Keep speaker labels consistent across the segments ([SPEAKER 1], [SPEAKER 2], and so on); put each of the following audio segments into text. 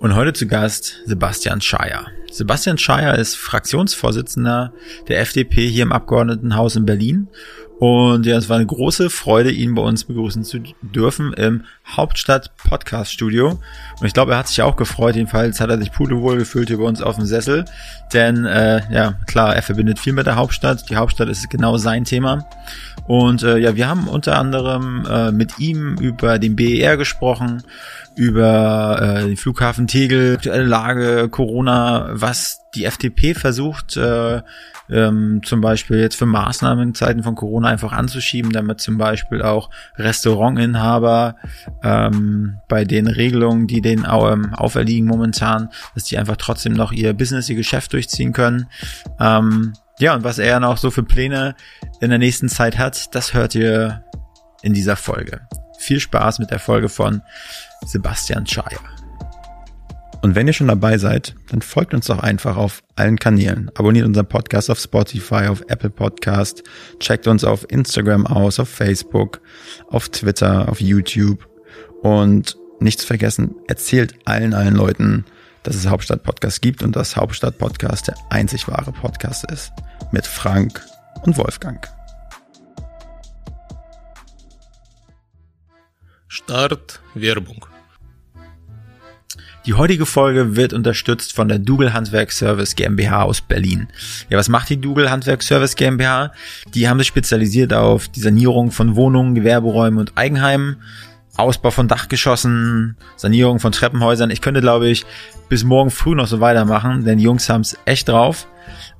[SPEAKER 1] Und heute zu Gast Sebastian Scheier. Sebastian Scheier ist Fraktionsvorsitzender der FDP hier im Abgeordnetenhaus in Berlin und ja, es war eine große Freude, ihn bei uns begrüßen zu dürfen im Hauptstadt Podcast Studio. Und ich glaube, er hat sich auch gefreut. Jedenfalls hat er sich pudelwohl gefühlt hier bei uns auf dem Sessel. Denn äh, ja, klar, er verbindet viel mit der Hauptstadt. Die Hauptstadt ist genau sein Thema. Und äh, ja, wir haben unter anderem äh, mit ihm über den BER gesprochen, über äh, den Flughafen Tegel, aktuelle Lage, Corona, was die FDP versucht, äh, ähm, zum Beispiel jetzt für Maßnahmen in Zeiten von Corona einfach anzuschieben, damit zum Beispiel auch Restaurantinhaber ähm, bei den Regelungen, die denen ähm, auferliegen momentan, dass die einfach trotzdem noch ihr Business, ihr Geschäft durchziehen können. Ähm, ja, und was er noch so für Pläne in der nächsten Zeit hat, das hört ihr in dieser Folge. Viel Spaß mit der Folge von Sebastian Scheier. Und wenn ihr schon dabei seid, dann folgt uns doch einfach auf allen Kanälen. Abonniert unseren Podcast auf Spotify, auf Apple Podcast, checkt uns auf Instagram aus, auf Facebook, auf Twitter, auf YouTube und nichts vergessen, erzählt allen, allen Leuten, dass es Hauptstadt Podcast gibt und dass Hauptstadt Podcast der einzig wahre Podcast ist. Mit Frank und Wolfgang.
[SPEAKER 2] Start Werbung.
[SPEAKER 1] Die heutige Folge wird unterstützt von der Dougal Handwerk Service GmbH aus Berlin. Ja, was macht die Dougal Handwerk Service GmbH? Die haben sich spezialisiert auf die Sanierung von Wohnungen, Gewerberäumen und Eigenheimen, Ausbau von Dachgeschossen, Sanierung von Treppenhäusern. Ich könnte, glaube ich, bis morgen früh noch so weitermachen, denn die Jungs haben es echt drauf.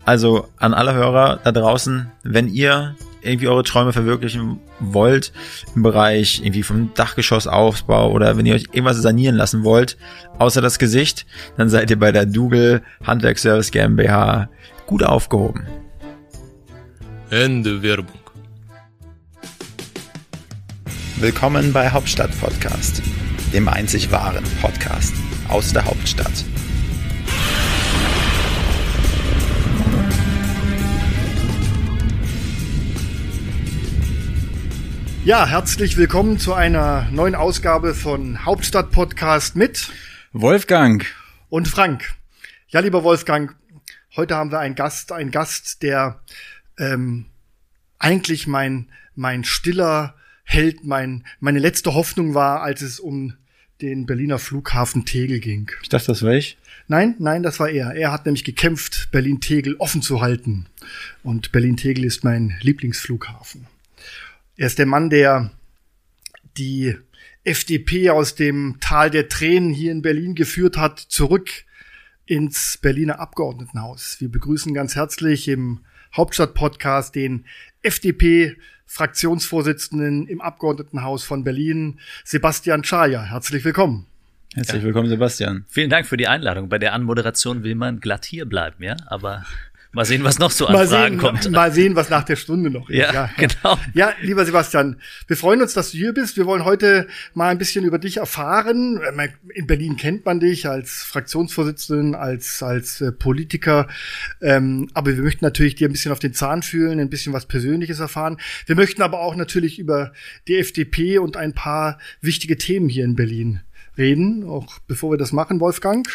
[SPEAKER 1] Also an alle Hörer da draußen, wenn ihr irgendwie eure Träume verwirklichen wollt im Bereich irgendwie vom Dachgeschossaufbau oder wenn ihr euch irgendwas sanieren lassen wollt, außer das Gesicht, dann seid ihr bei der Dougal Handwerkservice GmbH gut aufgehoben.
[SPEAKER 2] Ende Werbung.
[SPEAKER 1] Willkommen bei Hauptstadt Podcast, dem einzig wahren Podcast aus der Hauptstadt.
[SPEAKER 3] Ja, herzlich willkommen zu einer neuen Ausgabe von Hauptstadt Podcast mit
[SPEAKER 1] Wolfgang
[SPEAKER 3] und Frank. Ja, lieber Wolfgang, heute haben wir einen Gast, einen Gast, der ähm, eigentlich mein mein stiller Held, mein meine letzte Hoffnung war, als es um den Berliner Flughafen Tegel ging.
[SPEAKER 1] Ich dachte, das war ich.
[SPEAKER 3] Nein, nein, das war er. Er hat nämlich gekämpft, Berlin-Tegel offen zu halten. Und Berlin-Tegel ist mein Lieblingsflughafen. Er ist der Mann, der die FDP aus dem Tal der Tränen hier in Berlin geführt hat, zurück ins Berliner Abgeordnetenhaus. Wir begrüßen ganz herzlich im Hauptstadt-Podcast den FDP-Fraktionsvorsitzenden im Abgeordnetenhaus von Berlin, Sebastian Schaja. Herzlich willkommen.
[SPEAKER 1] Herzlich willkommen, Sebastian.
[SPEAKER 4] Vielen Dank für die Einladung. Bei der Anmoderation will man glatt hier bleiben, ja, aber Mal sehen, was noch so an
[SPEAKER 3] mal
[SPEAKER 4] Fragen
[SPEAKER 3] sehen,
[SPEAKER 4] kommt.
[SPEAKER 3] Mal sehen, was nach der Stunde noch ist.
[SPEAKER 4] Ja, ja, genau.
[SPEAKER 3] Ja, lieber Sebastian, wir freuen uns, dass du hier bist. Wir wollen heute mal ein bisschen über dich erfahren. In Berlin kennt man dich als Fraktionsvorsitzenden, als, als äh, Politiker. Ähm, aber wir möchten natürlich dir ein bisschen auf den Zahn fühlen, ein bisschen was Persönliches erfahren. Wir möchten aber auch natürlich über die FDP und ein paar wichtige Themen hier in Berlin reden. Auch bevor wir das machen, Wolfgang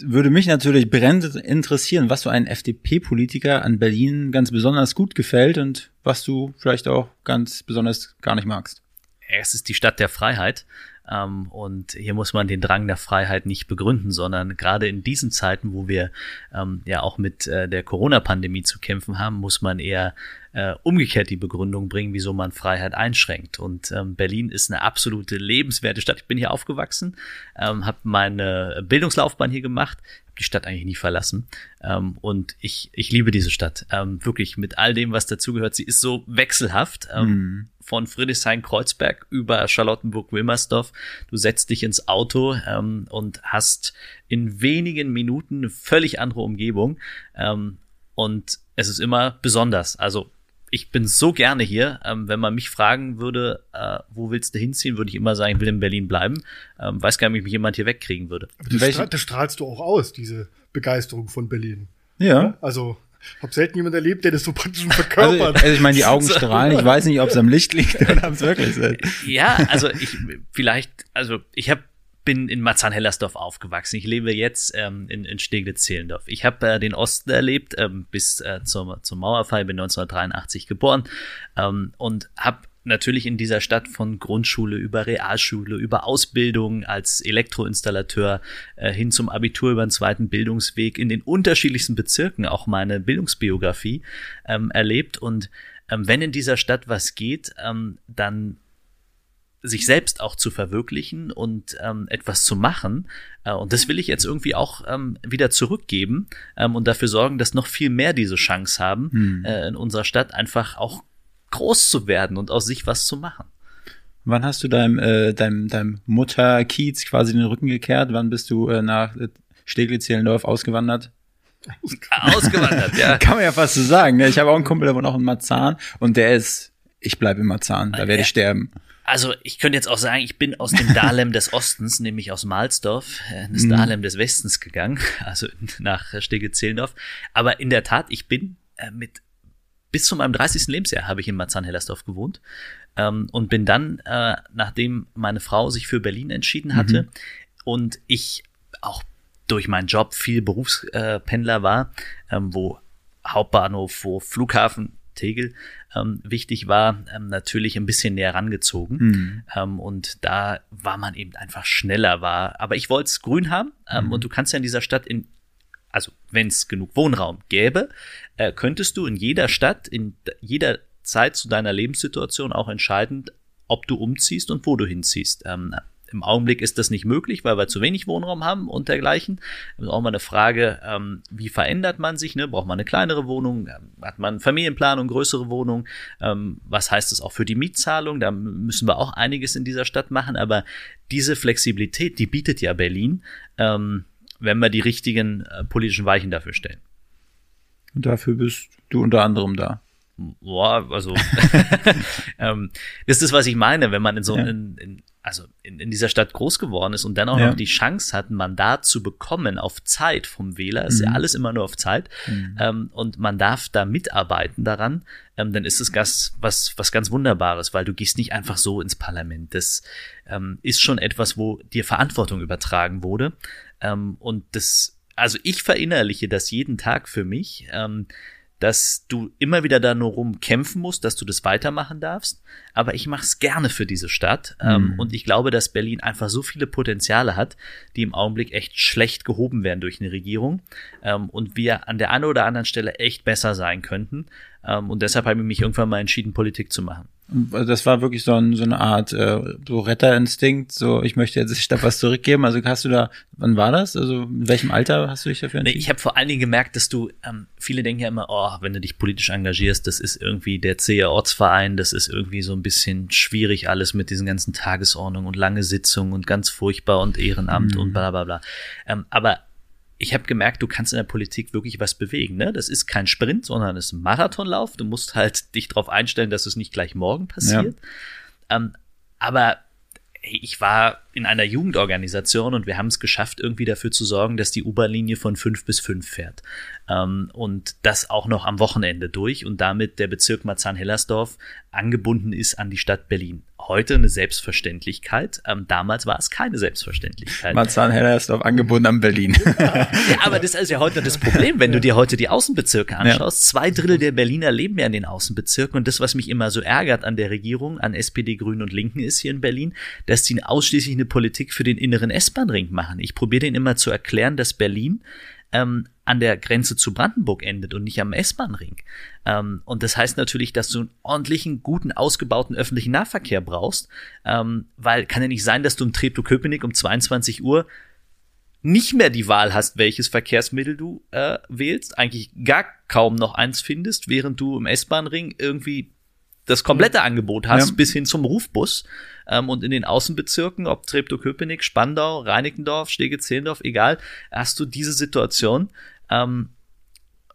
[SPEAKER 1] würde mich natürlich brennend interessieren, was so ein FDP-Politiker an Berlin ganz besonders gut gefällt und was du vielleicht auch ganz besonders gar nicht magst.
[SPEAKER 4] Es ist die Stadt der Freiheit. Ähm, und hier muss man den Drang der Freiheit nicht begründen, sondern gerade in diesen Zeiten, wo wir ähm, ja auch mit äh, der Corona-Pandemie zu kämpfen haben, muss man eher äh, umgekehrt die Begründung bringen, wieso man Freiheit einschränkt. Und ähm, Berlin ist eine absolute lebenswerte Stadt. Ich bin hier aufgewachsen, ähm, habe meine Bildungslaufbahn hier gemacht, habe die Stadt eigentlich nie verlassen. Ähm, und ich, ich liebe diese Stadt. Ähm, wirklich mit all dem, was dazugehört. Sie ist so wechselhaft. Ähm, mhm. Von Friedrichshain-Kreuzberg über Charlottenburg-Wilmersdorf. Du setzt dich ins Auto ähm, und hast in wenigen Minuten eine völlig andere Umgebung. Ähm, und es ist immer besonders. Also ich bin so gerne hier. Ähm, wenn man mich fragen würde, äh, wo willst du hinziehen, würde ich immer sagen, ich will in Berlin bleiben. Ähm, weiß gar nicht, ob mich jemand hier wegkriegen würde.
[SPEAKER 3] Aber das, stra das strahlst du auch aus, diese Begeisterung von Berlin.
[SPEAKER 1] Ja.
[SPEAKER 3] Also hab selten jemand erlebt, der das so praktisch verkörpert.
[SPEAKER 1] Also, also ich meine, die Augen strahlen. Ich weiß nicht, ob es am Licht liegt oder ob es wirklich ist.
[SPEAKER 4] Ja, also ich vielleicht, also ich habe bin in Marzahn-Hellersdorf aufgewachsen. Ich lebe jetzt ähm, in, in Steglitz-Zehlendorf. Ich habe äh, den Osten erlebt ähm, bis äh, zum, zum Mauerfall, bin 1983 geboren ähm, und habe natürlich in dieser Stadt von Grundschule über Realschule, über Ausbildung als Elektroinstallateur äh, hin zum Abitur über den zweiten Bildungsweg in den unterschiedlichsten Bezirken auch meine Bildungsbiografie ähm, erlebt. Und ähm, wenn in dieser Stadt was geht, ähm, dann sich selbst auch zu verwirklichen und ähm, etwas zu machen. Äh, und das will ich jetzt irgendwie auch ähm, wieder zurückgeben ähm, und dafür sorgen, dass noch viel mehr diese Chance haben, hm. äh, in unserer Stadt einfach auch groß zu werden und aus sich was zu machen.
[SPEAKER 1] Wann hast du deinem, äh, deinem, deinem Mutter Kiez quasi den Rücken gekehrt? Wann bist du äh, nach Steglitz-Zehlendorf ausgewandert?
[SPEAKER 4] Ausgewandert, ja.
[SPEAKER 1] Kann man ja fast so sagen. Ne? Ich habe auch einen Kumpel, der wohnt auch in Marzahn und der ist, ich bleibe in Marzahn, da werde ich sterben.
[SPEAKER 4] Also ich könnte jetzt auch sagen, ich bin aus dem Dahlem des Ostens, nämlich aus Malsdorf, äh, ins mhm. Dahlem des Westens gegangen, also nach Steglitz-Zehlendorf. Aber in der Tat, ich bin äh, mit bis zu meinem 30. Lebensjahr habe ich in Marzahn-Hellersdorf gewohnt ähm, und bin dann, äh, nachdem meine Frau sich für Berlin entschieden hatte mhm. und ich auch durch meinen Job viel Berufspendler war, ähm, wo Hauptbahnhof, wo Flughafen Tegel ähm, wichtig war, ähm, natürlich ein bisschen näher rangezogen. Mhm. Ähm, und da war man eben einfach schneller war. Aber ich wollte es grün haben. Ähm, mhm. Und du kannst ja in dieser Stadt in also wenn es genug Wohnraum gäbe, äh, könntest du in jeder Stadt, in jeder Zeit zu deiner Lebenssituation auch entscheiden, ob du umziehst und wo du hinziehst. Ähm, Im Augenblick ist das nicht möglich, weil wir zu wenig Wohnraum haben und dergleichen. Ist auch mal eine Frage, ähm, wie verändert man sich? Ne? Braucht man eine kleinere Wohnung? Hat man Familienplanung, größere Wohnung? Ähm, was heißt das auch für die Mietzahlung? Da müssen wir auch einiges in dieser Stadt machen. Aber diese Flexibilität, die bietet ja Berlin. Ähm, wenn wir die richtigen äh, politischen Weichen dafür stellen.
[SPEAKER 1] Und dafür bist du unter anderem da.
[SPEAKER 4] Boah, also ähm, das ist, was ich meine, wenn man in so ja. in, in, also in, in dieser Stadt groß geworden ist und dann auch ja. noch die Chance hat, ein Mandat zu bekommen auf Zeit vom Wähler, ist mhm. ja alles immer nur auf Zeit, mhm. ähm, und man darf da mitarbeiten daran, ähm, dann ist es was, was, was ganz Wunderbares, weil du gehst nicht einfach so ins Parlament. Das ähm, ist schon etwas, wo dir Verantwortung übertragen wurde. Ähm, und das, also ich verinnerliche das jeden Tag für mich, ähm, dass du immer wieder da nur rum kämpfen musst, dass du das weitermachen darfst. Aber ich mache es gerne für diese Stadt. Ähm, mhm. und ich glaube, dass Berlin einfach so viele Potenziale hat, die im Augenblick echt schlecht gehoben werden durch eine Regierung. Ähm, und wir an der einen oder anderen Stelle echt besser sein könnten. Ähm, und deshalb habe ich mich irgendwann mal entschieden, Politik zu machen.
[SPEAKER 1] Das war wirklich so, ein, so eine Art äh, so Retterinstinkt, so ich möchte jetzt Stadt was zurückgeben. Also hast du da, wann war das? Also in welchem Alter hast du dich dafür entschieden?
[SPEAKER 4] Nee, ich habe vor allen Dingen gemerkt, dass du, ähm, viele denken ja immer, oh, wenn du dich politisch engagierst, das ist irgendwie der zähe Ortsverein, das ist irgendwie so ein bisschen schwierig alles mit diesen ganzen Tagesordnungen und lange Sitzungen und ganz furchtbar und Ehrenamt mhm. und bla bla bla. Ähm, aber ich habe gemerkt, du kannst in der Politik wirklich was bewegen. Ne? Das ist kein Sprint, sondern es ist ein Marathonlauf. Du musst halt dich darauf einstellen, dass es nicht gleich morgen passiert. Ja. Ähm, aber ich war in einer Jugendorganisation und wir haben es geschafft, irgendwie dafür zu sorgen, dass die U-Bahn-Linie von fünf bis fünf fährt. Ähm, und das auch noch am Wochenende durch und damit der Bezirk Marzahn-Hellersdorf angebunden ist an die Stadt Berlin. Heute eine Selbstverständlichkeit. Ähm, damals war es keine Selbstverständlichkeit.
[SPEAKER 1] Marzahn-Hellersdorf angebunden an Berlin.
[SPEAKER 4] ja, aber das ist ja heute das Problem, wenn du dir heute die Außenbezirke anschaust. Ja. Zwei Drittel der Berliner leben ja in den Außenbezirken und das, was mich immer so ärgert an der Regierung, an SPD, Grünen und Linken ist hier in Berlin, dass die ausschließlich eine Politik für den inneren S-Bahn-Ring machen. Ich probiere denen immer zu erklären, dass Berlin ähm, an der Grenze zu Brandenburg endet und nicht am S-Bahn-Ring. Ähm, und das heißt natürlich, dass du einen ordentlichen, guten, ausgebauten öffentlichen Nahverkehr brauchst, ähm, weil kann ja nicht sein, dass du im Treptow-Köpenick um 22 Uhr nicht mehr die Wahl hast, welches Verkehrsmittel du äh, wählst, eigentlich gar kaum noch eins findest, während du im S-Bahn-Ring irgendwie das komplette Angebot hast, ja. bis hin zum Rufbus. Ähm, und in den Außenbezirken, ob Treptow-Köpenick, Spandau, Reinickendorf, Stege-Zehlendorf, egal, hast du diese Situation. Ähm,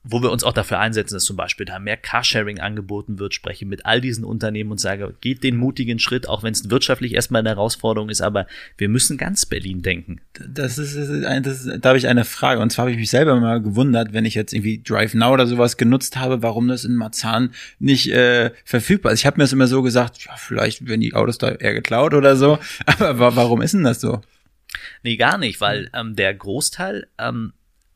[SPEAKER 4] wo wir uns auch dafür einsetzen, dass zum Beispiel da mehr Carsharing angeboten wird, spreche mit all diesen Unternehmen und sage, geht den mutigen Schritt, auch wenn es wirtschaftlich erstmal eine Herausforderung ist, aber wir müssen ganz Berlin denken.
[SPEAKER 1] Das ist, das ist, da habe ich eine Frage und zwar habe ich mich selber mal gewundert, wenn ich jetzt irgendwie Drive Now oder sowas genutzt habe, warum das in Marzahn nicht äh, verfügbar ist. Ich habe mir das immer so gesagt, ja, vielleicht werden die Autos da eher geklaut oder so, aber warum ist denn das so?
[SPEAKER 4] Nee, gar nicht, weil ähm, der Großteil, ähm,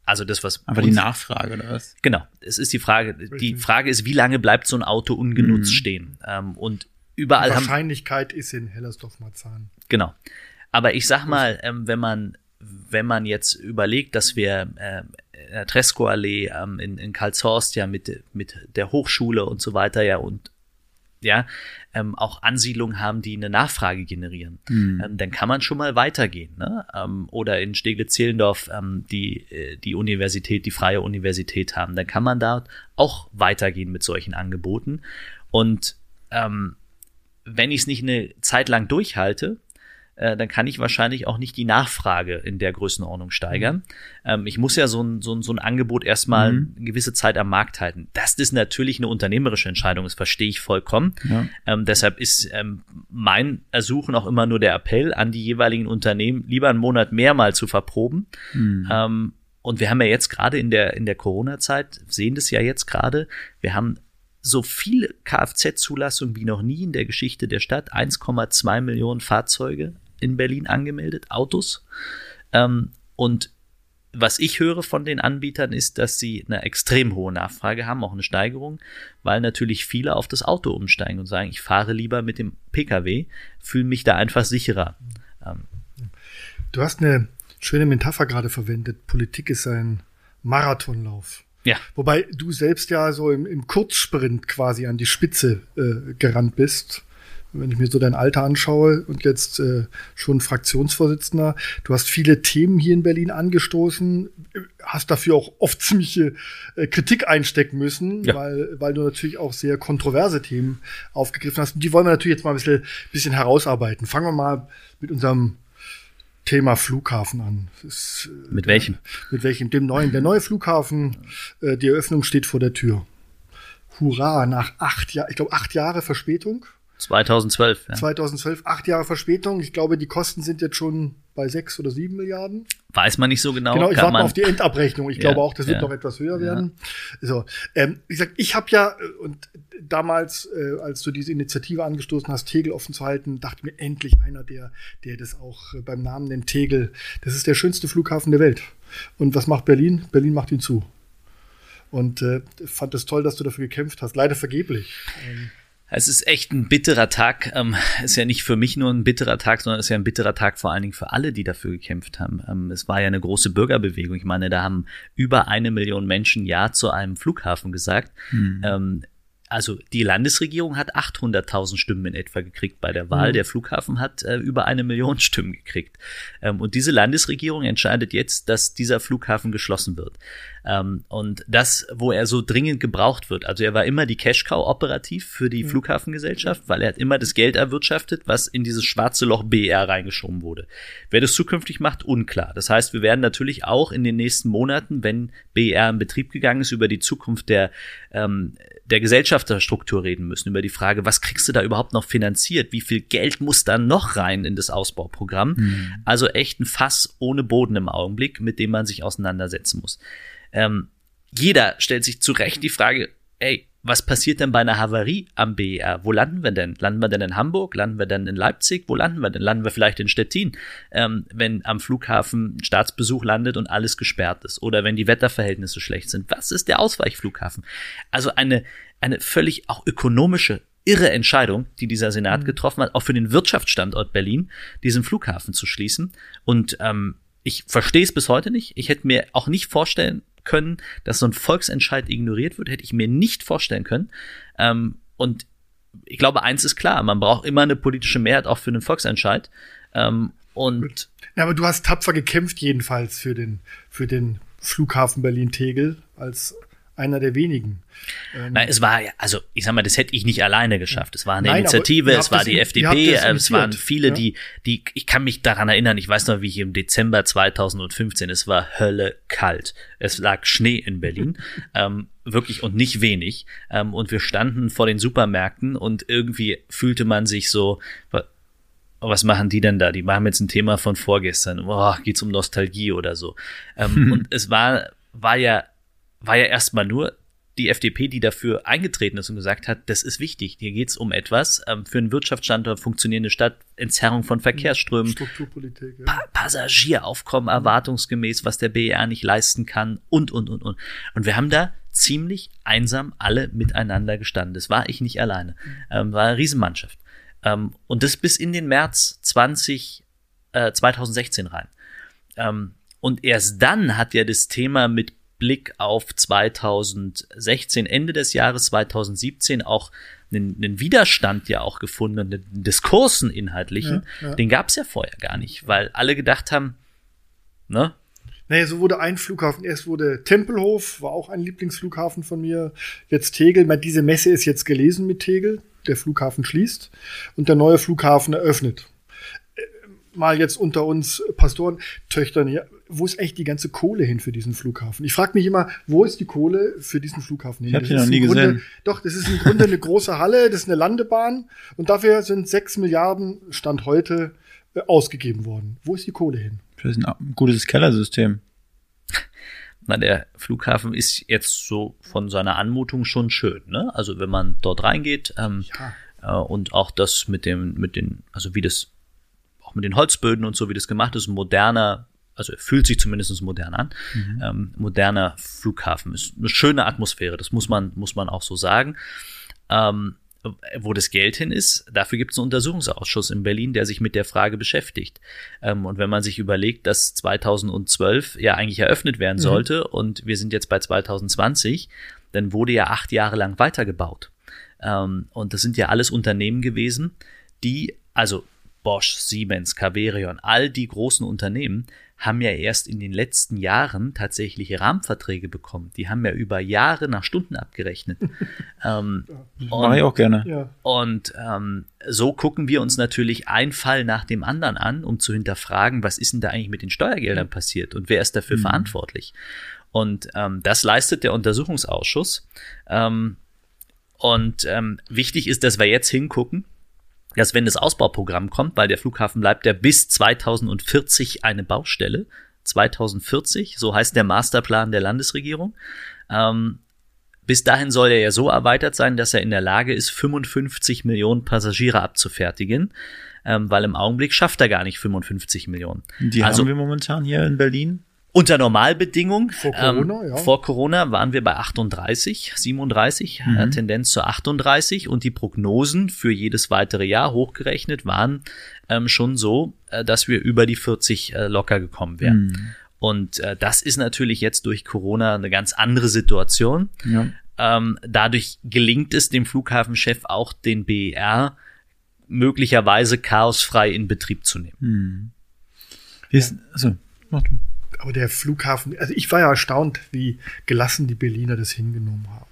[SPEAKER 4] also das, was.
[SPEAKER 1] Aber die Nachfrage, oder was?
[SPEAKER 4] Genau, es ist die Frage. Die. Frage ist, wie lange bleibt so ein Auto ungenutzt
[SPEAKER 1] Mhm.
[SPEAKER 4] stehen? Ähm, und überall haben
[SPEAKER 3] Wahrscheinlichkeit ist in Hellersdorf-Marzahn.
[SPEAKER 4] Genau. Aber ich sag mal, ähm, wenn man wenn man jetzt überlegt, dass wir ähm, in der Tresco-Allee ähm, in, in Karlshorst ja mit, mit der Hochschule und so weiter ja und ja ähm, auch Ansiedlungen haben, die eine Nachfrage generieren,
[SPEAKER 1] Mhm.
[SPEAKER 4] ähm, dann kann man schon mal weitergehen. Ne? Ähm, oder in Steglitz-Zehlendorf ähm, die, äh, die Universität, die freie Universität haben, dann kann man da auch weitergehen mit solchen Angeboten. Und ähm, wenn ich es nicht eine Zeit lang durchhalte, dann kann ich wahrscheinlich auch nicht die Nachfrage in der Größenordnung steigern. Ähm, ich muss ja so ein, so ein, so ein Angebot erstmal
[SPEAKER 1] Mhm.
[SPEAKER 4] eine gewisse Zeit am Markt halten. Das ist natürlich eine unternehmerische Entscheidung, das verstehe ich vollkommen.
[SPEAKER 1] Ja.
[SPEAKER 4] Ähm, deshalb ist ähm, mein Ersuchen auch immer nur der Appell an die jeweiligen Unternehmen, lieber einen Monat mehr mal zu verproben.
[SPEAKER 1] Mhm.
[SPEAKER 4] Ähm, und wir haben ja jetzt gerade in der, in der Corona-Zeit, sehen das ja jetzt gerade, wir haben so viele Kfz-Zulassungen wie noch nie in der Geschichte der Stadt. 1,2 Millionen Fahrzeuge in Berlin angemeldet, Autos. Ähm, und was ich höre von den Anbietern ist, dass sie eine extrem hohe Nachfrage haben, auch eine Steigerung, weil natürlich viele auf das Auto umsteigen und sagen, ich fahre lieber mit dem Pkw, fühle mich da einfach sicherer. Ähm,
[SPEAKER 3] Du hast eine schöne Metapher gerade verwendet. Politik ist ein Marathonlauf.
[SPEAKER 4] ja,
[SPEAKER 3] Wobei du selbst ja so im, im Kurzsprint quasi an die Spitze äh, gerannt bist. Wenn ich mir so dein Alter anschaue und jetzt äh, schon Fraktionsvorsitzender, du hast viele Themen hier in Berlin angestoßen, hast dafür auch oft ziemliche äh, Kritik einstecken müssen,
[SPEAKER 4] Ja.
[SPEAKER 3] weil, weil du natürlich auch sehr kontroverse Themen aufgegriffen hast. Und die wollen wir natürlich jetzt mal ein bisschen, bisschen herausarbeiten. Fangen wir mal mit unserem Thema Flughafen an. Ist, äh,
[SPEAKER 4] mit welchem?
[SPEAKER 3] mit welchem? Dem neuen. Der neue Flughafen, äh, die Eröffnung steht vor der Tür. Hurra, nach acht Jahren, ich glaube acht Jahre Verspätung.
[SPEAKER 4] 2012. Ja.
[SPEAKER 3] 2012, acht Jahre Verspätung. Ich glaube, die Kosten sind jetzt schon bei sechs oder sieben Milliarden.
[SPEAKER 4] Weiß man nicht so genau.
[SPEAKER 3] Genau, ich warte mal auf die Endabrechnung. Ich
[SPEAKER 4] Ja,
[SPEAKER 3] glaube auch, das wird
[SPEAKER 4] ja.
[SPEAKER 3] noch etwas höher werden. So, ähm, wie gesagt, ich habe ja äh, und damals, äh, als du diese Initiative angestoßen hast, Tegel offen zu halten, dachte mir endlich einer, der, der das auch äh, beim Namen nennt, Tegel. Das ist der schönste Flughafen der Welt. Und was macht Berlin? Berlin macht ihn zu. Und äh, fand es toll, dass du dafür gekämpft hast. Leider vergeblich. Ähm,
[SPEAKER 4] Es ist echt ein bitterer Tag. Ähm, ist ja nicht für mich nur ein bitterer Tag, sondern ist ja ein bitterer Tag vor allen Dingen für alle, die dafür gekämpft haben. Ähm, es war ja eine große Bürgerbewegung. Ich meine, da haben über eine Million Menschen Ja zu einem Flughafen gesagt. Ähm, also die Landesregierung hat 800.000 Stimmen in etwa gekriegt bei der Wahl.
[SPEAKER 3] Mhm.
[SPEAKER 4] Der Flughafen hat äh, über eine Million Stimmen gekriegt. Ähm, und diese Landesregierung entscheidet jetzt, dass dieser Flughafen geschlossen wird. Ähm, und das, wo er so dringend gebraucht wird. Also er war immer die Cash-Cow operativ für die Flughafengesellschaft, weil er hat immer das Geld erwirtschaftet, was in dieses schwarze Loch BR reingeschoben wurde. Wer das zukünftig macht, unklar. Das heißt, wir werden natürlich auch in den nächsten Monaten, wenn BR in Betrieb gegangen ist, über die Zukunft der, ähm, der Gesellschafterstruktur reden müssen, über die Frage, was kriegst du da überhaupt noch finanziert? Wie viel Geld muss da noch rein in das Ausbauprogramm? Also echt ein Fass ohne Boden im Augenblick, mit dem man sich auseinandersetzen muss. Ähm, jeder stellt sich zu Recht die Frage, ey, was passiert denn bei einer Havarie am BER? Wo landen wir denn? Landen wir denn in Hamburg? Landen wir denn in Leipzig? Wo landen wir denn? Landen wir vielleicht in Stettin, ähm, wenn am Flughafen ein Staatsbesuch landet und alles gesperrt ist? Oder wenn die Wetterverhältnisse schlecht sind? Was ist der Ausweichflughafen? Also eine, eine völlig auch ökonomische irre Entscheidung, die dieser Senat getroffen hat, auch für den Wirtschaftsstandort Berlin, diesen Flughafen zu schließen. Und ähm, ich verstehe es bis heute nicht. Ich hätte mir auch nicht vorstellen können, dass so ein Volksentscheid ignoriert wird, hätte ich mir nicht vorstellen können. Ähm, und ich glaube, eins ist klar, man braucht immer eine politische Mehrheit auch für einen Volksentscheid. Ähm, und
[SPEAKER 3] Ja, aber du hast tapfer gekämpft jedenfalls für den, für den Flughafen Berlin-Tegel als einer der wenigen. Ähm,
[SPEAKER 4] na, es war ja, also ich sag mal, das hätte ich nicht alleine geschafft. Es war eine
[SPEAKER 3] Nein,
[SPEAKER 4] Initiative, es war die
[SPEAKER 3] in-
[SPEAKER 4] FDP, es waren viele,
[SPEAKER 3] ja.
[SPEAKER 4] die, die, ich kann mich daran erinnern, ich weiß noch, wie ich im Dezember 2015, es war Hölle kalt. Es lag Schnee in Berlin, ähm, wirklich und nicht wenig. Ähm, und wir standen vor den Supermärkten und irgendwie fühlte man sich so, wa- was machen die denn da? Die machen jetzt ein Thema von vorgestern. Boah, geht's um Nostalgie oder so. Ähm, und es war, war ja, war ja erstmal nur die FDP, die dafür eingetreten ist und gesagt hat, das ist wichtig. Hier geht es um etwas ähm, für einen Wirtschaftsstandort, funktionierende Stadt, Entzerrung von Verkehrsströmen,
[SPEAKER 3] Strukturpolitik. Ja.
[SPEAKER 4] pa Passagieraufkommen erwartungsgemäß, was der BER nicht leisten kann und, und, und, und. Und wir haben da ziemlich einsam alle miteinander gestanden. Das war ich nicht alleine. Ähm, war eine Riesenmannschaft. Ähm, und das bis in den März 20, äh, 2016 rein. Ähm, und erst dann hat ja das Thema mit Blick auf 2016, Ende des Jahres 2017 auch einen, einen Widerstand ja auch gefunden, einen Diskursen inhaltlichen,
[SPEAKER 3] Ja, ja.
[SPEAKER 4] den gab es ja vorher gar nicht, weil alle gedacht haben, ne,
[SPEAKER 3] Naja, so wurde ein Flughafen, erst wurde Tempelhof, war auch ein Lieblingsflughafen von mir, jetzt Tegel. Mal diese Messe ist jetzt gelesen mit Tegel, der Flughafen schließt und der neue Flughafen eröffnet. Mal jetzt unter uns Pastoren, Töchtern hier, wo ist eigentlich die ganze Kohle hin für diesen Flughafen? Ich frage mich immer, wo ist die Kohle für diesen Flughafen hin?
[SPEAKER 1] Ich hab
[SPEAKER 3] Das
[SPEAKER 1] die
[SPEAKER 3] ist
[SPEAKER 1] noch nie
[SPEAKER 3] Grunde,
[SPEAKER 1] gesehen.
[SPEAKER 3] Doch, das ist im Grunde eine große Halle, das ist eine Landebahn und dafür sind sechs Milliarden Stand heute äh, ausgegeben worden. Wo ist die Kohle hin?
[SPEAKER 1] Das ist ein gutes Kellersystem.
[SPEAKER 4] na, der Flughafen ist jetzt so von seiner Anmutung schon schön, ne? Also wenn man dort reingeht, ähm,
[SPEAKER 3] Ja.
[SPEAKER 4] äh, und auch das mit dem, mit den, also wie das, auch mit den Holzböden und so, wie das gemacht ist, ein moderner, also fühlt sich zumindest modern an, ähm, moderner Flughafen. Ist eine schöne Atmosphäre, das muss man, muss man auch so sagen. Ähm, wo das Geld hin ist, dafür gibt es einen Untersuchungsausschuss in Berlin, der sich mit der Frage beschäftigt. Ähm, und wenn man sich überlegt, dass 2012 ja eigentlich eröffnet werden sollte und wir sind jetzt bei 2020, dann wurde ja acht Jahre lang weitergebaut. Ähm, und das sind ja alles Unternehmen gewesen, die, also Bosch, Siemens, Caverion, all die großen Unternehmen haben ja erst in den letzten Jahren tatsächlich Rahmenverträge bekommen. Die haben ja über Jahre nach Stunden abgerechnet. ähm,
[SPEAKER 1] Mache ich auch gerne.
[SPEAKER 3] Ja.
[SPEAKER 4] und ähm, so gucken wir uns natürlich einen Fall nach dem anderen an, um zu hinterfragen, was ist denn da eigentlich mit den Steuergeldern passiert und wer ist dafür verantwortlich. Und ähm, das leistet der Untersuchungsausschuss. Ähm, und ähm, wichtig ist, dass wir jetzt hingucken, dass wenn das Ausbauprogramm kommt, weil der Flughafen bleibt ja bis 2040 eine Baustelle. 2040, so heißt der Masterplan der Landesregierung. Ähm, bis dahin soll er ja so erweitert sein, dass er in der Lage ist, 55 Millionen Passagiere abzufertigen, ähm, weil im Augenblick schafft er gar nicht 55 Millionen.
[SPEAKER 1] Die
[SPEAKER 4] also
[SPEAKER 1] haben wir momentan hier in Berlin.
[SPEAKER 4] Unter Normalbedingungen,
[SPEAKER 3] Vor Corona,
[SPEAKER 4] ähm,
[SPEAKER 3] ja.
[SPEAKER 4] vor Corona waren wir bei 38, 37, äh, Tendenz zu 38 und die Prognosen für jedes weitere Jahr hochgerechnet waren ähm, schon so, äh, dass wir über die 40 äh, locker gekommen wären. Und äh, das ist natürlich jetzt durch Corona eine ganz andere Situation.
[SPEAKER 1] Ja.
[SPEAKER 4] Ähm, dadurch gelingt es dem Flughafenchef auch, den BER möglicherweise chaosfrei in Betrieb zu nehmen.
[SPEAKER 1] Wie ist, also, mach du.
[SPEAKER 3] Aber der Flughafen, also ich war ja erstaunt, wie gelassen die Berliner das hingenommen haben,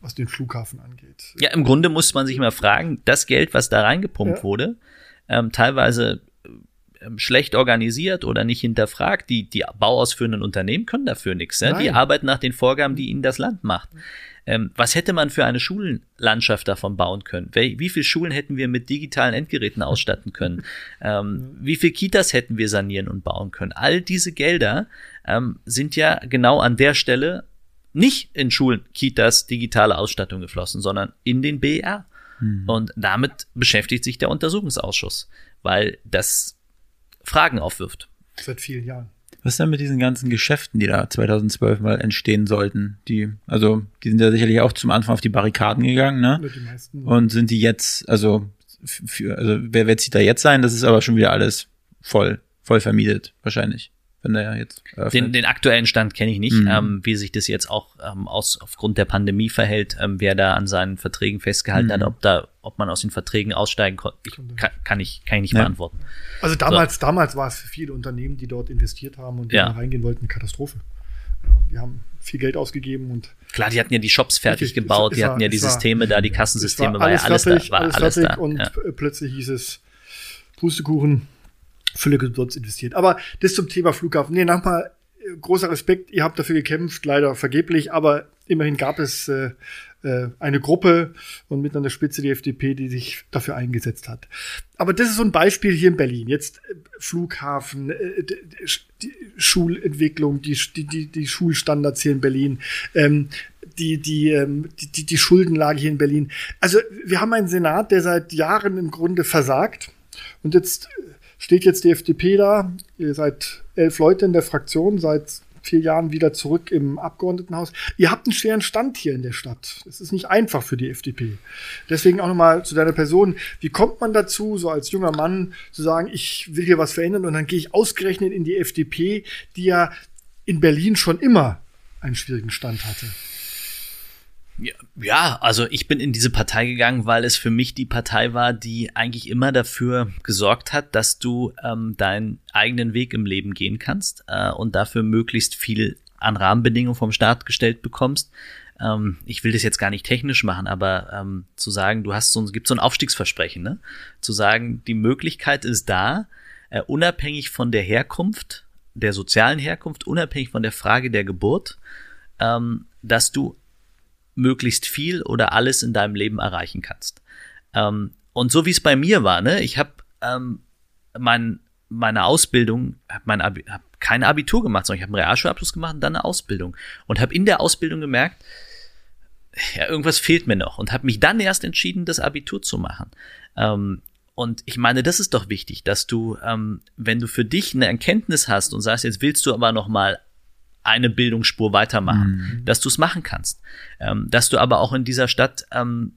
[SPEAKER 3] was den Flughafen angeht.
[SPEAKER 4] Ja, im Grunde muss man sich mal fragen, das Geld, was da reingepumpt
[SPEAKER 3] Ja.
[SPEAKER 4] wurde, ähm, teilweise ähm, schlecht organisiert oder nicht hinterfragt. Die, die bauausführenden Unternehmen können dafür nichts. Ne? Die arbeiten nach den Vorgaben, die ihnen das Land macht. Ähm, was hätte man für eine Schulenlandschaft davon bauen können? Wel wie viele Schulen hätten wir mit digitalen Endgeräten ausstatten können? Ähm, wie viele Kitas hätten wir sanieren und bauen können? All diese Gelder ähm, sind ja genau an der Stelle nicht in Schulen, Kitas, digitale Ausstattung geflossen, sondern in den BR. Und damit beschäftigt sich der Untersuchungsausschuss, weil das Fragen aufwirft.
[SPEAKER 3] Seit vielen Jahren.
[SPEAKER 1] Was ist denn mit diesen ganzen Geschäften, die da 2012 mal entstehen sollten? Die, also, die sind ja sicherlich auch zum Anfang auf die Barrikaden gegangen, ne?
[SPEAKER 3] Meisten.
[SPEAKER 1] Und sind die jetzt, also, für, also wer wird sie da jetzt sein? Das ist aber schon wieder alles voll, voll vermietet, wahrscheinlich. Wenn der jetzt.
[SPEAKER 4] Den, den aktuellen Stand kenne ich nicht,
[SPEAKER 1] Mhm.
[SPEAKER 4] ähm, wie sich das jetzt auch ähm, aus, aufgrund der Pandemie verhält, ähm, wer da an seinen Verträgen festgehalten
[SPEAKER 1] Mhm.
[SPEAKER 4] hat, ob da, ob man aus den Verträgen aussteigen konnte. Ich, kann, kann ich, kann ich nicht
[SPEAKER 1] Ja.
[SPEAKER 4] beantworten.
[SPEAKER 3] Also damals, damals war es für viele Unternehmen, die dort investiert haben und die
[SPEAKER 4] Ja.
[SPEAKER 3] da reingehen wollten, eine Katastrophe. Ja, die haben viel Geld ausgegeben und
[SPEAKER 4] Klar, die hatten ja die Shops fertig
[SPEAKER 3] Richtig,
[SPEAKER 4] gebaut, die
[SPEAKER 3] war-
[SPEAKER 4] hatten ja die
[SPEAKER 3] es war-
[SPEAKER 4] Systeme da, die Kassensysteme,
[SPEAKER 3] war alles,
[SPEAKER 4] ja alles
[SPEAKER 3] fertig,
[SPEAKER 4] da, war
[SPEAKER 3] alles,
[SPEAKER 4] alles, da.
[SPEAKER 3] und plötzlich hieß es Pustekuchen, völlig umsonst investiert. Aber das zum Thema Flughafen. Nee, nochmal äh, großer Respekt, ihr habt dafür gekämpft, leider vergeblich, aber immerhin gab es äh, äh, eine Gruppe und mit an der Spitze die FDP, die sich dafür eingesetzt hat. Aber das ist so ein Beispiel hier in Berlin. Jetzt äh, Flughafen, äh, die Schulentwicklung, die, die, die, Schulstandards hier in Berlin. Ähm, die, die, ähm, die, die Schuldenlage hier in Berlin. Also wir haben einen Senat, der seit Jahren im Grunde versagt. Und jetzt steht jetzt die FDP da. Ihr seid elf Leute in der Fraktion, seit vier Jahren wieder zurück im Abgeordnetenhaus. Ihr habt einen schweren Stand hier in der Stadt. Es ist nicht einfach für die FDP. Deswegen auch nochmal zu deiner Person. Wie kommt man dazu, so als junger Mann zu sagen, ich will hier was verändern und dann gehe ich ausgerechnet in die FDP, die ja in Berlin schon immer einen schwierigen Stand hatte?
[SPEAKER 4] Ja, also ich bin in diese Partei gegangen, weil es für mich die Partei war, die eigentlich immer dafür gesorgt hat, dass du ähm, deinen eigenen Weg im Leben gehen kannst äh, und dafür möglichst viel an Rahmenbedingungen vom Staat gestellt bekommst. Ähm, ich will das jetzt gar nicht technisch machen, aber ähm, zu sagen, du hast so, gibt so ein Aufstiegsversprechen, ne? Zu sagen, die Möglichkeit ist da, äh, unabhängig von der Herkunft, der sozialen Herkunft, unabhängig von der Frage der Geburt, ähm, dass du möglichst viel oder alles in deinem Leben erreichen kannst. Ähm, und so wie es bei mir war, ne, ich habe ähm, mein, meine Ausbildung, habe mein Abi, hab kein Abitur gemacht, sondern ich habe einen Realschulabschluss gemacht und dann eine Ausbildung und habe in der Ausbildung gemerkt, ja, irgendwas fehlt mir noch und habe mich dann erst entschieden, das Abitur zu machen. Ähm, und ich meine, das ist doch wichtig, dass du, ähm, wenn du für dich eine Erkenntnis hast und sagst, jetzt willst du aber noch mal eine Bildungsspur weitermachen, mhm. dass du es machen kannst, ähm, dass du aber auch in dieser Stadt ähm,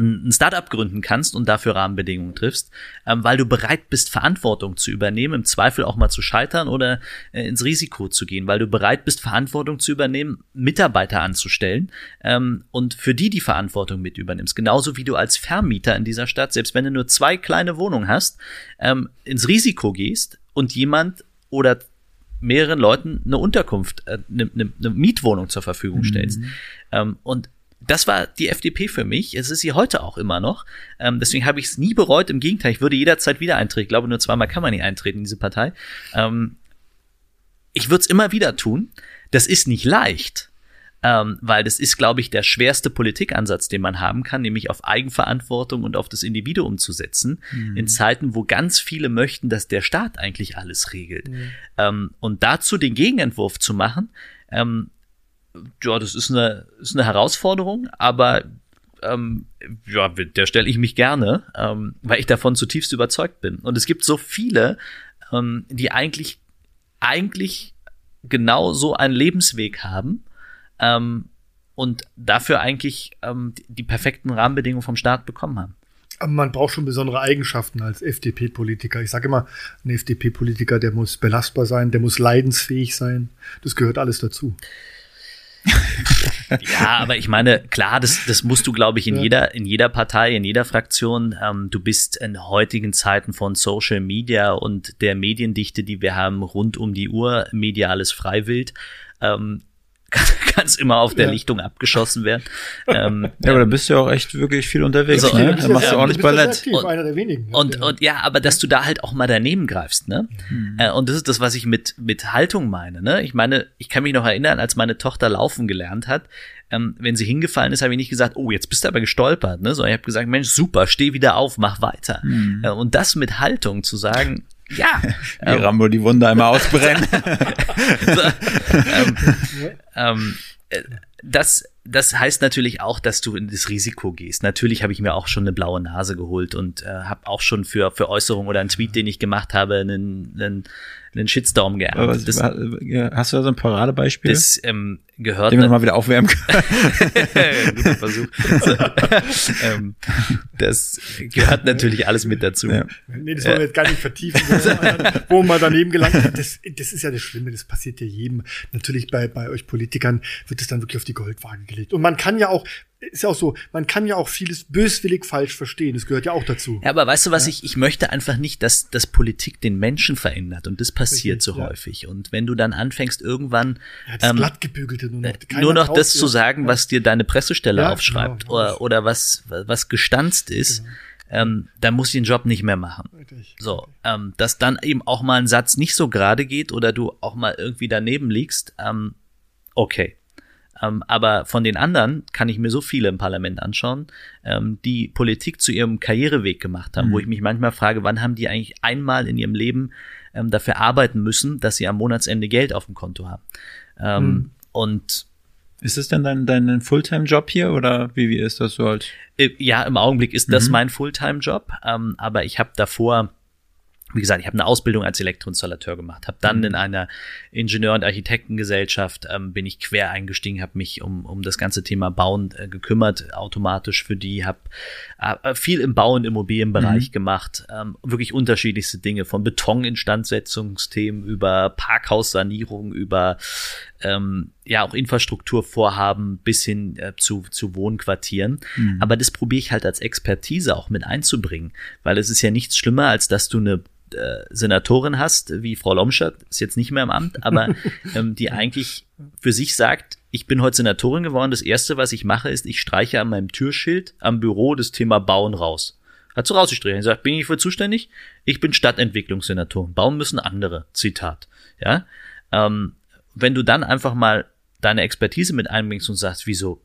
[SPEAKER 4] ein Startup gründen kannst und dafür Rahmenbedingungen triffst, ähm, weil du bereit bist, Verantwortung zu übernehmen, im Zweifel auch mal zu scheitern oder äh, ins Risiko zu gehen, weil du bereit bist, Verantwortung zu übernehmen, Mitarbeiter anzustellen ähm, und für die die Verantwortung mit übernimmst. Genauso wie du als Vermieter in dieser Stadt, selbst wenn du nur zwei kleine Wohnungen hast, ähm, ins Risiko gehst und jemand oder mehreren Leuten eine Unterkunft, eine, äh, eine, eine Mietwohnung zur Verfügung stellst. Mhm. Ähm, und das war die FDP für mich. Es ist sie heute auch immer noch. Ähm, deswegen habe ich es nie bereut. Im Gegenteil, ich würde jederzeit wieder eintreten. Ich glaube, nur zweimal kann man nicht eintreten in diese Partei. Ähm, ich würde es immer wieder tun. Das ist nicht leicht ähm, weil das ist, glaube ich, der schwerste Politikansatz, den man haben kann, nämlich auf Eigenverantwortung und auf das Individuum zu setzen, mhm. in Zeiten, wo ganz viele möchten, dass der Staat eigentlich alles regelt. Mhm. Ähm, und dazu den Gegenentwurf zu machen, ähm, ja, das ist eine, ist eine Herausforderung, aber ähm, ja, der stelle ich mich gerne, ähm, weil ich davon zutiefst überzeugt bin. Und es gibt so viele, ähm, die eigentlich, eigentlich genau so einen Lebensweg haben, ähm, und dafür eigentlich ähm, die perfekten Rahmenbedingungen vom Staat bekommen haben.
[SPEAKER 3] Aber man braucht schon besondere Eigenschaften als FDP-Politiker. Ich sage immer, ein FDP-Politiker, der muss belastbar sein, der muss leidensfähig sein. Das gehört alles dazu.
[SPEAKER 4] ja, aber ich meine, klar, das, das musst du, glaube ich, in ja. jeder, in jeder Partei, in jeder Fraktion. Ähm, du bist in heutigen Zeiten von Social Media und der Mediendichte, die wir haben, rund um die Uhr, mediales Freiwild. Ähm, kann es immer auf der ja. Lichtung abgeschossen werden.
[SPEAKER 1] Ähm, ja, aber da bist du ja auch echt wirklich viel unterwegs. So, ne? Da machst du ordentlich Ballett.
[SPEAKER 4] Und, einer der wenigen. Und, ja. und ja, aber dass du da halt auch mal daneben greifst, ne? Mhm. Äh, und das ist das, was ich mit mit Haltung meine, ne? Ich meine, ich kann mich noch erinnern, als meine Tochter laufen gelernt hat, ähm, wenn sie hingefallen ist, habe ich nicht gesagt, oh, jetzt bist du aber gestolpert, ne? Sondern ich habe gesagt, Mensch, super, steh wieder auf, mach weiter. Mhm. Äh, und das mit Haltung zu sagen, ja.
[SPEAKER 1] Wie ähm, Rambo die Wunde einmal ausbrennen. so,
[SPEAKER 4] ähm, ähm, äh, das, das heißt natürlich auch, dass du in das Risiko gehst. Natürlich habe ich mir auch schon eine blaue Nase geholt und äh, habe auch schon für, für Äußerungen oder einen Tweet, den ich gemacht habe, einen, einen einen Shitstorm geerntet.
[SPEAKER 1] Das, hast du da so ein Paradebeispiel?
[SPEAKER 4] Das ähm, gehört.
[SPEAKER 1] Den wir mal wieder aufwärmen können. Guter
[SPEAKER 4] Versuch. Ähm, das gehört natürlich alles mit dazu. Ja.
[SPEAKER 3] Nee, das wollen wir jetzt gar nicht vertiefen, wo, man, wo man daneben gelangt. Das, das ist ja das Schlimme, das passiert ja jedem. Natürlich bei, bei euch Politikern wird es dann wirklich auf die Goldwaage gelegt. Und man kann ja auch, ist ja auch so, man kann ja auch vieles böswillig falsch verstehen. Das gehört ja auch dazu.
[SPEAKER 4] Ja, aber weißt du was, ja? ich, ich möchte einfach nicht, dass, dass Politik den Menschen verändert und das passiert Richtig, so ja. häufig. Und wenn du dann anfängst, irgendwann
[SPEAKER 3] ja, das ähm, glattgebügelte nur noch,
[SPEAKER 4] äh, nur noch das zu sagen, was dir deine Pressestelle aufschreibt genau, oder, oder was, was gestanzt ist, genau. ähm, dann muss ich den Job nicht mehr machen. Richtig, so, ähm, dass dann eben auch mal ein Satz nicht so gerade geht oder du auch mal irgendwie daneben liegst, ähm, okay. Ähm, aber von den anderen kann ich mir so viele im Parlament anschauen, ähm, die Politik zu ihrem Karriereweg gemacht haben, mhm. wo ich mich manchmal frage, wann haben die eigentlich einmal in ihrem Leben ähm, dafür arbeiten müssen, dass sie am Monatsende Geld auf dem Konto haben. Ähm, mhm. Und
[SPEAKER 1] Ist es denn dein, dein Fulltime-Job hier oder wie, wie ist das so halt?
[SPEAKER 4] Ja, im Augenblick ist das mhm. mein Fulltime-Job, ähm, aber ich habe davor wie gesagt, ich habe eine Ausbildung als Elektroinstallateur gemacht, habe dann mhm. in einer Ingenieur- und Architektengesellschaft ähm, bin ich quer eingestiegen, habe mich um, um das ganze Thema Bauen äh, gekümmert, automatisch für die, habe äh, viel im Bau- und Immobilienbereich mhm. gemacht, ähm, wirklich unterschiedlichste Dinge, von Betoninstandsetzungsthemen über Parkhaussanierung, über ähm, ja auch Infrastrukturvorhaben bis hin äh, zu, zu Wohnquartieren. Mhm. Aber das probiere ich halt als Expertise auch mit einzubringen, weil es ist ja nichts schlimmer, als dass du eine äh, Senatorin hast, wie Frau Lomschert, ist jetzt nicht mehr im Amt, aber ähm, die eigentlich für sich sagt, ich bin heute Senatorin geworden, das Erste, was ich mache, ist, ich streiche an meinem Türschild am Büro das Thema Bauen raus. Hat so rausgestrichen, sagt, bin ich für zuständig? Ich bin Stadtentwicklungssenatorin. Bauen müssen andere. Zitat. Ja. Ähm, wenn du dann einfach mal deine Expertise mit einbringst und sagst, wieso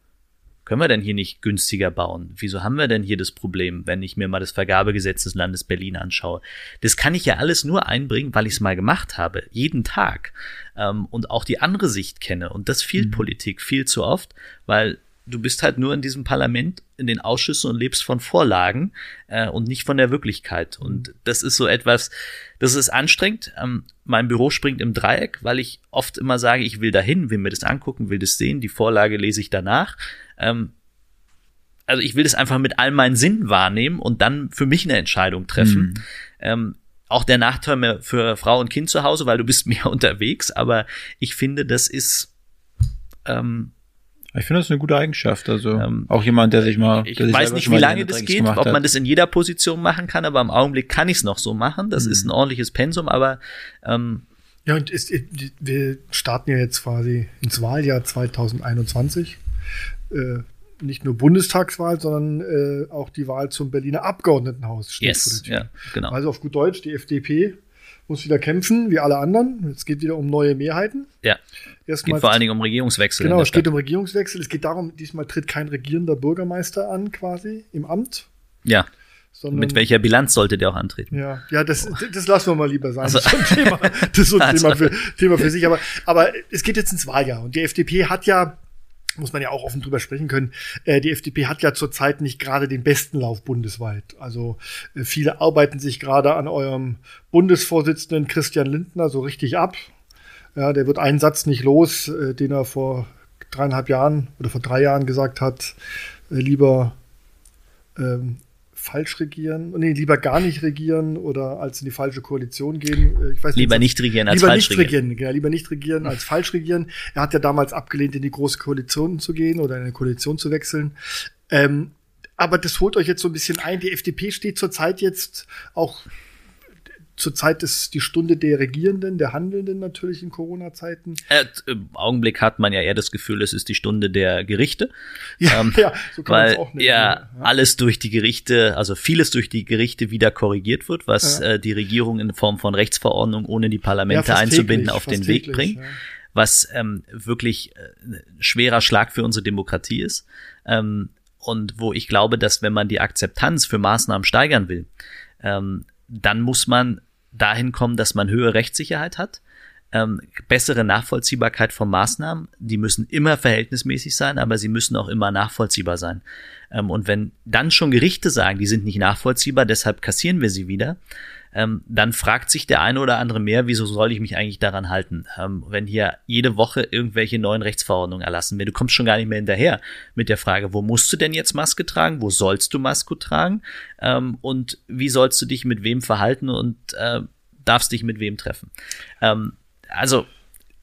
[SPEAKER 4] können wir denn hier nicht günstiger bauen? Wieso haben wir denn hier das Problem, wenn ich mir mal das Vergabegesetz des Landes Berlin anschaue? Das kann ich ja alles nur einbringen, weil ich es mal gemacht habe, jeden Tag ähm, und auch die andere Sicht kenne. Und das fehlt mhm. Politik viel zu oft, weil du bist halt nur in diesem Parlament, in den Ausschüssen und lebst von Vorlagen äh, und nicht von der Wirklichkeit. Und das ist so etwas, das ist anstrengend. Ähm, mein Büro springt im Dreieck, weil ich oft immer sage, ich will dahin, will mir das angucken, will das sehen, die Vorlage lese ich danach. Ähm, also ich will das einfach mit all meinen Sinnen wahrnehmen und dann für mich eine Entscheidung treffen. Mhm. Ähm, auch der Nachteil für Frau und Kind zu Hause, weil du bist mehr unterwegs, aber ich finde, das ist ähm,
[SPEAKER 1] ich finde das eine gute Eigenschaft. Also ähm, auch jemand, der sich mal.
[SPEAKER 4] Ich weiß nicht, wie lange das geht, ob man das in jeder Position machen kann, aber im Augenblick kann ich es noch so machen. Das mhm. ist ein ordentliches Pensum, aber ähm,
[SPEAKER 3] ja, und ist, wir starten ja jetzt quasi ins Wahljahr 2021. Äh, nicht nur Bundestagswahl, sondern äh, auch die Wahl zum Berliner Abgeordnetenhaus
[SPEAKER 4] steht yes, vor der Tür. Ja,
[SPEAKER 3] genau. Also auf gut Deutsch, die FDP muss wieder kämpfen, wie alle anderen. Es geht wieder um neue Mehrheiten.
[SPEAKER 4] Ja. es geht vor allen Dingen um Regierungswechsel.
[SPEAKER 3] Genau, es geht um Regierungswechsel. Es geht darum, diesmal tritt kein regierender Bürgermeister an, quasi im Amt.
[SPEAKER 4] Ja. Sondern, Mit welcher Bilanz sollte der auch antreten?
[SPEAKER 3] Ja, ja, das, das lassen wir mal lieber sein. Also, das ist so ein Thema, das ist ein also. Thema, für, Thema für sich. Aber, aber es geht jetzt ins Wahljahr und die FDP hat ja muss man ja auch offen drüber sprechen können. Äh, die FDP hat ja zurzeit nicht gerade den besten Lauf bundesweit. Also äh, viele arbeiten sich gerade an eurem Bundesvorsitzenden Christian Lindner so richtig ab. Ja, der wird einen Satz nicht los, äh, den er vor dreieinhalb Jahren oder vor drei Jahren gesagt hat, äh, lieber ähm, falsch regieren, nee, lieber gar nicht regieren oder als in die falsche Koalition gehen.
[SPEAKER 4] Äh, ich weiß lieber nicht, nicht regieren als
[SPEAKER 3] lieber
[SPEAKER 4] falsch
[SPEAKER 3] nicht regieren. regieren. Ja, lieber nicht regieren als falsch regieren. Er hat ja damals abgelehnt, in die große Koalition zu gehen oder in eine Koalition zu wechseln. Ähm, aber das holt euch jetzt so ein bisschen ein. Die FDP steht zurzeit jetzt auch Zurzeit ist die Stunde der Regierenden, der Handelnden natürlich in Corona-Zeiten.
[SPEAKER 4] Äh, Im Augenblick hat man ja eher das Gefühl, es ist die Stunde der Gerichte.
[SPEAKER 3] Ja, ähm, ja so kann
[SPEAKER 4] weil auch nehmen, ja, ja, alles durch die Gerichte, also vieles durch die Gerichte wieder korrigiert wird, was ja. äh, die Regierung in Form von Rechtsverordnung ohne die Parlamente ja, einzubinden täglich, auf den Weg bringt. Was ähm, wirklich äh, schwerer Schlag für unsere Demokratie ist. Ähm, und wo ich glaube, dass wenn man die Akzeptanz für Maßnahmen steigern will, ähm, dann muss man dahin kommen, dass man höhere Rechtssicherheit hat, ähm, bessere Nachvollziehbarkeit von Maßnahmen. Die müssen immer verhältnismäßig sein, aber sie müssen auch immer nachvollziehbar sein. Ähm, und wenn dann schon Gerichte sagen, die sind nicht nachvollziehbar, deshalb kassieren wir sie wieder, ähm, dann fragt sich der eine oder andere mehr, wieso soll ich mich eigentlich daran halten, ähm, wenn hier jede Woche irgendwelche neuen Rechtsverordnungen erlassen werden. Du kommst schon gar nicht mehr hinterher mit der Frage, wo musst du denn jetzt Maske tragen, wo sollst du Maske tragen ähm, und wie sollst du dich mit wem verhalten und äh, darfst dich mit wem treffen. Ähm, also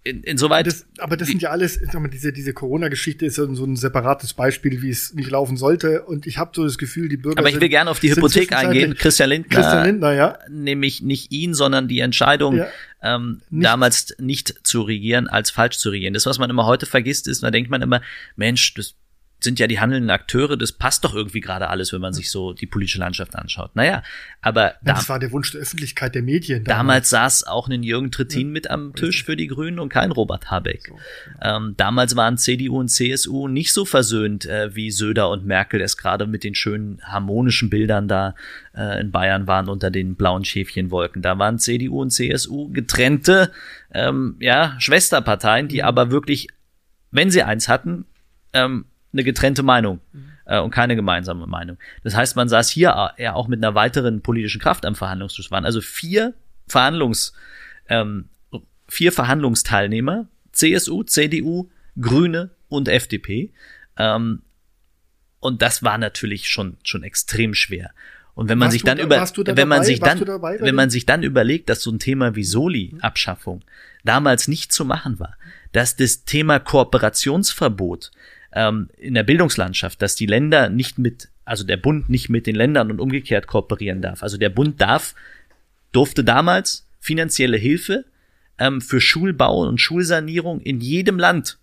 [SPEAKER 4] in, insoweit.
[SPEAKER 3] Das, aber das sind ja alles, sag mal, diese, diese Corona-Geschichte ist so ein separates Beispiel, wie es nicht laufen sollte. Und ich habe so das Gefühl, die Bürger.
[SPEAKER 4] Aber ich will gerne auf die Hypothek eingehen. Christian Lindner.
[SPEAKER 3] Christian Lindner, ja.
[SPEAKER 4] Nämlich nicht ihn, sondern die Entscheidung, ja. ähm, nicht. damals nicht zu regieren, als falsch zu regieren. Das, was man immer heute vergisst, ist, da denkt man immer, Mensch, das sind ja die handelnden Akteure, das passt doch irgendwie gerade alles, wenn man sich so die politische Landschaft anschaut. Naja, aber
[SPEAKER 3] da, das war der Wunsch der Öffentlichkeit, der Medien.
[SPEAKER 4] Damals, damals saß auch ein Jürgen Trittin ja, mit am Tisch für die Grünen und kein Robert Habeck. So, ja. ähm, damals waren CDU und CSU nicht so versöhnt, äh, wie Söder und Merkel es gerade mit den schönen harmonischen Bildern da äh, in Bayern waren unter den blauen Schäfchenwolken. Da waren CDU und CSU getrennte ähm, ja, Schwesterparteien, die mhm. aber wirklich wenn sie eins hatten, ähm, eine getrennte Meinung äh, und keine gemeinsame Meinung. Das heißt, man saß hier ja auch mit einer weiteren politischen Kraft am Verhandlungstisch. Waren also vier Verhandlungs, ähm, vier Verhandlungsteilnehmer, CSU, CDU, Grüne und FDP. Ähm, und das war natürlich schon, schon extrem schwer. Und wenn man
[SPEAKER 3] Warst
[SPEAKER 4] sich dann über,
[SPEAKER 3] du da
[SPEAKER 4] wenn man sich
[SPEAKER 3] Warst
[SPEAKER 4] dann,
[SPEAKER 3] dabei bei
[SPEAKER 4] wenn man sich dann überlegt, dass so ein Thema wie Soli-Abschaffung damals nicht zu machen war, dass das Thema Kooperationsverbot ähm, in der Bildungslandschaft, dass die Länder nicht mit, also der Bund nicht mit den Ländern und umgekehrt kooperieren darf. Also der Bund darf, durfte damals finanzielle Hilfe ähm, für Schulbau und Schulsanierung in jedem Land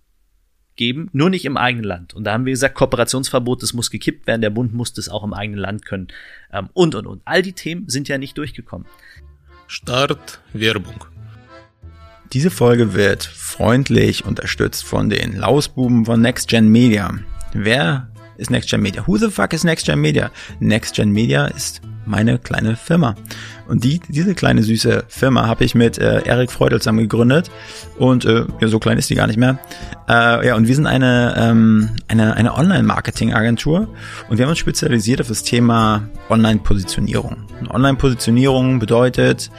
[SPEAKER 4] geben, nur nicht im eigenen Land. Und da haben wir gesagt, Kooperationsverbot, das muss gekippt werden, der Bund muss das auch im eigenen Land können. Ähm, und, und, und. All die Themen sind ja nicht durchgekommen.
[SPEAKER 2] Start Werbung.
[SPEAKER 1] Diese Folge wird freundlich unterstützt von den Lausbuben von Next Gen Media. Wer ist Next Gen Media? Who the fuck is Next Gen Media? Next Gen Media ist meine kleine Firma. Und die, diese kleine süße Firma habe ich mit äh, Erik Freudel zusammen gegründet. Und äh, ja, so klein ist die gar nicht mehr. Äh, ja, und wir sind eine, ähm, eine, eine Online-Marketing-Agentur und wir haben uns spezialisiert auf das Thema Online-Positionierung. Online-Positionierung bedeutet,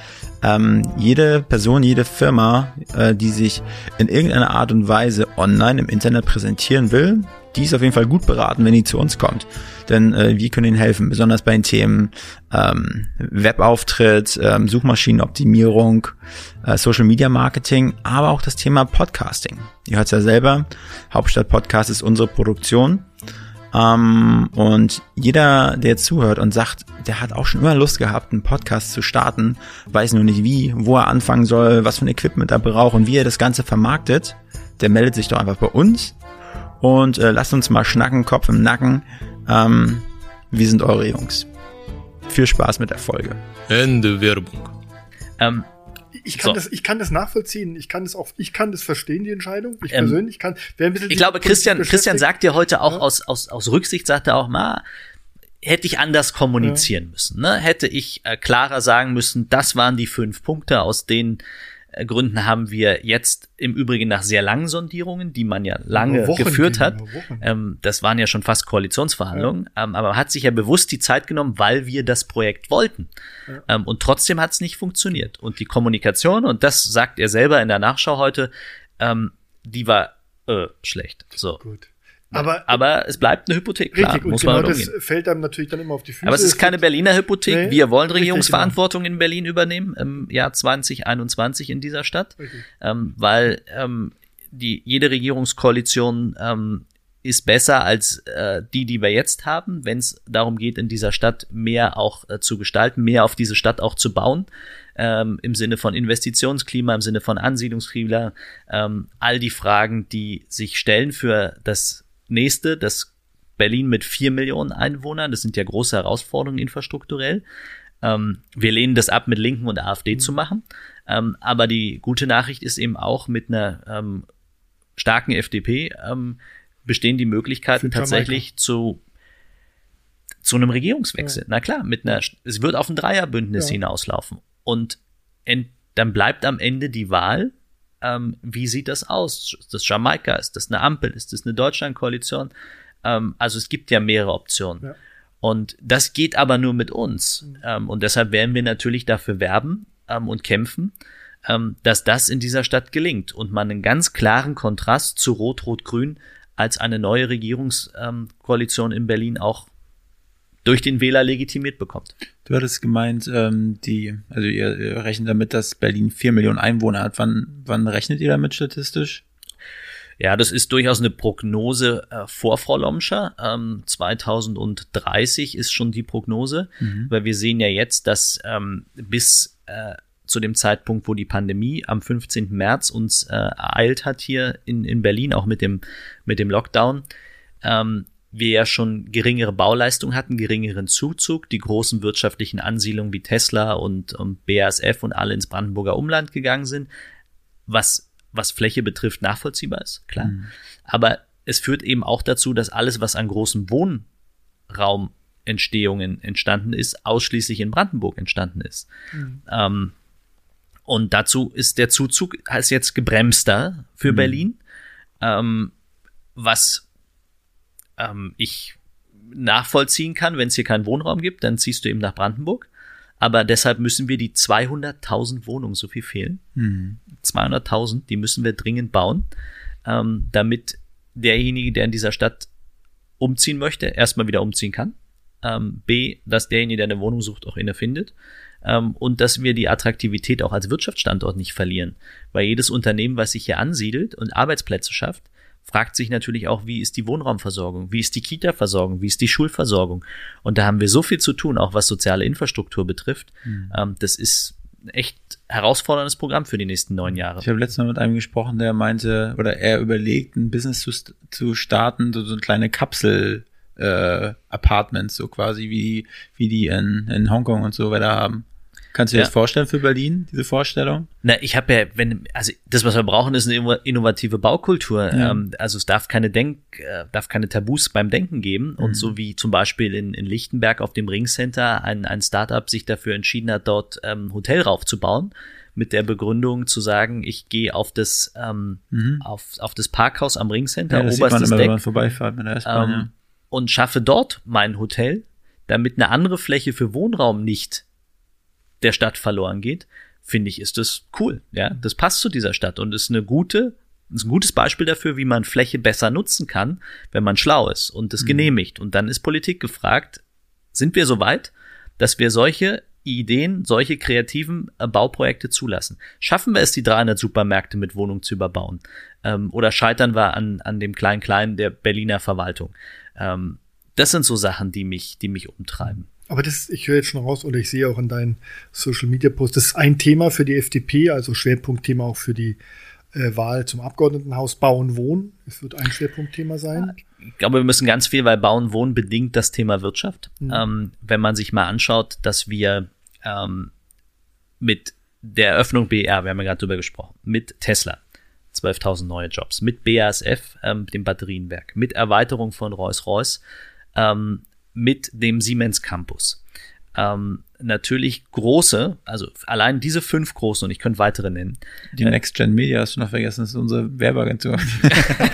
[SPEAKER 1] ähm, jede Person, jede Firma, äh, die sich in irgendeiner Art und Weise online im Internet präsentieren will, die ist auf jeden Fall gut beraten, wenn die zu uns kommt. Denn äh, wir können ihnen helfen, besonders bei den Themen ähm, Webauftritt, ähm, Suchmaschinenoptimierung, äh, Social Media Marketing, aber auch das Thema Podcasting. Ihr hört es ja selber, Hauptstadt Podcast ist unsere Produktion. Ähm, und jeder, der zuhört und sagt, der hat auch schon immer Lust gehabt, einen Podcast zu starten, weiß nur nicht wie, wo er anfangen soll, was für ein Equipment er braucht und wie er das Ganze vermarktet, der meldet sich doch einfach bei uns und äh, lasst uns mal schnacken, Kopf im Nacken. Ähm, wir sind eure Jungs. Viel Spaß mit der Folge.
[SPEAKER 2] Ende Werbung.
[SPEAKER 4] Ähm,
[SPEAKER 3] Ich kann,
[SPEAKER 4] So.
[SPEAKER 3] das, ich kann das nachvollziehen. Ich kann das auch, ich kann das verstehen, die Entscheidung. Ich
[SPEAKER 4] Ähm,
[SPEAKER 3] persönlich kann. Wer ein bisschen
[SPEAKER 4] ich glaube, Christian, Christian sagt dir heute auch
[SPEAKER 3] Ja.
[SPEAKER 4] aus, aus, aus Rücksicht, sagt er auch mal, hätte ich anders kommunizieren müssen. Ne? Hätte ich äh, klarer sagen müssen, das waren die fünf Punkte, aus den äh, Gründen haben wir jetzt im Übrigen nach sehr langen Sondierungen, die man ja lange
[SPEAKER 3] Wochen
[SPEAKER 4] geführt hat, ähm, das waren ja schon fast Koalitionsverhandlungen, ähm, aber man hat sich ja bewusst die Zeit genommen, weil wir das Projekt wollten. Ähm, und trotzdem hat es nicht funktioniert. Und die Kommunikation, und das sagt er selber in der Nachschau heute, ähm, die war äh, schlecht. So.
[SPEAKER 3] Gut. Aber,
[SPEAKER 4] Aber es bleibt eine Hypothek, klar,
[SPEAKER 3] richtig, und
[SPEAKER 4] muss
[SPEAKER 3] genau
[SPEAKER 4] man
[SPEAKER 3] das
[SPEAKER 4] umgehen.
[SPEAKER 3] fällt einem natürlich dann immer auf die Füße.
[SPEAKER 4] Aber es ist keine Berliner Hypothek.
[SPEAKER 3] Nee,
[SPEAKER 4] Wir wollen
[SPEAKER 3] richtig, genau.
[SPEAKER 4] Regierungsverantwortung in Berlin übernehmen im Jahr 2021 in dieser Stadt, ähm, weil ähm, die jede Regierungskoalition ähm, ist besser als äh, die, die wir jetzt haben, wenn es darum geht, in dieser Stadt mehr auch äh, zu gestalten, mehr auf diese Stadt auch zu bauen, ähm, im Sinne von Investitionsklima, im Sinne von Ansiedlungsklima, ähm, all die Fragen, die sich stellen für das nächste, das Berlin mit vier Millionen Einwohnern, das sind ja große Herausforderungen infrastrukturell. Ähm, wir lehnen das ab, mit Linken und AfD zu machen. Ähm, aber die gute Nachricht ist eben auch, mit einer ähm, starken FDP ähm, bestehen die Möglichkeiten tatsächlich zu zu einem Regierungswechsel. Na klar, mit einer, es wird auf ein Dreierbündnis
[SPEAKER 3] Ja.
[SPEAKER 4] hinauslaufen. Und en, dann bleibt am Ende die Wahl, ähm, wie sieht das aus? Ist das Jamaika? Ist das eine Ampel? Ist das eine Deutschlandkoalition? Ähm, also es gibt ja mehrere Optionen.
[SPEAKER 3] Ja.
[SPEAKER 4] Und das geht aber nur mit uns. Ähm, und deshalb werden wir natürlich dafür werben ähm, und kämpfen, ähm, dass das in dieser Stadt gelingt und man einen ganz klaren Kontrast zu Rot-Rot-Grün als eine neue Regierungskoalition in Berlin auch durch den Wähler legitimiert bekommt.
[SPEAKER 1] Du hattest gemeint, ähm, die, also ihr, ihr rechnet damit, dass Berlin vier Millionen Einwohner hat. Wann, wann rechnet ihr damit statistisch?
[SPEAKER 4] Ja, das ist durchaus eine Prognose äh, vor Frau Lomscher. Ähm, 2030 ist schon die Prognose, weil wir sehen ja jetzt, dass ähm, bis äh, zu dem Zeitpunkt, wo die Pandemie am 15. März uns äh, ereilt hat hier in, in Berlin, auch mit dem, mit dem Lockdown, ähm, wir ja schon geringere Bauleistung hatten, geringeren Zuzug, die großen wirtschaftlichen Ansiedlungen wie Tesla und, und BASF und alle ins Brandenburger Umland gegangen sind, was, was Fläche betrifft, nachvollziehbar ist, klar. Aber es führt eben auch dazu, dass alles, was an großen Wohnraumentstehungen entstanden ist, ausschließlich in Brandenburg entstanden ist. Ähm, und dazu ist der Zuzug ist jetzt gebremster für Berlin. Ähm, was ähm, ich nachvollziehen kann, wenn es hier keinen Wohnraum gibt, dann ziehst du eben nach Brandenburg. Aber deshalb müssen wir die 200.000 Wohnungen, so viel fehlen,
[SPEAKER 1] Mhm.
[SPEAKER 4] 200.000, die müssen wir dringend bauen, ähm, damit derjenige, der in dieser Stadt umziehen möchte, erstmal wieder umziehen kann. Ähm, B, dass derjenige, der eine Wohnung sucht, auch eine findet. Ähm, und dass wir die Attraktivität auch als Wirtschaftsstandort nicht verlieren. Weil jedes Unternehmen, was sich hier ansiedelt und Arbeitsplätze schafft, fragt sich natürlich auch, wie ist die Wohnraumversorgung, wie ist die Kita-Versorgung, wie ist die Schulversorgung. Und da haben wir so viel zu tun, auch was soziale Infrastruktur betrifft. Ähm, das ist ein echt herausforderndes Programm für die nächsten neun Jahre.
[SPEAKER 1] Ich habe letztes Mal mit einem gesprochen, der meinte, oder er überlegt, ein Business zu, zu starten, so, so eine kleine Kapsel äh, Apartments, so quasi wie, wie die in, in Hongkong und so weiter haben. Kannst du dir
[SPEAKER 4] Ja.
[SPEAKER 1] das vorstellen für Berlin, diese Vorstellung?
[SPEAKER 4] Na, ich habe ja, wenn, also das, was wir brauchen, ist eine inno- innovative Baukultur.
[SPEAKER 1] Ja.
[SPEAKER 4] Ähm, also es darf keine Denk, äh, darf keine Tabus beim Denken geben. Und
[SPEAKER 1] Mhm.
[SPEAKER 4] so wie zum Beispiel in, in Lichtenberg auf dem Ringcenter ein, ein Startup sich dafür entschieden hat, dort ähm, Hotel raufzubauen, mit der Begründung zu sagen, ich gehe auf das ähm,
[SPEAKER 1] Mhm.
[SPEAKER 4] auf, auf das Parkhaus am Ringcenter,
[SPEAKER 1] Ja, das sieht man
[SPEAKER 4] oberstes
[SPEAKER 1] immer, wenn
[SPEAKER 4] Deck
[SPEAKER 1] man vorbeifährt mit der S-Bahn.
[SPEAKER 4] ähm, und schaffe dort mein Hotel, damit eine andere Fläche für Wohnraum nicht der Stadt verloren geht, finde ich, ist das cool. Ja, das passt zu dieser Stadt und ist eine gute, ist ein gutes Beispiel dafür, wie man Fläche besser nutzen kann, wenn man schlau ist und es genehmigt. Und dann ist Politik gefragt, sind wir so weit, dass wir solche Ideen, solche kreativen äh, Bauprojekte zulassen? Schaffen wir es, die 300 Supermärkte mit Wohnungen zu überbauen? Ähm, oder scheitern wir an, an dem Klein-Klein der Berliner Verwaltung? Ähm, das sind so Sachen, die mich, die mich umtreiben.
[SPEAKER 3] Aber das, ich höre jetzt schon raus oder ich sehe auch in deinen Social Media Posts, das ist ein Thema für die FDP, also Schwerpunktthema auch für die äh, Wahl zum Abgeordnetenhaus Bauen Wohnen. Es wird ein Schwerpunktthema sein.
[SPEAKER 4] Ich glaube, wir müssen ganz viel, weil Bauen, Wohnen bedingt das Thema Wirtschaft.
[SPEAKER 3] Mhm.
[SPEAKER 4] Ähm, wenn man sich mal anschaut, dass wir ähm, mit der Eröffnung BR, wir haben ja gerade drüber gesprochen, mit Tesla 12.000 neue Jobs, mit BASF, ähm, dem Batterienwerk, mit Erweiterung von Rolls-Royce, ähm, mit dem Siemens Campus. Ähm, natürlich große, also allein diese fünf großen, und ich könnte weitere nennen,
[SPEAKER 1] Die Next Gen Media hast du noch vergessen, das ist unsere Werbeagentur.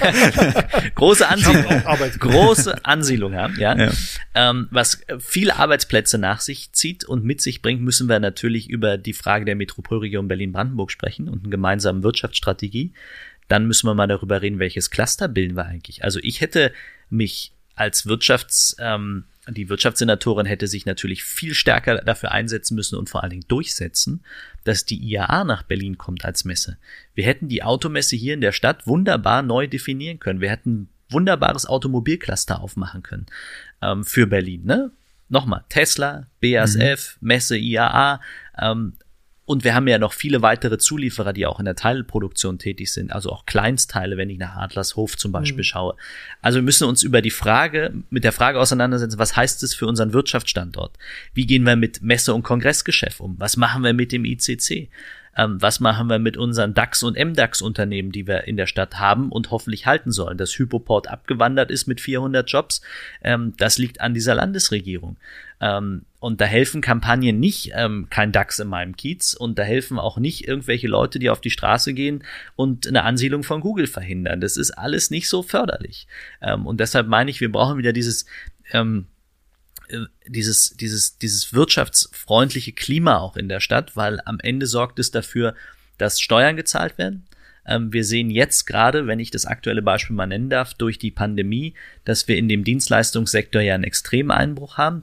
[SPEAKER 4] große Ansiedlung, große Ansiedlung haben, ja.
[SPEAKER 1] Ja.
[SPEAKER 4] Ähm, was viele Arbeitsplätze nach sich zieht und mit sich bringt, müssen wir natürlich über die Frage der Metropolregion Berlin-Brandenburg sprechen und eine gemeinsame Wirtschaftsstrategie. Dann müssen wir mal darüber reden, welches Cluster bilden wir eigentlich. Also ich hätte mich als Wirtschafts, ähm, die Wirtschaftssenatorin hätte sich natürlich viel stärker dafür einsetzen müssen und vor allen Dingen durchsetzen, dass die IAA nach Berlin kommt als Messe. Wir hätten die Automesse hier in der Stadt wunderbar neu definieren können. Wir hätten ein wunderbares Automobilcluster aufmachen können ähm, für Berlin. Ne? Nochmal, Tesla, BASF, Messe, IAA. Ähm, und wir haben ja noch viele weitere Zulieferer, die auch in der Teilproduktion tätig sind, also auch Kleinstteile, wenn ich nach Adlershof zum Beispiel schaue. Also wir müssen uns über die Frage, mit der Frage auseinandersetzen, was heißt es für unseren Wirtschaftsstandort? Wie gehen wir mit Messe- und Kongressgeschäft um? Was machen wir mit dem ICC? Ähm, was machen wir mit unseren DAX- und MDAX-Unternehmen, die wir in der Stadt haben und hoffentlich halten sollen? Dass Hypoport abgewandert ist mit 400 Jobs, ähm, das liegt an dieser Landesregierung. Ähm, und da helfen Kampagnen nicht, ähm, kein DAX in meinem Kiez, und da helfen auch nicht irgendwelche Leute, die auf die Straße gehen und eine Ansiedlung von Google verhindern. Das ist alles nicht so förderlich. Ähm, und deshalb meine ich, wir brauchen wieder dieses, ähm, äh, dieses, dieses, dieses wirtschaftsfreundliche Klima auch in der Stadt, weil am Ende sorgt es dafür, dass Steuern gezahlt werden. Ähm, wir sehen jetzt gerade, wenn ich das aktuelle Beispiel mal nennen darf, durch die Pandemie, dass wir in dem Dienstleistungssektor ja einen extremen Einbruch haben.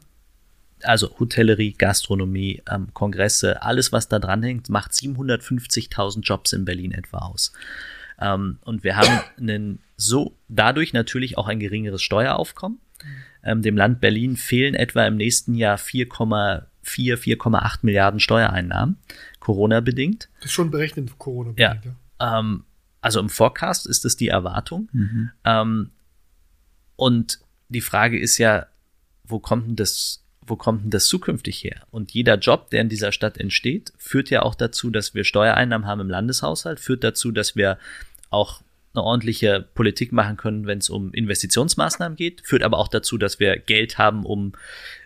[SPEAKER 4] Also Hotellerie, Gastronomie, ähm, Kongresse, alles, was da dran hängt, macht 750.000 Jobs in Berlin etwa aus. Ähm, und wir haben einen so dadurch natürlich auch ein geringeres Steueraufkommen. Ähm, dem Land Berlin fehlen etwa im nächsten Jahr 4,4, 4,8 Milliarden Steuereinnahmen, Corona-bedingt.
[SPEAKER 3] Das ist schon berechnet für Corona.
[SPEAKER 4] Ja. Ähm, also im Forecast ist es die Erwartung. Ähm, und die Frage ist ja, wo kommt denn das, wo kommt denn das zukünftig her? Und jeder Job, der in dieser Stadt entsteht, führt ja auch dazu, dass wir Steuereinnahmen haben im Landeshaushalt, führt dazu, dass wir auch eine ordentliche Politik machen können, wenn es um Investitionsmaßnahmen geht, führt aber auch dazu, dass wir Geld haben, um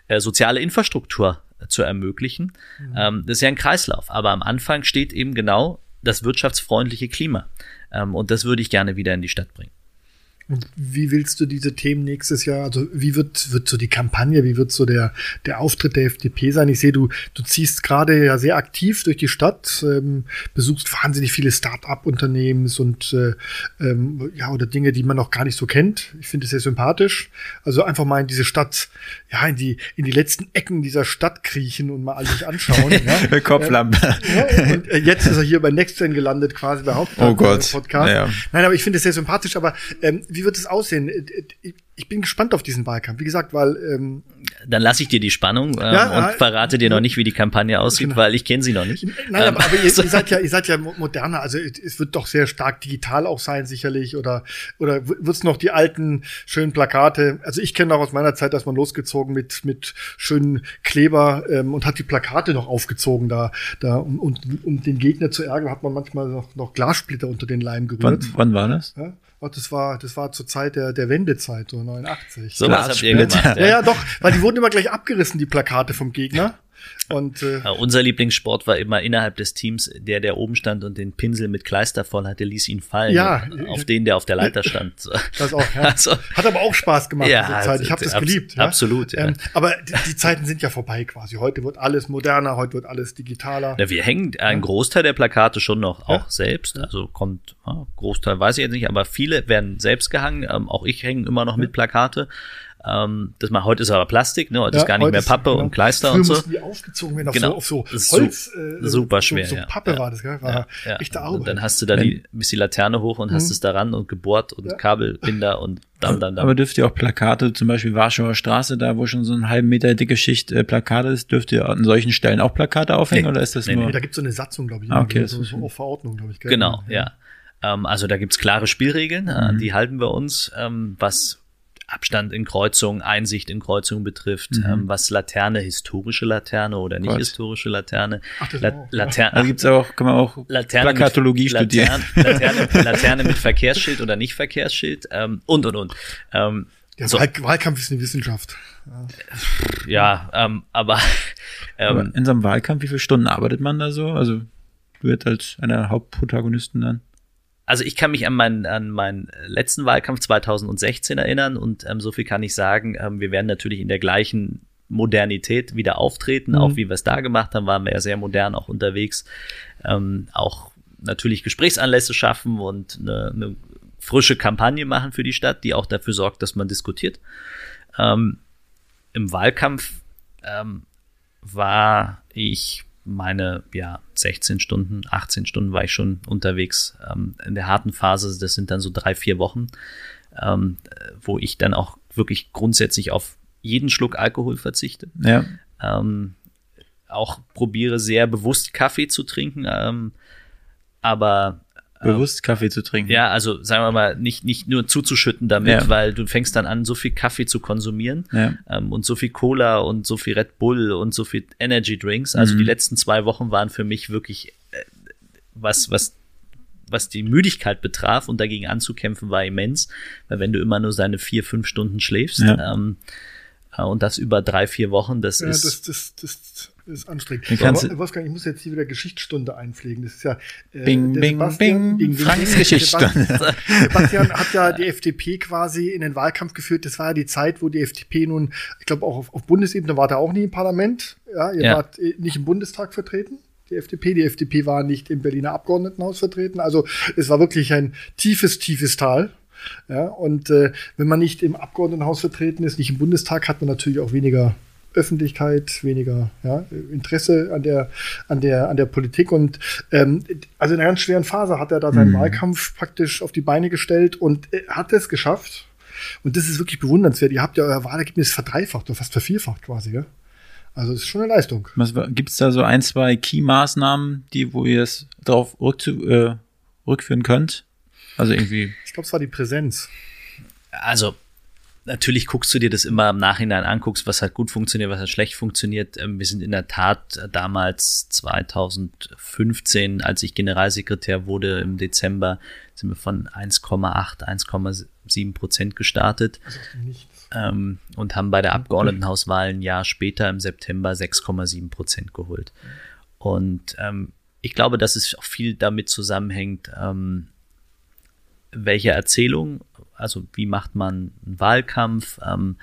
[SPEAKER 4] äh, soziale Infrastruktur zu ermöglichen. Ähm, das ist ja ein Kreislauf, aber am Anfang steht eben genau das wirtschaftsfreundliche Klima. Ähm, und das würde ich gerne wieder in die Stadt bringen.
[SPEAKER 3] Wie willst du diese Themen nächstes Jahr, also wie wird, wird so die Kampagne, wie wird so der, der Auftritt der FDP sein? Ich sehe, du, du ziehst gerade ja sehr aktiv durch die Stadt, ähm, besuchst wahnsinnig viele Start-up-Unternehmens und äh, ähm, ja, oder Dinge, die man noch gar nicht so kennt. Ich finde es sehr sympathisch. Also einfach mal in diese Stadt, ja, in die, in die letzten Ecken dieser Stadt kriechen und mal alles anschauen. ja.
[SPEAKER 1] Kopflampe.
[SPEAKER 3] Ja, und äh, jetzt ist er hier bei NextGen gelandet, quasi bei Haupt
[SPEAKER 1] Oh Gott.
[SPEAKER 3] Podcast.
[SPEAKER 1] Ja.
[SPEAKER 3] Nein, aber ich finde es sehr sympathisch. Aber ähm, wie wird es aussehen? Ich bin gespannt auf diesen Wahlkampf. Wie gesagt, weil ähm,
[SPEAKER 4] Dann lasse ich dir die Spannung ähm,
[SPEAKER 3] Ja,
[SPEAKER 4] und verrate dir noch nicht, wie die Kampagne aussieht,
[SPEAKER 3] Genau.
[SPEAKER 4] weil ich kenne sie noch nicht.
[SPEAKER 3] Nein,
[SPEAKER 4] Ähm,
[SPEAKER 3] aber, aber ihr,
[SPEAKER 4] also-
[SPEAKER 3] ihr seid ja, ihr seid ja mo- moderner. Also es wird doch sehr stark digital auch sein, sicherlich. Oder oder wird es noch die alten schönen Plakate? Also ich kenne auch aus meiner Zeit, dass man losgezogen mit mit schönen Kleber ähm, und hat die Plakate noch aufgezogen da da um, um, um den Gegner zu ärgern, hat man manchmal noch, noch Glassplitter unter den Leim
[SPEAKER 1] Wann,
[SPEAKER 3] gerührt.
[SPEAKER 1] wann war das?
[SPEAKER 3] Ja? Und das war das war zur Zeit der der Wendezeit so 89.
[SPEAKER 4] So was habt ihr gemacht.
[SPEAKER 3] ja, ja, doch, weil die wurden immer gleich abgerissen, die Plakate vom Gegner. Und äh,
[SPEAKER 4] Äh, Unser Lieblingssport war immer innerhalb des Teams, der, der oben stand und den Pinsel mit Kleister voll hatte, ließ ihn fallen.
[SPEAKER 3] Ja.
[SPEAKER 4] Auf den, der auf der Leiter stand.
[SPEAKER 3] Das auch, ja.
[SPEAKER 4] Also-
[SPEAKER 3] Hat aber auch Spaß gemacht,
[SPEAKER 4] Ja,
[SPEAKER 3] diese Zeit. Ich habe das
[SPEAKER 4] abs-
[SPEAKER 3] geliebt. Ja.
[SPEAKER 4] absolut, ja.
[SPEAKER 3] Ähm, aber die, die Zeiten sind ja vorbei quasi. Heute wird alles moderner, heute wird alles digitaler.
[SPEAKER 4] Na, wir hängen einen Großteil der Plakate schon noch auch
[SPEAKER 3] Ja.
[SPEAKER 4] selbst. Also kommt, ja, Großteil weiß ich jetzt nicht, aber viele werden selbst gehangen. Ähm, auch ich hänge immer noch mit Plakate. Ähm, das mal heute ist aber Plastik, ne? Heute
[SPEAKER 3] Ja,
[SPEAKER 4] ist gar nicht mehr
[SPEAKER 3] ist-
[SPEAKER 4] Pappe
[SPEAKER 3] genau.
[SPEAKER 4] und Kleister
[SPEAKER 3] Früher
[SPEAKER 4] und so.
[SPEAKER 3] mussten die aufgezogen werden auf
[SPEAKER 4] Genau.
[SPEAKER 3] so, auf so Holz. äh,
[SPEAKER 4] super
[SPEAKER 3] so,
[SPEAKER 4] schwer,
[SPEAKER 3] So
[SPEAKER 4] ja.
[SPEAKER 3] Pappe
[SPEAKER 4] Ja.
[SPEAKER 3] war das, gell? War
[SPEAKER 4] Ja.
[SPEAKER 3] echte Arbeit.
[SPEAKER 4] Und dann hast du da die, bist die Laterne hoch und hast es daran und gebohrt und
[SPEAKER 3] Ja.
[SPEAKER 4] Kabelbinder und dann, dann, dann.
[SPEAKER 1] Aber dürft ihr auch Plakate, zum Beispiel Warschauer Straße, da wo schon so einen halben Meter dicke Schicht äh, Plakate ist, dürft ihr an solchen Stellen auch Plakate aufhängen
[SPEAKER 4] Nee.
[SPEAKER 1] oder ist das
[SPEAKER 4] Nee,
[SPEAKER 1] nur?
[SPEAKER 3] nee, da gibt's so eine Satzung, glaube ich.
[SPEAKER 1] Ah, okay, das
[SPEAKER 3] so,
[SPEAKER 1] ist
[SPEAKER 3] so auf Verordnung, glaube ich. Gell?
[SPEAKER 4] Genau, ja. Ähm, also da gibt's klare Spielregeln, äh, an die halten wir uns, ähm, was Abstand in Kreuzungen, Einsicht in Kreuzungen betrifft, ähm, was Laterne, historische Laterne oder nicht
[SPEAKER 1] Gott.
[SPEAKER 4] historische Laterne,
[SPEAKER 3] Ach, das
[SPEAKER 4] La
[SPEAKER 3] auch, ja.
[SPEAKER 4] Laterne,
[SPEAKER 1] Also gibt's auch, kann man auch
[SPEAKER 4] Laterne
[SPEAKER 1] Plakatologie
[SPEAKER 4] mit,
[SPEAKER 1] studieren.
[SPEAKER 4] Laterne, Laterne, Laterne mit Verkehrsschild oder nicht Verkehrsschild ähm, und und und. Ähm,
[SPEAKER 3] Der
[SPEAKER 4] so,
[SPEAKER 3] Wahl Wahlkampf ist eine Wissenschaft.
[SPEAKER 4] ja, ähm, aber
[SPEAKER 1] Aber
[SPEAKER 4] ähm,
[SPEAKER 1] in so einem Wahlkampf, wie viele Stunden arbeitet man da so? Also du wird als einer der Hauptprotagonisten dann.
[SPEAKER 4] Also ich kann mich an meinen, an meinen letzten Wahlkampf 2016 erinnern und ähm, so viel kann ich sagen, ähm, wir werden natürlich in der gleichen Modernität wieder auftreten, auch wie wir es da gemacht haben, waren wir ja sehr modern auch unterwegs, ähm, auch natürlich Gesprächsanlässe schaffen und eine, eine frische Kampagne machen für die Stadt, die auch dafür sorgt, dass man diskutiert. Ähm, Im Wahlkampf ähm, war ich meine, ja, 16 Stunden, 18 Stunden war ich schon unterwegs ähm, in der harten Phase. Das sind dann so drei, vier Wochen, ähm, äh, wo ich dann auch wirklich grundsätzlich auf jeden Schluck Alkohol verzichte.
[SPEAKER 1] Ja.
[SPEAKER 4] Ähm, auch probiere sehr bewusst Kaffee zu trinken, ähm, aber
[SPEAKER 1] Bewusst Kaffee zu trinken.
[SPEAKER 4] ja, also sagen wir mal, nicht, nicht nur zuzuschütten damit,
[SPEAKER 1] Ja.
[SPEAKER 4] weil du fängst dann an, so viel Kaffee zu konsumieren
[SPEAKER 1] Ja.
[SPEAKER 4] ähm, und so viel Cola und so viel Red Bull und so viel Energy Drinks. Also
[SPEAKER 1] Mhm.
[SPEAKER 4] die letzten zwei Wochen waren für mich wirklich äh, was, was was die Müdigkeit betraf und dagegen anzukämpfen war immens, weil wenn du immer nur seine vier, fünf Stunden schläfst
[SPEAKER 1] Ja.
[SPEAKER 4] ähm, äh, und das über drei, vier Wochen, das
[SPEAKER 3] Ja,
[SPEAKER 4] ist
[SPEAKER 3] das, das, das ist anstrengend.
[SPEAKER 1] Kannst
[SPEAKER 3] Aber, Wolfgang, ich muss jetzt hier wieder Geschichtsstunde einpflegen. Das ist ja äh,
[SPEAKER 1] Bing, bing,
[SPEAKER 3] Sebastian-
[SPEAKER 1] bing, Franks
[SPEAKER 3] bing.
[SPEAKER 1] Geschichtsstunde.
[SPEAKER 3] Sebastian, Sebastian hat ja die FDP quasi in den Wahlkampf geführt. Das war ja die Zeit, wo die FDP nun, ich glaube auch auf, auf Bundesebene war da auch nie im Parlament. Ja, ihr
[SPEAKER 4] Ja.
[SPEAKER 3] wart äh, nicht im Bundestag vertreten. Die FDP, die FDP war nicht im Berliner Abgeordnetenhaus vertreten. Also es war wirklich ein tiefes, tiefes Tal. Ja, und äh, wenn man nicht im Abgeordnetenhaus vertreten ist, nicht im Bundestag, hat man natürlich auch weniger Öffentlichkeit, weniger ja, Interesse an der, an der, an der Politik. Und ähm, also in einer ganz schweren Phase hat er da seinen Wahlkampf praktisch auf die Beine gestellt und äh, hat es geschafft. Und das ist wirklich bewundernswert. Ihr habt ja euer Wahlergebnis verdreifacht oder fast vervierfacht quasi, ja? Also ist schon eine Leistung.
[SPEAKER 1] War- gibt's da so ein, zwei Key-Maßnahmen, die, wo ihr es darauf rückzu, äh, rückführen könnt? Also irgendwie,
[SPEAKER 3] Ich glaube, es war die Präsenz.
[SPEAKER 4] also natürlich guckst du dir das immer im Nachhinein an, guckst, was hat gut funktioniert, was hat schlecht funktioniert. Ähm, Wir sind in der Tat äh, damals 2015, als ich Generalsekretär wurde im Dezember, sind wir von 1,8, 1,7 Prozent gestartet ähm, und haben bei der Abgeordnetenhauswahl ein Jahr später im September 6,7 Prozent geholt. Und ähm, ich glaube, dass es auch viel damit zusammenhängt, ähm, welche Erzählung also wie macht man einen Wahlkampf? Ähm,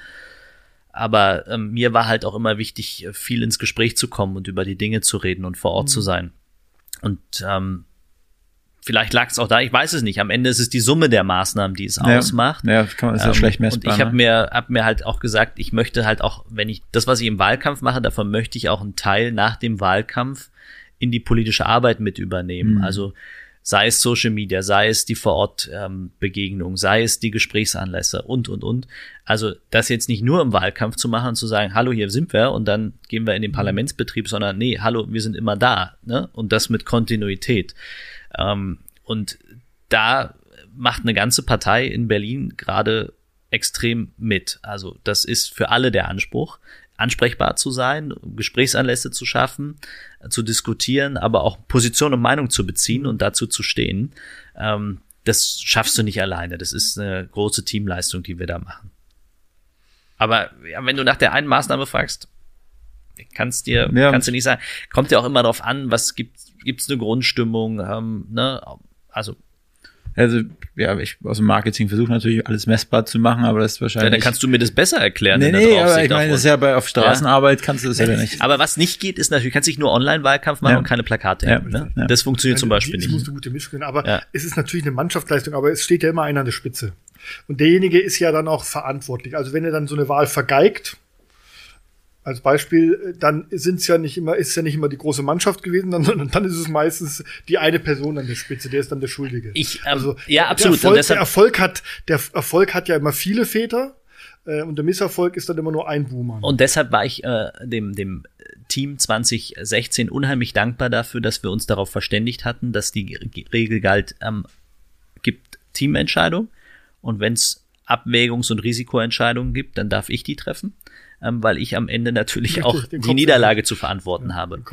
[SPEAKER 4] aber ähm, mir war halt auch immer wichtig, viel ins Gespräch zu kommen und über die Dinge zu reden und vor Ort mhm. zu sein. Und ähm, vielleicht lag es auch da, ich weiß es nicht. Am Ende ist es die Summe der Maßnahmen, die es ja, ausmacht.
[SPEAKER 1] Ja, kann man ist ja ähm, schlecht messbar.
[SPEAKER 4] Und ich habe ne? mir, hab mir halt auch gesagt, ich möchte halt auch, wenn ich das, was ich im Wahlkampf mache, davon möchte ich auch einen Teil nach dem Wahlkampf in die politische Arbeit mit übernehmen. Mhm. Also sei es Social Media, sei es die Vorortbegegnung, ähm, sei es die Gesprächsanlässe und, und, und. Also das jetzt nicht nur im Wahlkampf zu machen zu sagen, hallo, hier sind wir und dann gehen wir in den mhm. Parlamentsbetrieb, sondern nee, hallo, wir sind immer da. Ne? Und das mit Kontinuität. Ähm, und da macht eine ganze Partei in Berlin gerade extrem mit. Also das ist für alle der Anspruch ansprechbar zu sein, Gesprächsanlässe zu schaffen, äh, zu diskutieren, aber auch Position und Meinung zu beziehen und dazu zu stehen. Ähm, das schaffst du nicht alleine. Das ist eine große Teamleistung, die wir da machen. Aber ja, wenn du nach der einen Maßnahme fragst, kannst dir, ja. kannst du nicht sagen, kommt ja auch immer darauf an, was gibt, gibt's eine Grundstimmung, ähm, ne? Also
[SPEAKER 1] also, ja, ich aus dem Marketing versuche natürlich alles messbar zu machen, aber das ist wahrscheinlich. Ja,
[SPEAKER 4] dann kannst du mir das besser erklären.
[SPEAKER 1] Nee, nee, aber ich meine, das ist ja bei auf Straßenarbeit ja. kannst du das ja nicht.
[SPEAKER 4] Aber was nicht geht, ist natürlich, kannst dich nur Online-Wahlkampf machen ja. und keine Plakate ja. Ne? Ja. Das funktioniert zum Beispiel nicht. Das musst
[SPEAKER 3] du gute Mischung, aber es ist natürlich eine Mannschaftsleistung, aber es steht ja immer einer an der Spitze. Und derjenige ist ja dann auch verantwortlich. Also wenn er dann so eine Wahl vergeigt, als Beispiel, dann sind es ja nicht immer, ist ja nicht immer die große Mannschaft gewesen, sondern dann ist es meistens die eine Person an der Spitze, der ist dann der Schuldige.
[SPEAKER 4] Ich, ähm, also ja, absolut.
[SPEAKER 3] Der Erfolg, der Erfolg hat, der Erfolg hat ja immer viele Väter äh, und der Misserfolg ist dann immer nur ein Boomer.
[SPEAKER 4] Und deshalb war ich äh, dem, dem Team 2016 unheimlich dankbar dafür, dass wir uns darauf verständigt hatten, dass die Regel galt, ähm, gibt Teamentscheidung und wenn es Abwägungs- und Risikoentscheidungen gibt, dann darf ich die treffen ähm, weil ich am Ende natürlich auch die Niederlage zu verantworten ja, habe.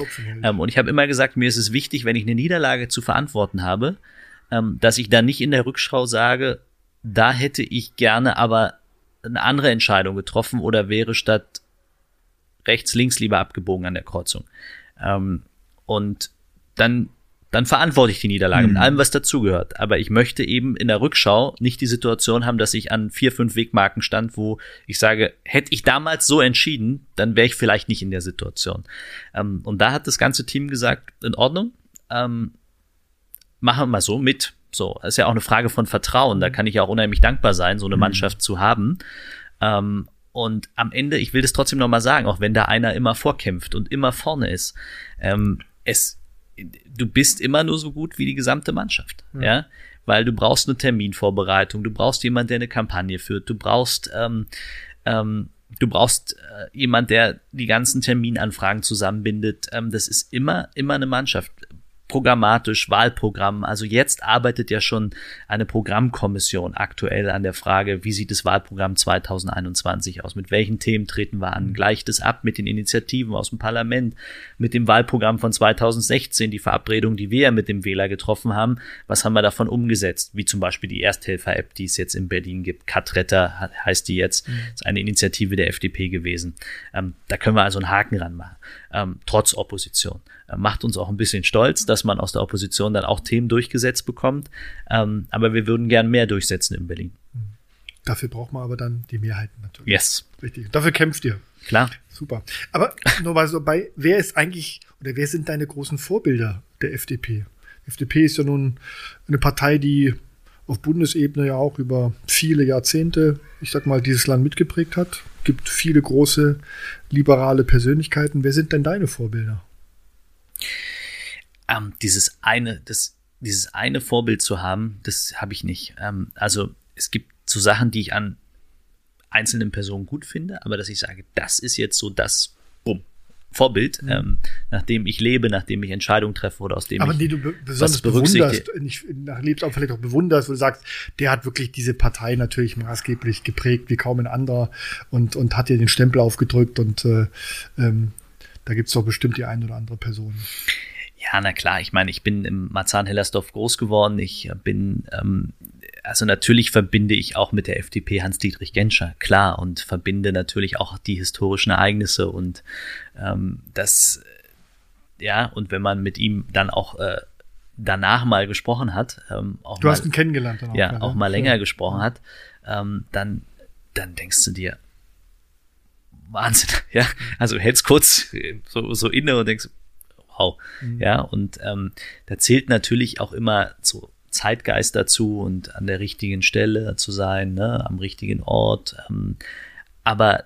[SPEAKER 4] Ähm, und ich habe immer gesagt, mir ist es wichtig, wenn ich eine Niederlage zu verantworten habe, ähm, dass ich dann nicht in der Rückschau sage, da hätte ich gerne aber eine andere Entscheidung getroffen oder wäre statt rechts, links lieber abgebogen an der Kreuzung. Ähm, und dann dann verantworte ich die Niederlage mhm. mit allem, was dazugehört. Aber ich möchte eben in der Rückschau nicht die Situation haben, dass ich an vier, fünf Wegmarken stand, wo ich sage, hätte ich damals so entschieden, dann wäre ich vielleicht nicht in der Situation. Ähm, und da hat das ganze Team gesagt, in Ordnung, ähm, machen wir mal so mit. So, das ist ja auch eine Frage von Vertrauen. Da kann ich ja auch unheimlich dankbar sein, so eine mhm. Mannschaft zu haben. Ähm, und am Ende, ich will das trotzdem nochmal sagen, auch wenn da einer immer vorkämpft und immer vorne ist, ähm, es du bist immer nur so gut wie die gesamte Mannschaft, ja. ja? Weil du brauchst eine Terminvorbereitung, du brauchst jemand, der eine Kampagne führt, du brauchst ähm, ähm, du brauchst äh, jemand, der die ganzen Terminanfragen zusammenbindet. Ähm, das ist immer immer eine Mannschaft programmatisch, Wahlprogramm. Also jetzt arbeitet ja schon eine Programmkommission aktuell an der Frage, wie sieht das Wahlprogramm 2021 aus? Mit welchen Themen treten wir an? Gleicht es ab mit den Initiativen aus dem Parlament, mit dem Wahlprogramm von 2016, die Verabredung, die wir ja mit dem Wähler getroffen haben? Was haben wir davon umgesetzt? Wie zum Beispiel die Ersthelfer-App, die es jetzt in Berlin gibt. Katretter heißt die jetzt. Das mhm. ist eine Initiative der FDP gewesen. Ähm, da können wir also einen Haken ranmachen, ähm, trotz Opposition. Äh, macht uns auch ein bisschen stolz, dass man aus der Opposition dann auch Themen durchgesetzt bekommt. Ähm, aber wir würden gern mehr durchsetzen in Berlin.
[SPEAKER 3] Dafür braucht man aber dann die Mehrheiten natürlich.
[SPEAKER 4] Yes.
[SPEAKER 3] Richtig. Dafür kämpft ihr.
[SPEAKER 4] Klar.
[SPEAKER 3] Super. Aber nur mal so bei, wer ist eigentlich oder wer sind deine großen Vorbilder der FDP? Die FDP ist ja nun eine Partei, die auf Bundesebene ja auch über viele Jahrzehnte, ich sag mal, dieses Land mitgeprägt hat. Gibt viele große liberale Persönlichkeiten. Wer sind denn deine Vorbilder?
[SPEAKER 4] Ähm, dieses eine, das, dieses eine Vorbild zu haben, das habe ich nicht. Ähm, also es gibt so Sachen, die ich an einzelnen Personen gut finde, aber dass ich sage, das ist jetzt so das Bumm. Vorbild, mhm. ähm, nachdem ich lebe, nachdem ich Entscheidungen treffe oder aus dem
[SPEAKER 3] Aber
[SPEAKER 4] ich
[SPEAKER 3] die du be besonders bewunderst, nicht nach lebst auch vielleicht auch bewunderst, wo du sagst, der hat wirklich diese Partei natürlich maßgeblich geprägt wie kaum ein anderer und, und hat dir den Stempel aufgedrückt und äh, ähm, da gibt es doch bestimmt die eine oder andere Person.
[SPEAKER 4] Ja, na klar. Ich meine, ich bin im Marzahn-Hellersdorf groß geworden. Ich bin, ähm, also natürlich verbinde ich auch mit der FDP Hans-Dietrich Genscher, klar, und verbinde natürlich auch die historischen Ereignisse und ähm, das, ja, und wenn man mit ihm dann auch äh, danach mal gesprochen hat, ähm, auch
[SPEAKER 3] Du
[SPEAKER 4] mal,
[SPEAKER 3] hast ihn kennengelernt. Auch
[SPEAKER 4] ja,
[SPEAKER 3] mal,
[SPEAKER 4] auch
[SPEAKER 3] ne?
[SPEAKER 4] mal länger gesprochen hat, ähm, dann, dann denkst du dir, Wahnsinn, ja. Also hältst kurz so, so inne und denkst, wow, ja. Und ähm, da zählt natürlich auch immer so Zeitgeist dazu und an der richtigen Stelle zu sein, ne, am richtigen Ort. Ähm, aber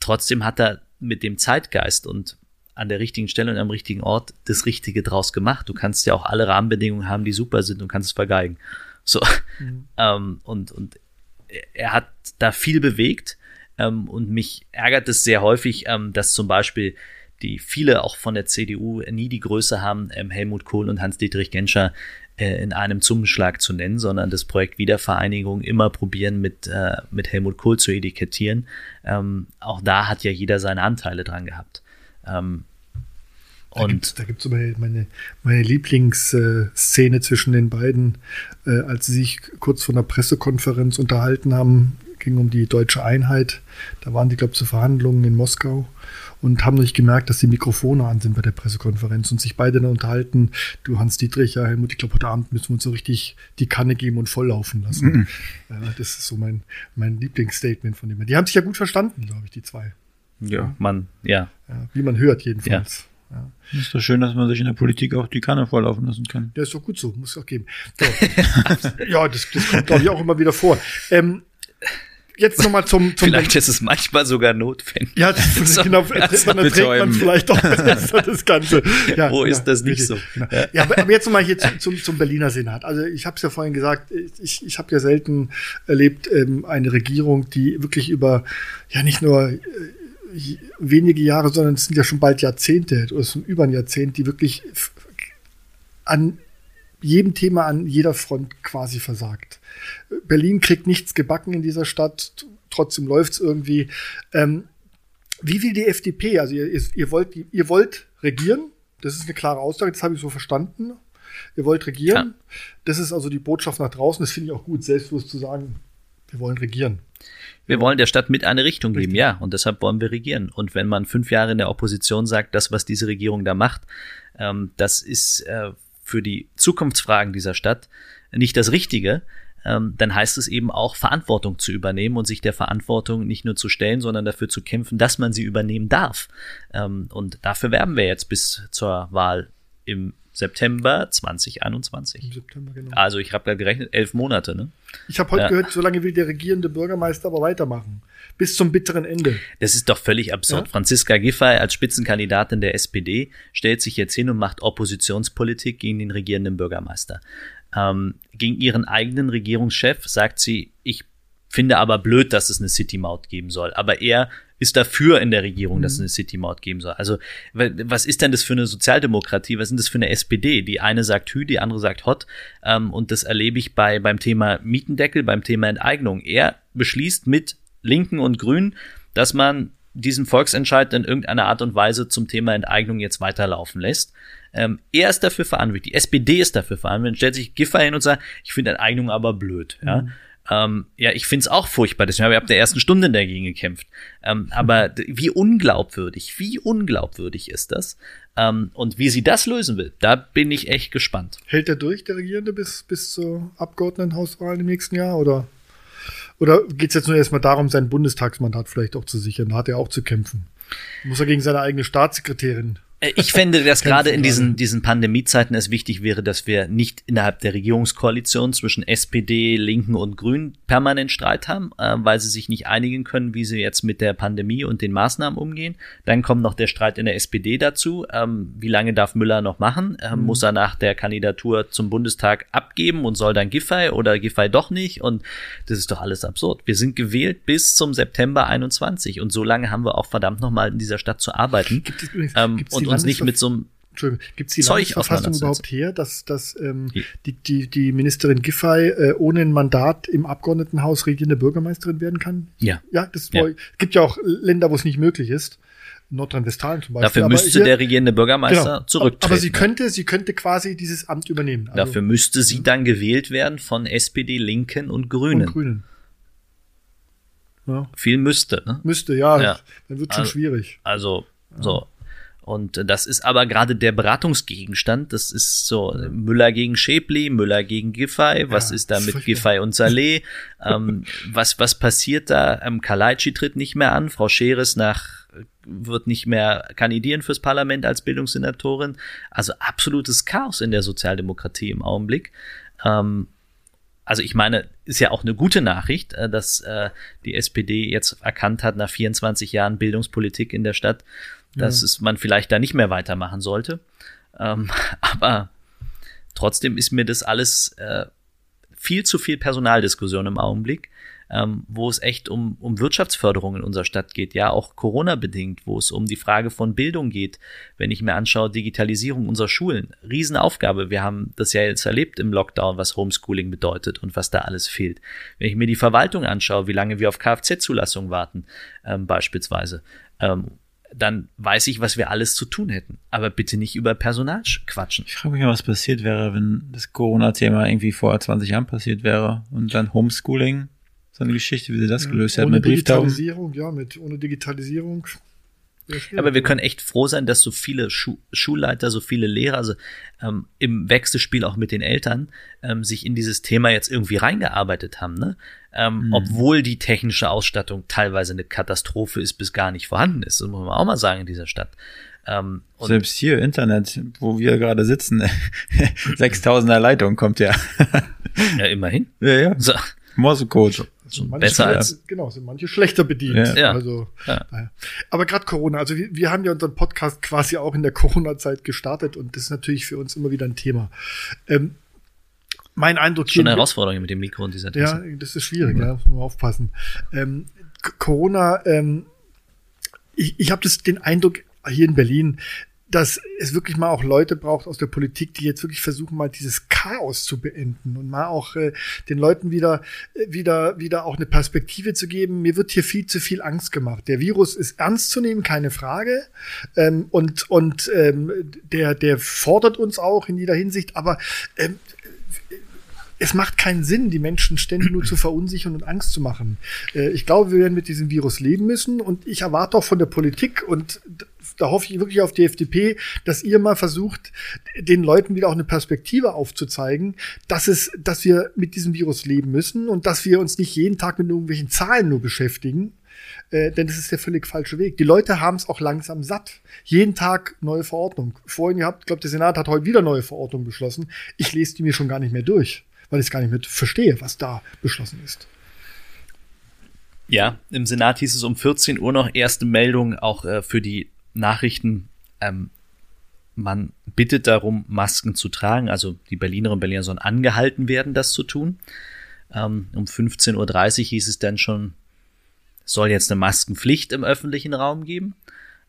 [SPEAKER 4] trotzdem hat er mit dem Zeitgeist und an der richtigen Stelle und am richtigen Ort das Richtige draus gemacht. Du kannst ja auch alle Rahmenbedingungen haben, die super sind und kannst es vergeigen. So. Ähm, und, und er hat da viel bewegt ähm, und mich ärgert es sehr häufig, ähm, dass zum Beispiel die viele auch von der CDU nie die Größe haben, ähm, Helmut Kohl und Hans-Dietrich Genscher äh, in einem Zungenschlag zu nennen, sondern das Projekt Wiedervereinigung immer probieren mit, äh, mit Helmut Kohl zu etikettieren. Ähm, auch da hat ja jeder seine Anteile dran gehabt. Ähm,
[SPEAKER 3] Da gibt's, da gibt's aber meine, meine Lieblingsszene zwischen den beiden, äh, als sie sich kurz vor einer Pressekonferenz unterhalten haben, ging um die deutsche Einheit. Da waren die, glaube ich, zu Verhandlungen in Moskau und haben nicht gemerkt, dass die Mikrofone an sind bei der Pressekonferenz und sich beide dann unterhalten. Du, Hans-Dietrich, ja, Helmut, ich glaube, heute Abend müssen wir uns so richtig die Kanne geben und volllaufen lassen. Ja, das ist so mein, mein Lieblingsstatement von dem. Die haben sich ja gut verstanden, glaube ich, die zwei.
[SPEAKER 4] ja, man, ja,
[SPEAKER 3] Ja, wie man hört, jedenfalls. Ja.
[SPEAKER 1] Ist doch schön, dass man sich in der Politik auch die Kanne volllaufen lassen kann.
[SPEAKER 3] Der ist doch gut so, muss es auch geben. So. ja, das, das kommt, glaube ich, auch immer wieder vor. Ähm, jetzt nochmal zum, zum
[SPEAKER 4] vielleicht ist es manchmal sogar notwendig.
[SPEAKER 3] ja, das,
[SPEAKER 4] So,
[SPEAKER 3] genau,
[SPEAKER 4] das
[SPEAKER 3] dann trägt man vielleicht auch besser das Ganze. Ja,
[SPEAKER 4] Wo ist
[SPEAKER 3] ja,
[SPEAKER 4] das nicht
[SPEAKER 3] richtig,
[SPEAKER 4] so?
[SPEAKER 3] Genau. Ja, aber, aber jetzt nochmal hier zum, zum, zum Berliner Senat. Also ich habe es ja vorhin gesagt, ich, ich habe ja selten erlebt ähm, eine Regierung, die wirklich über, ja nicht nur äh, wenige Jahre, sondern es sind ja schon bald Jahrzehnte oder es sind über ein Jahrzehnt, die wirklich an jedem Thema an jeder Front quasi versagt. Berlin kriegt nichts gebacken in dieser Stadt, trotzdem läuft's irgendwie. Ähm, wie will die FDP? Also ihr, ihr, wollt, ihr wollt regieren, das ist eine klare Aussage, das habe ich so verstanden. Ihr wollt regieren. Das ist also die Botschaft nach draußen. Das finde ich auch gut, selbstbewusst zu sagen, wir wollen regieren.
[SPEAKER 4] Wir wollen der Stadt mit eine Richtung geben, ja, und deshalb wollen wir regieren. Und wenn man fünf Jahre in der Opposition sagt, das, was diese Regierung da macht, ähm, das ist äh, für die Zukunftsfragen dieser Stadt nicht das Richtige, ähm, dann heißt es eben auch, Verantwortung zu übernehmen und sich der Verantwortung nicht nur zu stellen, sondern dafür zu kämpfen, dass man sie übernehmen darf. Ähm, und dafür werben wir jetzt bis zur Wahl im September 2021.
[SPEAKER 3] Im September, genau.
[SPEAKER 4] Also ich habe da gerechnet, elf Monate, ne?
[SPEAKER 3] Ich habe heute
[SPEAKER 4] Ja.
[SPEAKER 3] gehört, solange will der regierende Bürgermeister aber weitermachen. Bis zum bitteren Ende.
[SPEAKER 4] Das ist doch völlig absurd.
[SPEAKER 3] Ja?
[SPEAKER 4] Franziska Giffey als Spitzenkandidatin der SPD stellt sich jetzt hin und macht Oppositionspolitik gegen den regierenden Bürgermeister. Ähm, gegen ihren eigenen Regierungschef sagt sie, ich finde aber blöd, dass es eine City-Maut geben soll. Aber er ist dafür in der Regierung, dass es eine City-Maut geben soll. Also wa- was ist denn das für eine Sozialdemokratie? Was ist denn das für eine SPD? Die eine sagt Hü, die andere sagt Hot. Ähm, und das erlebe ich bei beim Thema Mietendeckel, beim Thema Enteignung. Er beschließt mit Linken und Grünen, dass man diesen Volksentscheid in irgendeiner Art und Weise zum Thema Enteignung jetzt weiterlaufen lässt. Ähm, er ist dafür verantwortlich, die SPD ist dafür verantwortlich. Stellt sich Giffey hin und sagt, ich finde Enteignung aber blöd. Ja, ähm, ja ich finde es auch furchtbar, deswegen habe ich ab der ersten Stunde dagegen gekämpft. Ähm, aber d- wie unglaubwürdig, wie unglaubwürdig ist das? Ähm, und wie sie das lösen will, da bin ich echt gespannt.
[SPEAKER 3] Hält er durch, der Regierende, bis, bis zur Abgeordnetenhauswahl im nächsten Jahr? Oder, oder geht es jetzt nur erstmal darum, sein Bundestagsmandat vielleicht auch zu sichern? Da hat er auch zu kämpfen. Muss er gegen seine eigene Staatssekretärin
[SPEAKER 4] Ich fände, dass gerade in diesen, diesen Pandemiezeiten es wichtig wäre, dass wir nicht innerhalb der Regierungskoalition zwischen SPD, Linken und Grünen permanent Streit haben, äh, weil sie sich nicht einigen können, wie sie jetzt mit der Pandemie und den Maßnahmen umgehen. Dann kommt noch der Streit in der SPD dazu. Ähm, wie lange darf Müller noch machen? Ähm, Muss er nach der Kandidatur zum Bundestag abgeben und soll dann Giffey oder Giffey doch nicht? Und das ist doch alles absurd. Wir sind gewählt bis zum September 21 und so lange haben wir auch verdammt nochmal in dieser Stadt zu arbeiten.
[SPEAKER 3] Gibt es
[SPEAKER 4] ähm,
[SPEAKER 3] die
[SPEAKER 4] und uns nicht mit so einem
[SPEAKER 3] Entschuldigung, gibt es die
[SPEAKER 4] Zeug
[SPEAKER 3] Landesverfassung überhaupt her, dass, dass ähm,
[SPEAKER 4] Die-
[SPEAKER 3] die, die, Ministerin Giffey äh, ohne ein Mandat im Abgeordnetenhaus regierende Bürgermeisterin werden kann?
[SPEAKER 4] Ja.
[SPEAKER 3] Ja, das
[SPEAKER 4] Ja.
[SPEAKER 3] es gibt ja auch Länder, wo es nicht möglich ist. Nordrhein-Westfalen zum Beispiel.
[SPEAKER 4] Dafür müsste
[SPEAKER 3] hier-
[SPEAKER 4] der regierende Bürgermeister
[SPEAKER 3] genau.
[SPEAKER 4] zurücktreten.
[SPEAKER 3] Aber sie könnte, sie könnte quasi dieses Amt übernehmen. Also
[SPEAKER 4] Dafür müsste sie dann gewählt werden von SPD, Linken und Grünen.
[SPEAKER 3] und Grünen. Ja,
[SPEAKER 4] Viel müsste, ne?
[SPEAKER 3] müsste, ja,
[SPEAKER 4] Ja.
[SPEAKER 3] dann wird schon
[SPEAKER 4] Also-
[SPEAKER 3] schwierig.
[SPEAKER 4] Also, so. Und das ist aber gerade der Beratungsgegenstand. Das ist so Müller gegen Schäpli, Müller gegen Giffey. Was
[SPEAKER 3] Ja,
[SPEAKER 4] ist da mit. Giffey und Saleh? ähm, was, was passiert da? Ähm, Kalaitschi tritt nicht mehr an. Frau Scheres nach wird nicht mehr kandidieren fürs Parlament als Bildungssenatorin. Also absolutes Chaos in der Sozialdemokratie im Augenblick. Ähm, also ich meine, ist ja auch eine gute Nachricht, äh, dass äh, die SPD jetzt erkannt hat nach 24 Jahren Bildungspolitik in der Stadt, dass es man vielleicht da nicht mehr weitermachen sollte. Ähm, aber trotzdem ist mir das alles äh, viel zu viel Personaldiskussion im Augenblick, ähm, wo es echt um, um Wirtschaftsförderung in unserer Stadt geht, ja auch Corona-bedingt, wo es um die Frage von Bildung geht. Wenn ich mir anschaue, Digitalisierung unserer Schulen, Riesenaufgabe. Wir haben das ja jetzt erlebt im Lockdown, was Homeschooling bedeutet und was da alles fehlt. Wenn ich mir die Verwaltung anschaue, wie lange wir auf Kfz-Zulassung warten, ähm, beispielsweise, ähm, dann weiß ich, was wir alles zu tun hätten. Aber bitte nicht über Personal sch- quatschen.
[SPEAKER 1] Ich frage mich mal, was passiert wäre, wenn das Corona-Thema irgendwie vor 20 Jahren passiert wäre und dann Homeschooling, so eine Geschichte, wie sie das gelöst hätten
[SPEAKER 3] ohne. Digitalisierung, ja, mit ohne Digitalisierung.
[SPEAKER 4] Aber wir können echt froh sein, dass so viele Schu Schulleiter, so viele Lehrer, also ähm, im Wechselspiel auch mit den Eltern, ähm, sich in dieses Thema jetzt irgendwie reingearbeitet haben, ne? Ähm,
[SPEAKER 1] Mhm.
[SPEAKER 4] Obwohl die technische Ausstattung teilweise eine Katastrophe ist, bis gar nicht vorhanden ist. Das muss man auch mal sagen in dieser Stadt. Ähm, und
[SPEAKER 1] Selbst hier Internet, wo wir gerade sitzen, 6000er Leitung kommt ja.
[SPEAKER 4] ja, immerhin.
[SPEAKER 1] ja, ja.
[SPEAKER 4] So,
[SPEAKER 1] Morsecode.
[SPEAKER 4] so
[SPEAKER 3] Manche
[SPEAKER 4] besser als.
[SPEAKER 3] Genau, sind manche schlechter bedient.
[SPEAKER 1] Ja.
[SPEAKER 4] Ja.
[SPEAKER 3] Also,
[SPEAKER 4] Ja.
[SPEAKER 3] naja. Aber gerade Corona, also wir, wir haben ja unseren Podcast quasi auch in der Corona-Zeit gestartet und das ist natürlich für uns immer wieder ein Thema. Ähm, mein Eindruck
[SPEAKER 4] Schon eine Herausforderung mit dem Mikro und dieser
[SPEAKER 3] Ja,
[SPEAKER 4] Tasse.
[SPEAKER 3] das ist schwierig, ja, muss man aufpassen. Ähm, Corona, ähm, ich, ich habe den Eindruck hier in Berlin, dass es wirklich mal auch Leute braucht aus der Politik, die jetzt wirklich versuchen, mal dieses Chaos zu beenden und mal auch äh, den Leuten wieder, äh, wieder, wieder auch eine Perspektive zu geben. Mir wird hier viel zu viel Angst gemacht. Der Virus ist ernst zu nehmen, keine Frage. Ähm, und und ähm, der, der fordert uns auch in jeder Hinsicht, aber ähm, es macht keinen Sinn, die Menschen ständig nur zu verunsichern und Angst zu machen. Äh, ich glaube, wir werden mit diesem Virus leben müssen und ich erwarte auch von der Politik und da hoffe ich wirklich auf die FDP, dass ihr mal versucht, den Leuten wieder auch eine Perspektive aufzuzeigen, dass es, dass wir mit diesem Virus leben müssen und dass wir uns nicht jeden Tag mit irgendwelchen Zahlen nur beschäftigen, äh, denn das ist der völlig falsche Weg. Die Leute haben es auch langsam satt. Jeden Tag neue Verordnung. Vorhin gehabt, glaube, der Senat hat heute wieder neue Verordnungen beschlossen. Ich lese die mir schon gar nicht mehr durch, weil ich es gar nicht mehr verstehe, was da beschlossen ist.
[SPEAKER 4] Ja, im Senat hieß es um 14 Uhr noch erste Meldung auch äh, für die Nachrichten. Ähm, man bittet darum, Masken zu tragen. Also die Berlinerinnen und Berliner sollen angehalten werden, das zu tun. Ähm, um 15.30 Uhr hieß es dann schon, soll jetzt eine Maskenpflicht im öffentlichen Raum geben.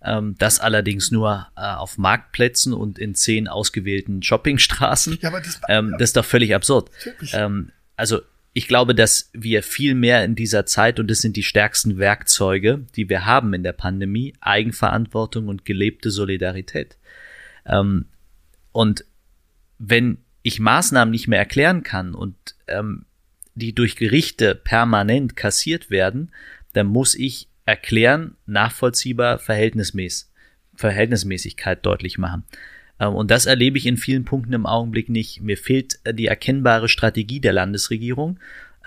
[SPEAKER 4] Ähm, das allerdings nur äh, auf Marktplätzen und in zehn ausgewählten Shoppingstraßen.
[SPEAKER 3] Ja, aber das,
[SPEAKER 4] Ähm, das ist doch völlig absurd. Ähm, also ich glaube, dass wir viel mehr in dieser Zeit, und das sind die stärksten Werkzeuge, die wir haben in der Pandemie, Eigenverantwortung und gelebte Solidarität. Ähm, und wenn ich Maßnahmen nicht mehr erklären kann und ähm, die durch Gerichte permanent kassiert werden, dann muss ich erklären, nachvollziehbar, verhältnismäßig, Verhältnismäßigkeit deutlich machen. Ähm, Und das erlebe ich in vielen Punkten im Augenblick nicht. Mir fehlt äh, die erkennbare Strategie der Landesregierung.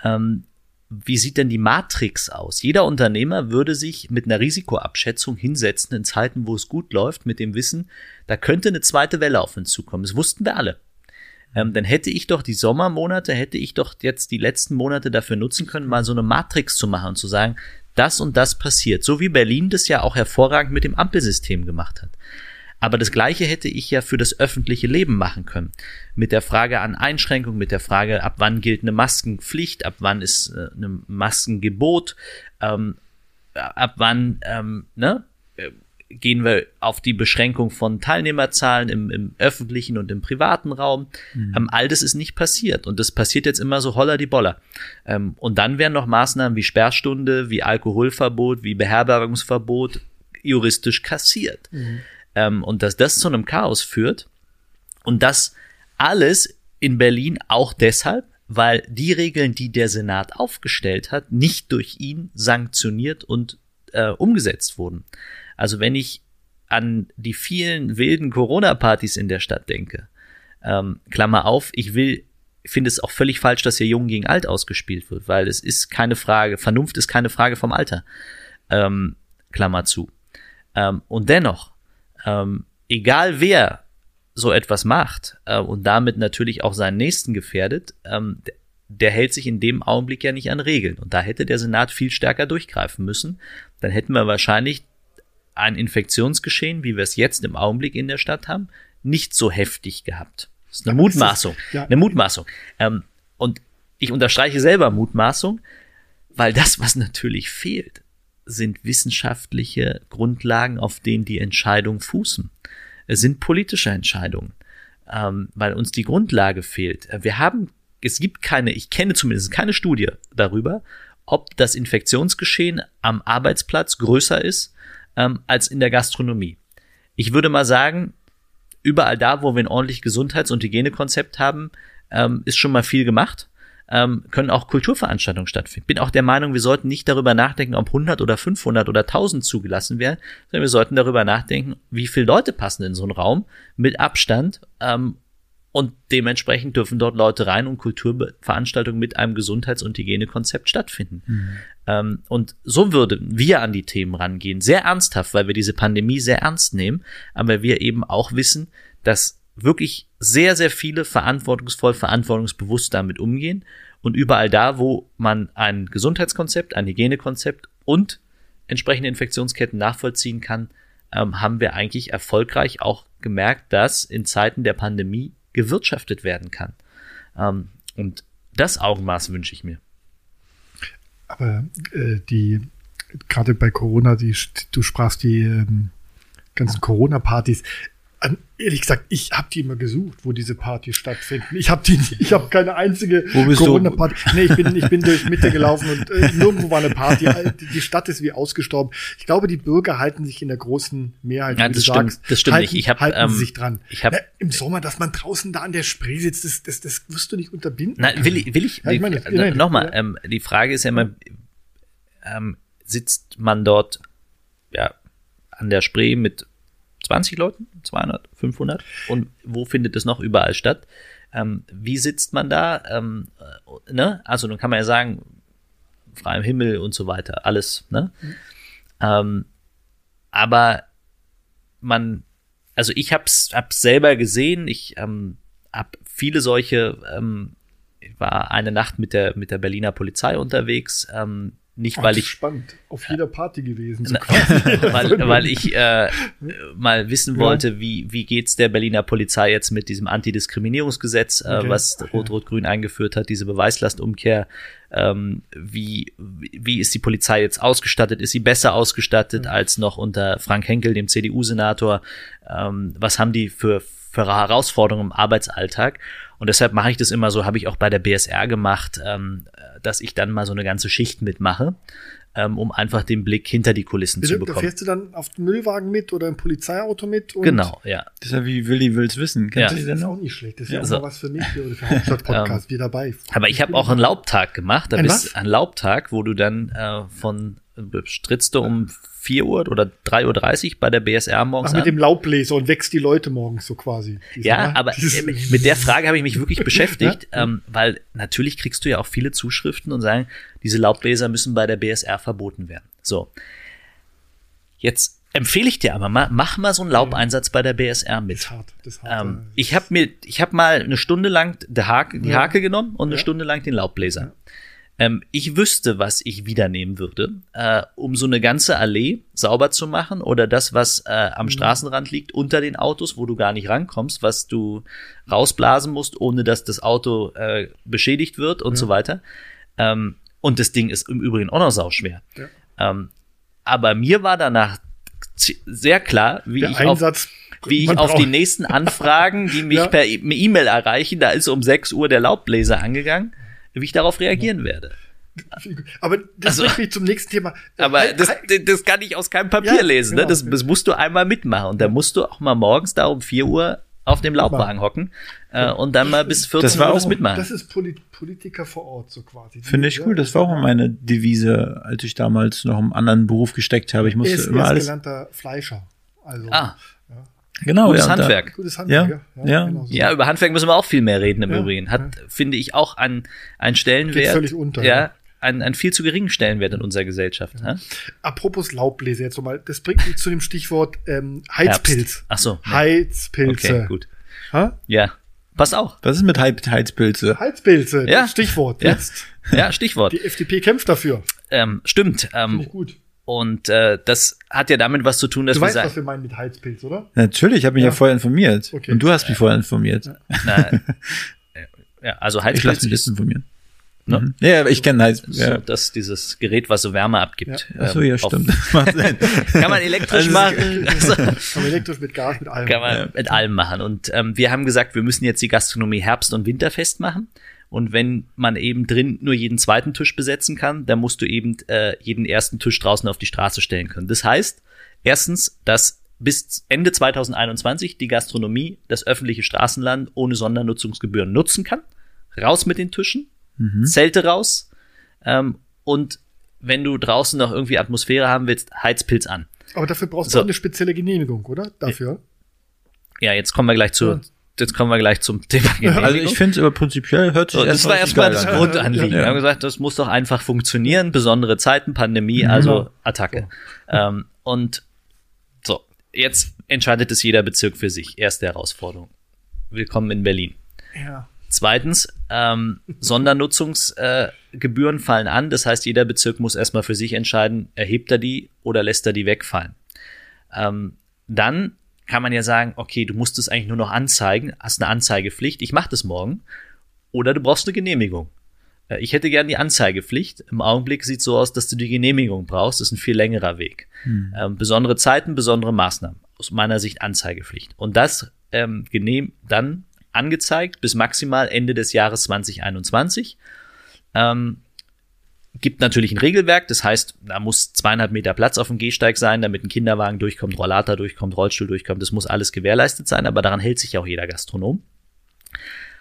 [SPEAKER 4] Ähm, Wie sieht denn die Matrix aus? Jeder Unternehmer würde sich mit einer Risikoabschätzung hinsetzen in Zeiten, wo es gut läuft, mit dem Wissen, da könnte eine zweite Welle auf uns zukommen. Das wussten wir alle. Ähm, dann hätte ich doch die Sommermonate, hätte ich doch jetzt die letzten Monate dafür nutzen können, mal so eine Matrix zu machen und zu sagen, das und das passiert. So wie Berlin das ja auch hervorragend mit dem Ampelsystem gemacht hat. Aber das Gleiche hätte ich ja für das öffentliche Leben machen können. Mit der Frage an Einschränkung, mit der Frage, ab wann gilt eine Maskenpflicht, ab wann ist äh, ein Maskengebot, ähm, ab wann ähm, ne, gehen wir auf die Beschränkung von Teilnehmerzahlen im, im öffentlichen und im privaten Raum. Ähm, all das ist nicht passiert. Und das passiert jetzt immer so holler die Boller. Ähm, und dann werden noch Maßnahmen wie Sperrstunde, wie Alkoholverbot, wie Beherbergungsverbot juristisch kassiert. Ähm, und dass das zu einem Chaos führt und das alles in Berlin auch deshalb, weil die Regeln, die der Senat aufgestellt hat, nicht durch ihn sanktioniert und äh, umgesetzt wurden. Also wenn ich an die vielen wilden Corona-Partys in der Stadt denke, ähm, Klammer auf, ich will, finde es auch völlig falsch, dass hier Jung gegen Alt ausgespielt wird, weil es ist keine Frage, Vernunft ist keine Frage vom Alter. Ähm, Klammer zu. Ähm, und dennoch, ähm, egal wer so etwas macht äh, und damit natürlich auch seinen Nächsten gefährdet, ähm, der hält sich in dem Augenblick ja nicht an Regeln. Und da hätte der Senat viel stärker durchgreifen müssen. Dann hätten wir wahrscheinlich ein Infektionsgeschehen, wie wir es jetzt im Augenblick in der Stadt haben, nicht so heftig gehabt. Das ist eine ja, Mutmaßung. Ist, ja. Eine Mutmaßung. Ähm, und ich unterstreiche selber Mutmaßung, weil das, was natürlich fehlt, sind wissenschaftliche Grundlagen, auf denen die Entscheidungen fußen. Es sind politische Entscheidungen, ähm, weil uns die Grundlage fehlt. Wir haben, es gibt keine, ich kenne zumindest keine Studie darüber, ob das Infektionsgeschehen am Arbeitsplatz größer ist ähm, als in der Gastronomie. Ich würde mal sagen, überall da, wo wir ein ordentlich Gesundheits- und Hygienekonzept haben, ähm, ist schon mal viel gemacht. Ähm, können auch Kulturveranstaltungen stattfinden. Bin auch der Meinung, wir sollten nicht darüber nachdenken, ob 100 oder 500 oder 1000 zugelassen werden, sondern wir sollten darüber nachdenken, wie viele Leute passen in so einen Raum mit Abstand ähm, und dementsprechend dürfen dort Leute rein und Kulturveranstaltungen mit einem Gesundheits- und Hygienekonzept stattfinden. Mhm. Ähm, und so würden wir an die Themen rangehen, sehr ernsthaft, weil wir diese Pandemie sehr ernst nehmen, aber wir eben auch wissen, dass wirklich sehr, sehr viele verantwortungsvoll, verantwortungsbewusst damit umgehen und überall da, wo man ein Gesundheitskonzept, ein Hygienekonzept und entsprechende Infektionsketten nachvollziehen kann, ähm, haben wir eigentlich erfolgreich auch gemerkt, dass in Zeiten der Pandemie gewirtschaftet werden kann. Ähm, und das Augenmaß wünsche ich mir.
[SPEAKER 3] Aber äh, die, gerade bei Corona, die, du sprachst die ähm, ganzen Corona-Partys, ehrlich gesagt, ich habe die immer gesucht, wo diese Partys stattfinden. Ich habe die, ich habe keine einzige Corona-Party. Nee, ich bin, ich bin durch Mitte gelaufen und äh, nirgendwo war eine Party. Die Stadt ist wie ausgestorben. Ich glaube, die Bürger halten sich in der großen Mehrheit,
[SPEAKER 4] Nein,
[SPEAKER 3] wie
[SPEAKER 4] das stimmt,
[SPEAKER 3] sagst,
[SPEAKER 4] das stimmt
[SPEAKER 3] halten,
[SPEAKER 4] nicht. Ich hab,
[SPEAKER 3] halten
[SPEAKER 4] ähm,
[SPEAKER 3] sich dran.
[SPEAKER 4] Ich hab,
[SPEAKER 3] ja, Im Sommer, dass man draußen da an der Spree sitzt, das, das, das wirst du nicht unterbinden.
[SPEAKER 4] Nein, will ich, will ich,
[SPEAKER 3] ja, ich meine,
[SPEAKER 4] äh, nochmal, ähm, die Frage ist ja immer, ähm, sitzt man dort, ja, an der Spree mit 20 Leuten, 200, 500 und wo findet es noch überall statt? Ähm, wie sitzt man da? Ähm, äh, ne? Also dann kann man ja sagen, freiem Himmel und so weiter, alles. Ne? Mhm. Ähm, aber man, also ich hab's, hab's selber gesehen, ich ähm, habe viele solche, ähm, ich war eine Nacht mit der, mit der Berliner Polizei unterwegs, ähm, nicht, weil ich.
[SPEAKER 3] Spannend. Auf jeder Party gewesen. So
[SPEAKER 4] weil, weil ich äh, mal wissen wollte, ja. wie, wie geht's der Berliner Polizei jetzt mit diesem Antidiskriminierungsgesetz, äh, okay. was Rot-Rot-Grün eingeführt hat, diese Beweislastumkehr. Ähm, wie, wie ist die Polizei jetzt ausgestattet? Ist sie besser ausgestattet ja. als noch unter Frank Henkel, dem CDU-Senator? Ähm, was haben die für, für Herausforderungen im Arbeitsalltag? Und deshalb mache ich das immer so, habe ich auch bei der BSR gemacht, ähm, dass ich dann mal so eine ganze Schicht mitmache, ähm, um einfach den Blick hinter die Kulissen Bitte, zu bekommen. Da
[SPEAKER 3] fährst du dann auf dem Müllwagen mit oder im Polizeiauto mit?
[SPEAKER 4] genau, ja.
[SPEAKER 1] Das ist ja wie Willi will's wissen.
[SPEAKER 3] Kennst ja. du das ist auch nicht schlecht. Das ist ja, auch so. mal was für mich oder für Hauptstadt-Podcast ähm, wie dabei.
[SPEAKER 4] Aber ich habe auch einen Laubtag gemacht. Da ein bist was? ein Laubtag, wo du dann äh, von du um 4 Uhr oder 3.30 Uhr bei der BSR morgens
[SPEAKER 3] Ach, mit an. dem Laubbläser und wächst die Leute morgens so quasi.
[SPEAKER 4] Ja, aber mit der Frage habe ich mich wirklich beschäftigt, ja? ähm, weil natürlich kriegst du ja auch viele Zuschriften und sagen, diese Laubbläser müssen bei der BSR verboten werden. So. Jetzt empfehle ich dir aber mal, mach mal so einen Laubeinsatz bei der BSR mit. Das ist hart, das ist hart, ähm, ich habe mir, ich habe mal eine Stunde lang die Hake, die Hake genommen und eine ja. Stunde lang den Laubbläser. Ja. Ähm, ich wüsste, was ich wieder nehmen würde, äh, um so eine ganze Allee sauber zu machen oder das, was äh, am mhm. Straßenrand liegt, unter den Autos, wo du gar nicht rankommst, was du rausblasen musst, ohne dass das Auto äh, beschädigt wird und ja. so weiter. Ähm, und das Ding ist im Übrigen auch noch sauschwer. Ja. Ähm, aber mir war danach sehr klar, wie Der ich Einsatz auf, wie ich auf die nächsten Anfragen, die mich ja. per e-, E-Mail erreichen, da ist um 6 Uhr der Laubbläser angegangen wie ich darauf reagieren werde.
[SPEAKER 3] Aber das also, bringt mich zum nächsten Thema.
[SPEAKER 4] Aber das, das kann ich aus keinem Papier ja, lesen. Ne? Genau, das, das musst du einmal mitmachen. Und da musst du auch mal morgens da um 4 Uhr auf dem Laubwagen hocken äh, und dann mal bis 14
[SPEAKER 1] das war
[SPEAKER 4] Uhr
[SPEAKER 1] auch,
[SPEAKER 4] mitmachen.
[SPEAKER 3] Das ist Polit Politiker vor Ort so quasi.
[SPEAKER 1] Finde ich cool. Das war auch meine Devise, als ich damals noch im anderen Beruf gesteckt habe. Ich musste
[SPEAKER 3] er ist,
[SPEAKER 1] immer
[SPEAKER 3] er ist
[SPEAKER 1] alles.
[SPEAKER 3] gelernter Fleischer. Also
[SPEAKER 4] Ah,
[SPEAKER 1] Genau,
[SPEAKER 4] gutes
[SPEAKER 1] ja, da-
[SPEAKER 4] Handwerk.
[SPEAKER 3] gutes Handwerk.
[SPEAKER 1] Ja, ja.
[SPEAKER 3] genau so.
[SPEAKER 4] Ja, über Handwerk müssen wir auch viel mehr reden im
[SPEAKER 3] Ja,
[SPEAKER 4] Übrigen. Hat, finde ich, auch einen, einen Stellenwert.
[SPEAKER 3] Geht völlig unter,
[SPEAKER 4] Ja,
[SPEAKER 3] ja.
[SPEAKER 4] einen, einen viel zu geringen Stellenwert in unserer Gesellschaft. Ja.
[SPEAKER 3] Apropos Laubbläser jetzt nochmal, das bringt mich zu dem Stichwort ähm, Heizpilz.
[SPEAKER 4] Herbst. Ach so. ja.
[SPEAKER 3] Heizpilze.
[SPEAKER 4] Okay, gut.
[SPEAKER 3] Ha?
[SPEAKER 4] Ja, passt auch.
[SPEAKER 1] Was ist mit Heiz Heizpilze?
[SPEAKER 3] Heizpilze,
[SPEAKER 4] Ja.
[SPEAKER 3] Stichwort.
[SPEAKER 4] Ja.
[SPEAKER 3] Jetzt.
[SPEAKER 4] Ja, Stichwort.
[SPEAKER 3] Die FDP kämpft dafür.
[SPEAKER 4] Ähm, stimmt.
[SPEAKER 3] Finde
[SPEAKER 4] Ähm,
[SPEAKER 3] ich gut.
[SPEAKER 4] Und äh, das hat ja damit was zu tun, dass
[SPEAKER 3] Du
[SPEAKER 4] wir
[SPEAKER 3] weißt, was wir meinen mit Heizpilz, oder?
[SPEAKER 1] Natürlich, ich habe mich ja.
[SPEAKER 3] Ja.
[SPEAKER 1] vorher informiert.
[SPEAKER 3] Okay.
[SPEAKER 1] Und du hast mich vorher informiert.
[SPEAKER 4] na, ja, also
[SPEAKER 1] Ich
[SPEAKER 4] Heizpilz
[SPEAKER 1] lasse mich jetzt informieren.
[SPEAKER 4] Ne?
[SPEAKER 1] Mhm. Ja, aber ich kenne
[SPEAKER 4] so,
[SPEAKER 1] Ja.
[SPEAKER 4] dass dieses Gerät, was so Wärme abgibt.
[SPEAKER 1] Ach so,
[SPEAKER 4] ähm,
[SPEAKER 1] ja,
[SPEAKER 4] auf-
[SPEAKER 1] stimmt.
[SPEAKER 4] Kann man elektrisch
[SPEAKER 1] Also,
[SPEAKER 4] machen. Also,
[SPEAKER 3] Aber elektrisch mit Gas, mit allem.
[SPEAKER 4] Kann man mit allem machen. Und ähm, wir haben gesagt, wir müssen jetzt die Gastronomie Herbst- und Winterfest machen. Und wenn man eben drin nur jeden zweiten Tisch besetzen kann, dann musst du eben äh, jeden ersten Tisch draußen auf die Straße stellen können. Das heißt, erstens, dass bis Ende 2021 die Gastronomie das öffentliche Straßenland ohne Sondernutzungsgebühren nutzen kann. Raus mit den Tischen, Zelte raus ähm, und wenn du draußen noch irgendwie Atmosphäre haben willst, Heizpilz an.
[SPEAKER 3] Aber dafür brauchst
[SPEAKER 4] So.
[SPEAKER 3] du auch eine spezielle Genehmigung, oder? Dafür.
[SPEAKER 4] Ja, jetzt kommen wir gleich zu,
[SPEAKER 3] Ja.
[SPEAKER 4] Jetzt kommen wir gleich zum Thema Genehmigung.
[SPEAKER 1] Also ich finde es aber prinzipiell hört sich
[SPEAKER 4] So, das war
[SPEAKER 1] erstmal
[SPEAKER 4] das
[SPEAKER 1] an.
[SPEAKER 4] Grundanliegen.
[SPEAKER 1] Ja.
[SPEAKER 4] Wir haben gesagt, das muss doch einfach funktionieren. Besondere Zeiten, Pandemie,
[SPEAKER 1] Mhm.
[SPEAKER 4] also Attacke. Ähm, und so, jetzt entscheidet es jeder Bezirk für sich. Erste Herausforderung. Willkommen in Berlin.
[SPEAKER 3] Ja.
[SPEAKER 4] Zweitens, ähm, Sondernutzungsgebühren äh, fallen an. Das heißt, jeder Bezirk muss erstmal für sich entscheiden, erhebt er die oder lässt er die wegfallen. Ähm, dann kann man ja sagen, okay, du musst es eigentlich nur noch anzeigen, hast eine Anzeigepflicht, ich mache das morgen. Oder du brauchst eine Genehmigung. Äh, Ich hätte gern die Anzeigepflicht. Im Augenblick sieht es so aus, dass du die Genehmigung brauchst. Das ist ein viel längerer Weg. Ähm, besondere Zeiten, besondere Maßnahmen. Aus meiner Sicht Anzeigepflicht. Und das ähm, genehm, dann angezeigt bis maximal Ende des Jahres 2021. Ähm, gibt natürlich ein Regelwerk, das heißt, da muss zweieinhalb Meter Platz auf dem Gehsteig sein, damit ein Kinderwagen durchkommt, Rollator durchkommt, Rollstuhl durchkommt. Das muss alles gewährleistet sein, aber daran hält sich auch jeder Gastronom.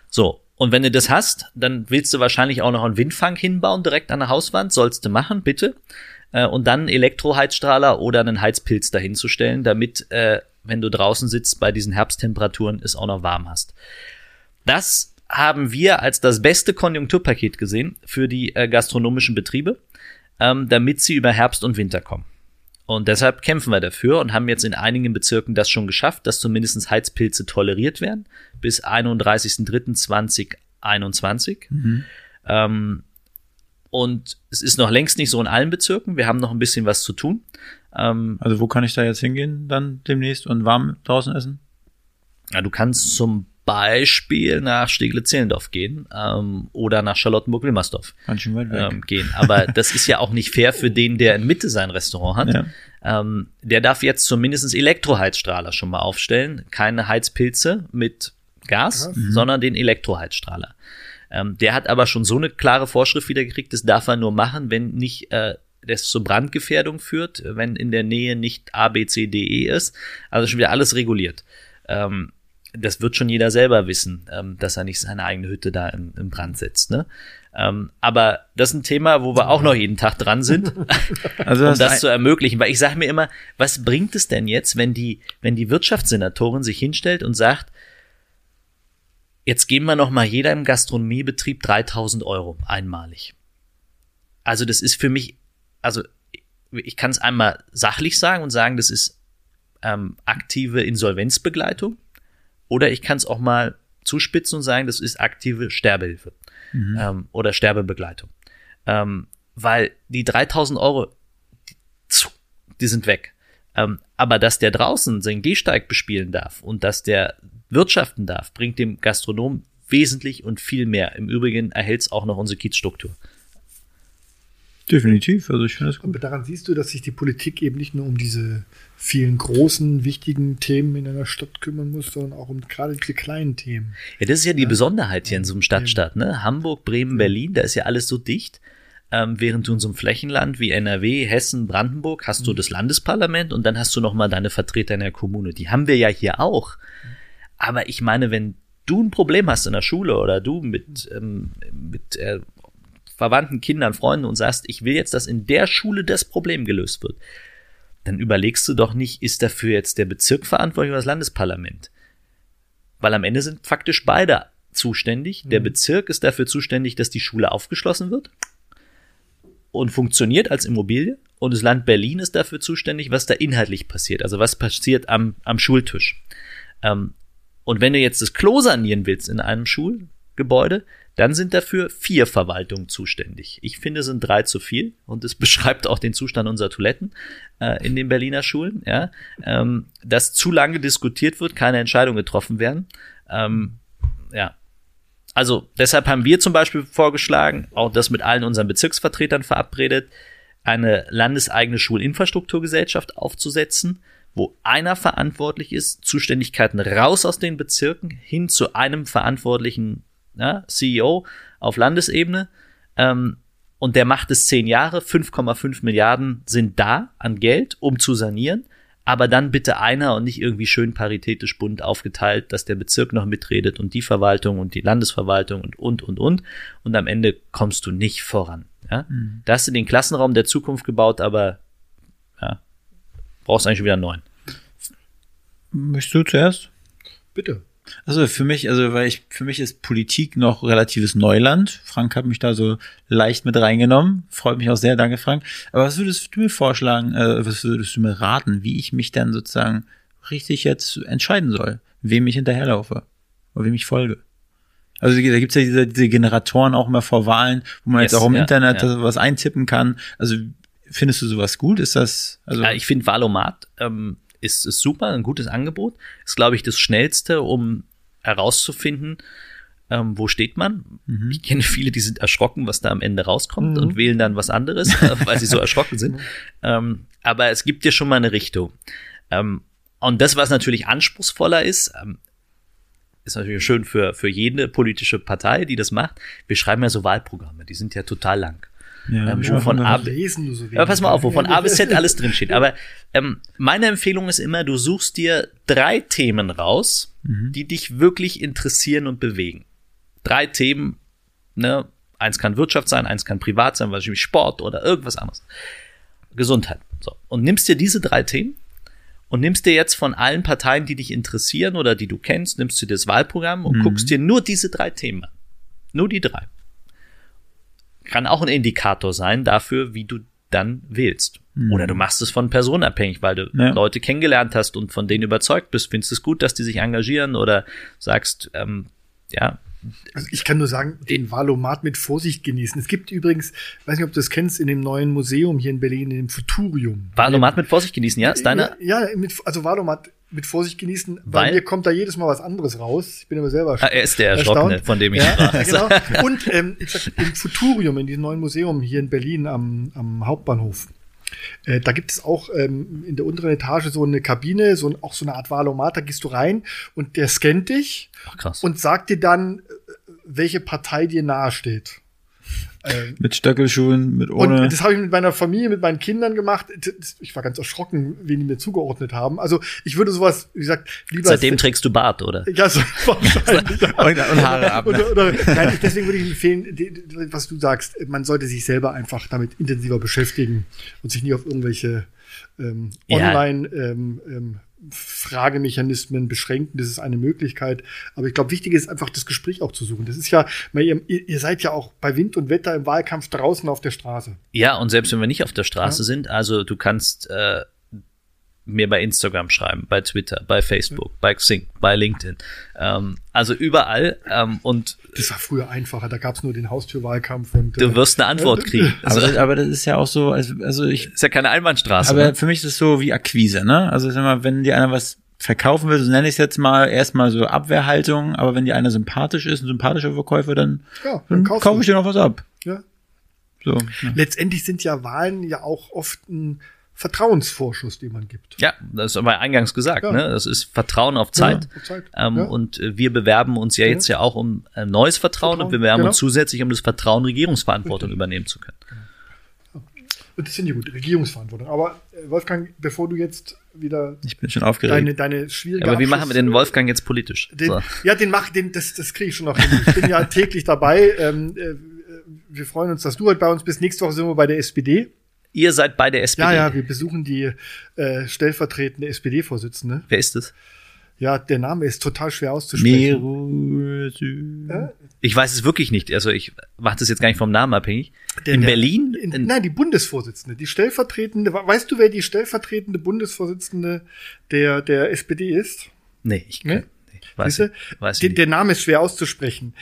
[SPEAKER 4] So, und wenn du das hast, dann willst du wahrscheinlich auch noch einen Windfang hinbauen, direkt an der Hauswand. Sollst du machen, bitte. Äh, und dann einen Elektroheizstrahler oder einen Heizpilz dahinzustellen, damit, äh, wenn du draußen sitzt, bei diesen Herbsttemperaturen es auch noch warm hast. Das haben wir als das beste Konjunkturpaket gesehen für die äh, gastronomischen Betriebe, ähm, damit sie über Herbst und Winter kommen. Und deshalb kämpfen wir dafür und haben jetzt in einigen Bezirken das schon geschafft, dass zumindest Heizpilze toleriert werden bis 31.03.2021. Ähm, und es ist noch längst nicht so in allen Bezirken. Wir haben noch ein bisschen was zu tun. Ähm,
[SPEAKER 1] Also wo kann ich da jetzt hingehen dann demnächst und warm draußen essen?
[SPEAKER 4] ja, du kannst zum Beispiel nach Steglitz-Zehlendorf gehen ähm, oder nach Charlottenburg-Wilmersdorf ähm, gehen. Aber das ist ja auch nicht fair für den, der in Mitte sein Restaurant hat.
[SPEAKER 1] Ja.
[SPEAKER 4] Ähm, der darf jetzt zumindest Elektroheizstrahler schon mal aufstellen. Keine Heizpilze mit Gas, sondern den Elektroheizstrahler. Ähm, der hat aber schon so eine klare Vorschrift wieder gekriegt, das darf er nur machen, wenn nicht äh, das zur Brandgefährdung führt, wenn in der Nähe nicht A, B, C, D, E ist. Also schon wieder alles reguliert. Ähm, das wird schon jeder selber wissen, ähm, dass er nicht seine eigene Hütte da im, im Brand setzt. Ne? Ähm, aber das ist ein Thema, wo wir auch noch jeden Tag dran sind,
[SPEAKER 1] Also
[SPEAKER 4] um
[SPEAKER 1] das,
[SPEAKER 4] das
[SPEAKER 1] ein,
[SPEAKER 4] zu ermöglichen. Weil ich sage mir immer, was bringt es denn jetzt, wenn die, wenn die Wirtschaftssenatorin sich hinstellt und sagt, jetzt geben wir noch mal jeder im Gastronomiebetrieb 3000 Euro einmalig. Also das ist für mich, also ich kann es einmal sachlich sagen und sagen, das ist ähm, aktive Insolvenzbegleitung. Oder ich kann es auch mal zuspitzen und sagen, das ist aktive Sterbehilfe ähm, oder Sterbebegleitung. Ähm, weil die 3000 Euro, die sind weg. Ähm, aber dass der draußen seinen Gehsteig bespielen darf und dass der wirtschaften darf, bringt dem Gastronom wesentlich und viel mehr. Im Übrigen erhält es auch noch unsere Kiezstruktur.
[SPEAKER 1] Definitiv, also ich finde das gut.
[SPEAKER 3] Aber daran siehst du, dass sich die Politik eben nicht nur um diese vielen großen, wichtigen Themen in einer Stadt kümmern muss, sondern auch um gerade diese kleinen Themen.
[SPEAKER 4] Ja, das ist ja die Besonderheit hier in so einem Stadtstaat, ne? Hamburg, Bremen, Berlin, da ist ja alles so dicht. Ähm, während du in so einem Flächenland wie NRW, Hessen, Brandenburg hast du das Landesparlament und dann hast du noch mal deine Vertreter in der Kommune. Die haben wir ja hier auch. Aber ich meine, wenn du ein Problem hast in der Schule oder du mit, ähm, mit äh, Verwandten, Kindern, Freunden und sagst, ich will jetzt, dass in der Schule das Problem gelöst wird, dann überlegst du doch nicht, ist dafür jetzt der Bezirk verantwortlich oder das Landesparlament? Weil am Ende sind faktisch beide zuständig. Der
[SPEAKER 3] Mhm.
[SPEAKER 4] Bezirk ist dafür zuständig, dass die Schule aufgeschlossen wird und funktioniert als Immobilie. Und das Land Berlin ist dafür zuständig, was da inhaltlich passiert. Also was passiert am, am Schultisch. Ähm, und wenn du jetzt das Klo sanieren willst in einem Schulgebäude, dann sind dafür vier Verwaltungen zuständig. Ich finde, es sind drei zu viel und es beschreibt auch den Zustand unserer Toiletten äh, in den Berliner Schulen, ja, ähm, dass zu lange diskutiert wird, keine Entscheidungen getroffen werden. Ähm, ja. Also deshalb haben wir zum Beispiel vorgeschlagen, auch das mit allen unseren Bezirksvertretern verabredet, eine landeseigene Schulinfrastrukturgesellschaft aufzusetzen, wo einer verantwortlich ist, Zuständigkeiten raus aus den Bezirken hin zu einem verantwortlichen ja, CEO auf Landesebene. Ähm, und der macht es zehn Jahre, 5,5 Milliarden sind da an Geld, um zu sanieren. Aber dann bitte einer und nicht irgendwie schön paritätisch bunt aufgeteilt, dass der Bezirk noch mitredet und die Verwaltung und die Landesverwaltung und, und, und, und. Und am Ende kommst du nicht voran. Ja? Da hast du den Klassenraum der Zukunft gebaut, aber ja, brauchst eigentlich schon wieder einen neuen.
[SPEAKER 1] Möchtest du zuerst?
[SPEAKER 3] Bitte.
[SPEAKER 1] Also für mich, also weil ich, für mich ist Politik noch relatives Neuland. Frank hat mich da so leicht mit reingenommen. Freut mich auch sehr, danke Frank. Aber was würdest du mir vorschlagen, äh, was würdest du mir raten, wie ich mich dann sozusagen richtig jetzt entscheiden soll, wem ich hinterherlaufe oder wem ich folge? Also da gibt's ja diese, diese Generatoren auch immer vor Wahlen, wo man
[SPEAKER 4] Yes,
[SPEAKER 1] jetzt auch im
[SPEAKER 4] ja,
[SPEAKER 1] Internet
[SPEAKER 4] ja.
[SPEAKER 1] was eintippen kann. Also findest du sowas gut? Ist das, also
[SPEAKER 4] Ja, ich finde Valomat ähm, ist, ist super, ein gutes Angebot. Ist, glaube ich, das Schnellste, um herauszufinden, ähm, wo steht man. Ich kenne viele, die sind erschrocken, was da am Ende rauskommt und wählen dann was anderes, weil sie so erschrocken sind. Ähm, aber es gibt dir schon mal eine Richtung. Ähm, und das, was natürlich anspruchsvoller ist, ähm, ist natürlich schön für, für jede politische Partei, die das macht. Wir schreiben ja so Wahlprogramme, die sind ja total lang.
[SPEAKER 1] Ja,
[SPEAKER 4] ähm, wovon
[SPEAKER 1] von-
[SPEAKER 4] ab-
[SPEAKER 3] Lesen nur so wenig.
[SPEAKER 4] Aber pass mal auf, wovon A bis Z alles drinsteht. Aber ähm, meine Empfehlung ist immer, du suchst dir drei Themen raus, die dich wirklich interessieren und bewegen. Drei Themen, ne? Eins kann Wirtschaft sein, eins kann privat sein, beispielsweise Sport oder irgendwas anderes. Gesundheit. So. Und nimmst dir diese drei Themen und nimmst dir jetzt von allen Parteien, die dich interessieren oder die du kennst, nimmst du dir das Wahlprogramm und guckst dir nur diese drei Themen an. Nur die drei kann auch ein Indikator sein dafür, wie du dann wählst. Oder du machst es von Personen abhängig, weil du
[SPEAKER 1] Ja.
[SPEAKER 4] Leute kennengelernt hast und von denen überzeugt bist. Findest du es gut, dass die sich engagieren oder sagst, ähm, ja,
[SPEAKER 3] Also ich kann nur sagen, den Valomat mit Vorsicht genießen. Es gibt übrigens, weiß nicht, ob du das kennst, in dem neuen Museum hier in Berlin, in dem Futurium.
[SPEAKER 4] Valomat mit Vorsicht genießen, ja? Ist deine?
[SPEAKER 3] Ja, ja mit, also Valomat mit Vorsicht genießen,
[SPEAKER 4] Weil?
[SPEAKER 3] weil mir kommt da jedes Mal was anderes raus. Ich bin immer selber
[SPEAKER 4] Ah, er ist der Erschrockene,
[SPEAKER 3] erstaunt.
[SPEAKER 4] von dem ich
[SPEAKER 3] ja,
[SPEAKER 4] sprach.
[SPEAKER 3] genau. Und ähm, sag, im Futurium, in diesem neuen Museum hier in Berlin am, am Hauptbahnhof, äh, da gibt es auch ähm, in der unteren Etage so eine Kabine, so ein, auch so eine Art Valomat, da gehst du rein und der scannt dich
[SPEAKER 4] Ach, krass.
[SPEAKER 3] und sagt dir dann, äh, welche Partei dir nahesteht. Ähm,
[SPEAKER 1] mit Stöckelschuhen, mit ohne.
[SPEAKER 3] und das habe ich mit meiner Familie, mit meinen Kindern gemacht. Ich war ganz erschrocken, wen die mir zugeordnet haben. Also ich würde sowas, wie gesagt, lieber.
[SPEAKER 4] Seitdem trägst du Bart, oder?
[SPEAKER 3] ja, so wahrscheinlich.
[SPEAKER 1] und, und Haare ab. ne?
[SPEAKER 3] oder, oder, nein, deswegen würde ich empfehlen, was du sagst, man sollte sich selber einfach damit intensiver beschäftigen und sich nie auf irgendwelche ähm,
[SPEAKER 4] Ja.
[SPEAKER 3] Online ähm, ähm, Fragemechanismen beschränken. Das ist eine Möglichkeit. Aber ich glaube, wichtig ist einfach das Gespräch auch zu suchen. Das ist ja, ihr, ihr seid ja auch bei Wind und Wetter im Wahlkampf draußen auf der Straße.
[SPEAKER 4] Ja, und selbst wenn wir nicht auf der Straße
[SPEAKER 3] Ja.
[SPEAKER 4] sind, also du kannst äh, mir bei Instagram schreiben, bei Twitter, bei Facebook, bei Xing, bei LinkedIn. Ähm, also überall. Ähm, und
[SPEAKER 3] Das war früher einfacher. Da gab es nur den Haustürwahlkampf und
[SPEAKER 4] du
[SPEAKER 3] äh,
[SPEAKER 4] wirst eine Antwort kriegen.
[SPEAKER 1] aber,
[SPEAKER 4] Also,
[SPEAKER 1] das, aber das ist ja auch so, also, also ich,
[SPEAKER 4] ist ja keine Einbahnstraße.
[SPEAKER 1] aber
[SPEAKER 4] ne?
[SPEAKER 1] für mich ist es so wie Akquise, ne? Also ich sag mal, wenn dir einer was verkaufen will, so nenne ich es jetzt mal, erstmal so Abwehrhaltung, aber wenn dir einer sympathisch ist, ein sympathischer Verkäufer, dann,
[SPEAKER 3] ja,
[SPEAKER 1] dann
[SPEAKER 3] kaufst
[SPEAKER 1] kaufe ich dir noch was ab.
[SPEAKER 3] Ja.
[SPEAKER 1] So. Ja.
[SPEAKER 3] Letztendlich sind ja Wahlen ja auch oft ein Vertrauensvorschuss, den man gibt.
[SPEAKER 4] Ja, das haben wir eingangs gesagt.
[SPEAKER 3] Ja.
[SPEAKER 4] Ne? Das ist Vertrauen auf Zeit.
[SPEAKER 3] Ja, auf Zeit.
[SPEAKER 4] Ähm,
[SPEAKER 3] Ja.
[SPEAKER 4] Und äh, wir bewerben uns ja jetzt ja auch um äh, neues Vertrauen, und
[SPEAKER 3] Vertrauen,
[SPEAKER 4] wir bewerben
[SPEAKER 3] genau.
[SPEAKER 4] uns zusätzlich um das Vertrauen, Regierungsverantwortung übernehmen zu können.
[SPEAKER 3] Und das finde ich gut, Regierungsverantwortung. Aber äh, Wolfgang, bevor du jetzt wieder
[SPEAKER 1] Ich bin schon aufgeregt.
[SPEAKER 3] deine, deine schwierige
[SPEAKER 4] Aber wie machen wir den Wolfgang jetzt politisch?
[SPEAKER 3] Den,
[SPEAKER 4] So.
[SPEAKER 3] Ja, den mach, den, das, das kriege ich schon noch hin. Ich bin ja täglich dabei. Ähm, äh, wir freuen uns, dass du heute bei uns bist. Nächste Woche sind wir bei der SPD.
[SPEAKER 4] Ihr seid bei der SPD.
[SPEAKER 3] Ja, ja, wir besuchen die äh, stellvertretende SPD-Vorsitzende.
[SPEAKER 4] Wer ist es?
[SPEAKER 3] Ja, der Name ist total schwer auszusprechen.
[SPEAKER 1] Meru
[SPEAKER 4] Ich weiß es wirklich nicht. Also ich mache das jetzt gar nicht vom Namen abhängig.
[SPEAKER 3] Der-
[SPEAKER 4] in
[SPEAKER 3] der-
[SPEAKER 4] Berlin?
[SPEAKER 3] In,
[SPEAKER 4] In-
[SPEAKER 3] nein, die Bundesvorsitzende, die stellvertretende. Weißt du, wer die stellvertretende Bundesvorsitzende der, der SPD ist?
[SPEAKER 4] nee, ich
[SPEAKER 3] Nee?
[SPEAKER 4] nee, weiß,
[SPEAKER 3] Siehste?
[SPEAKER 4] weiß
[SPEAKER 3] Der, der Name ist schwer auszusprechen.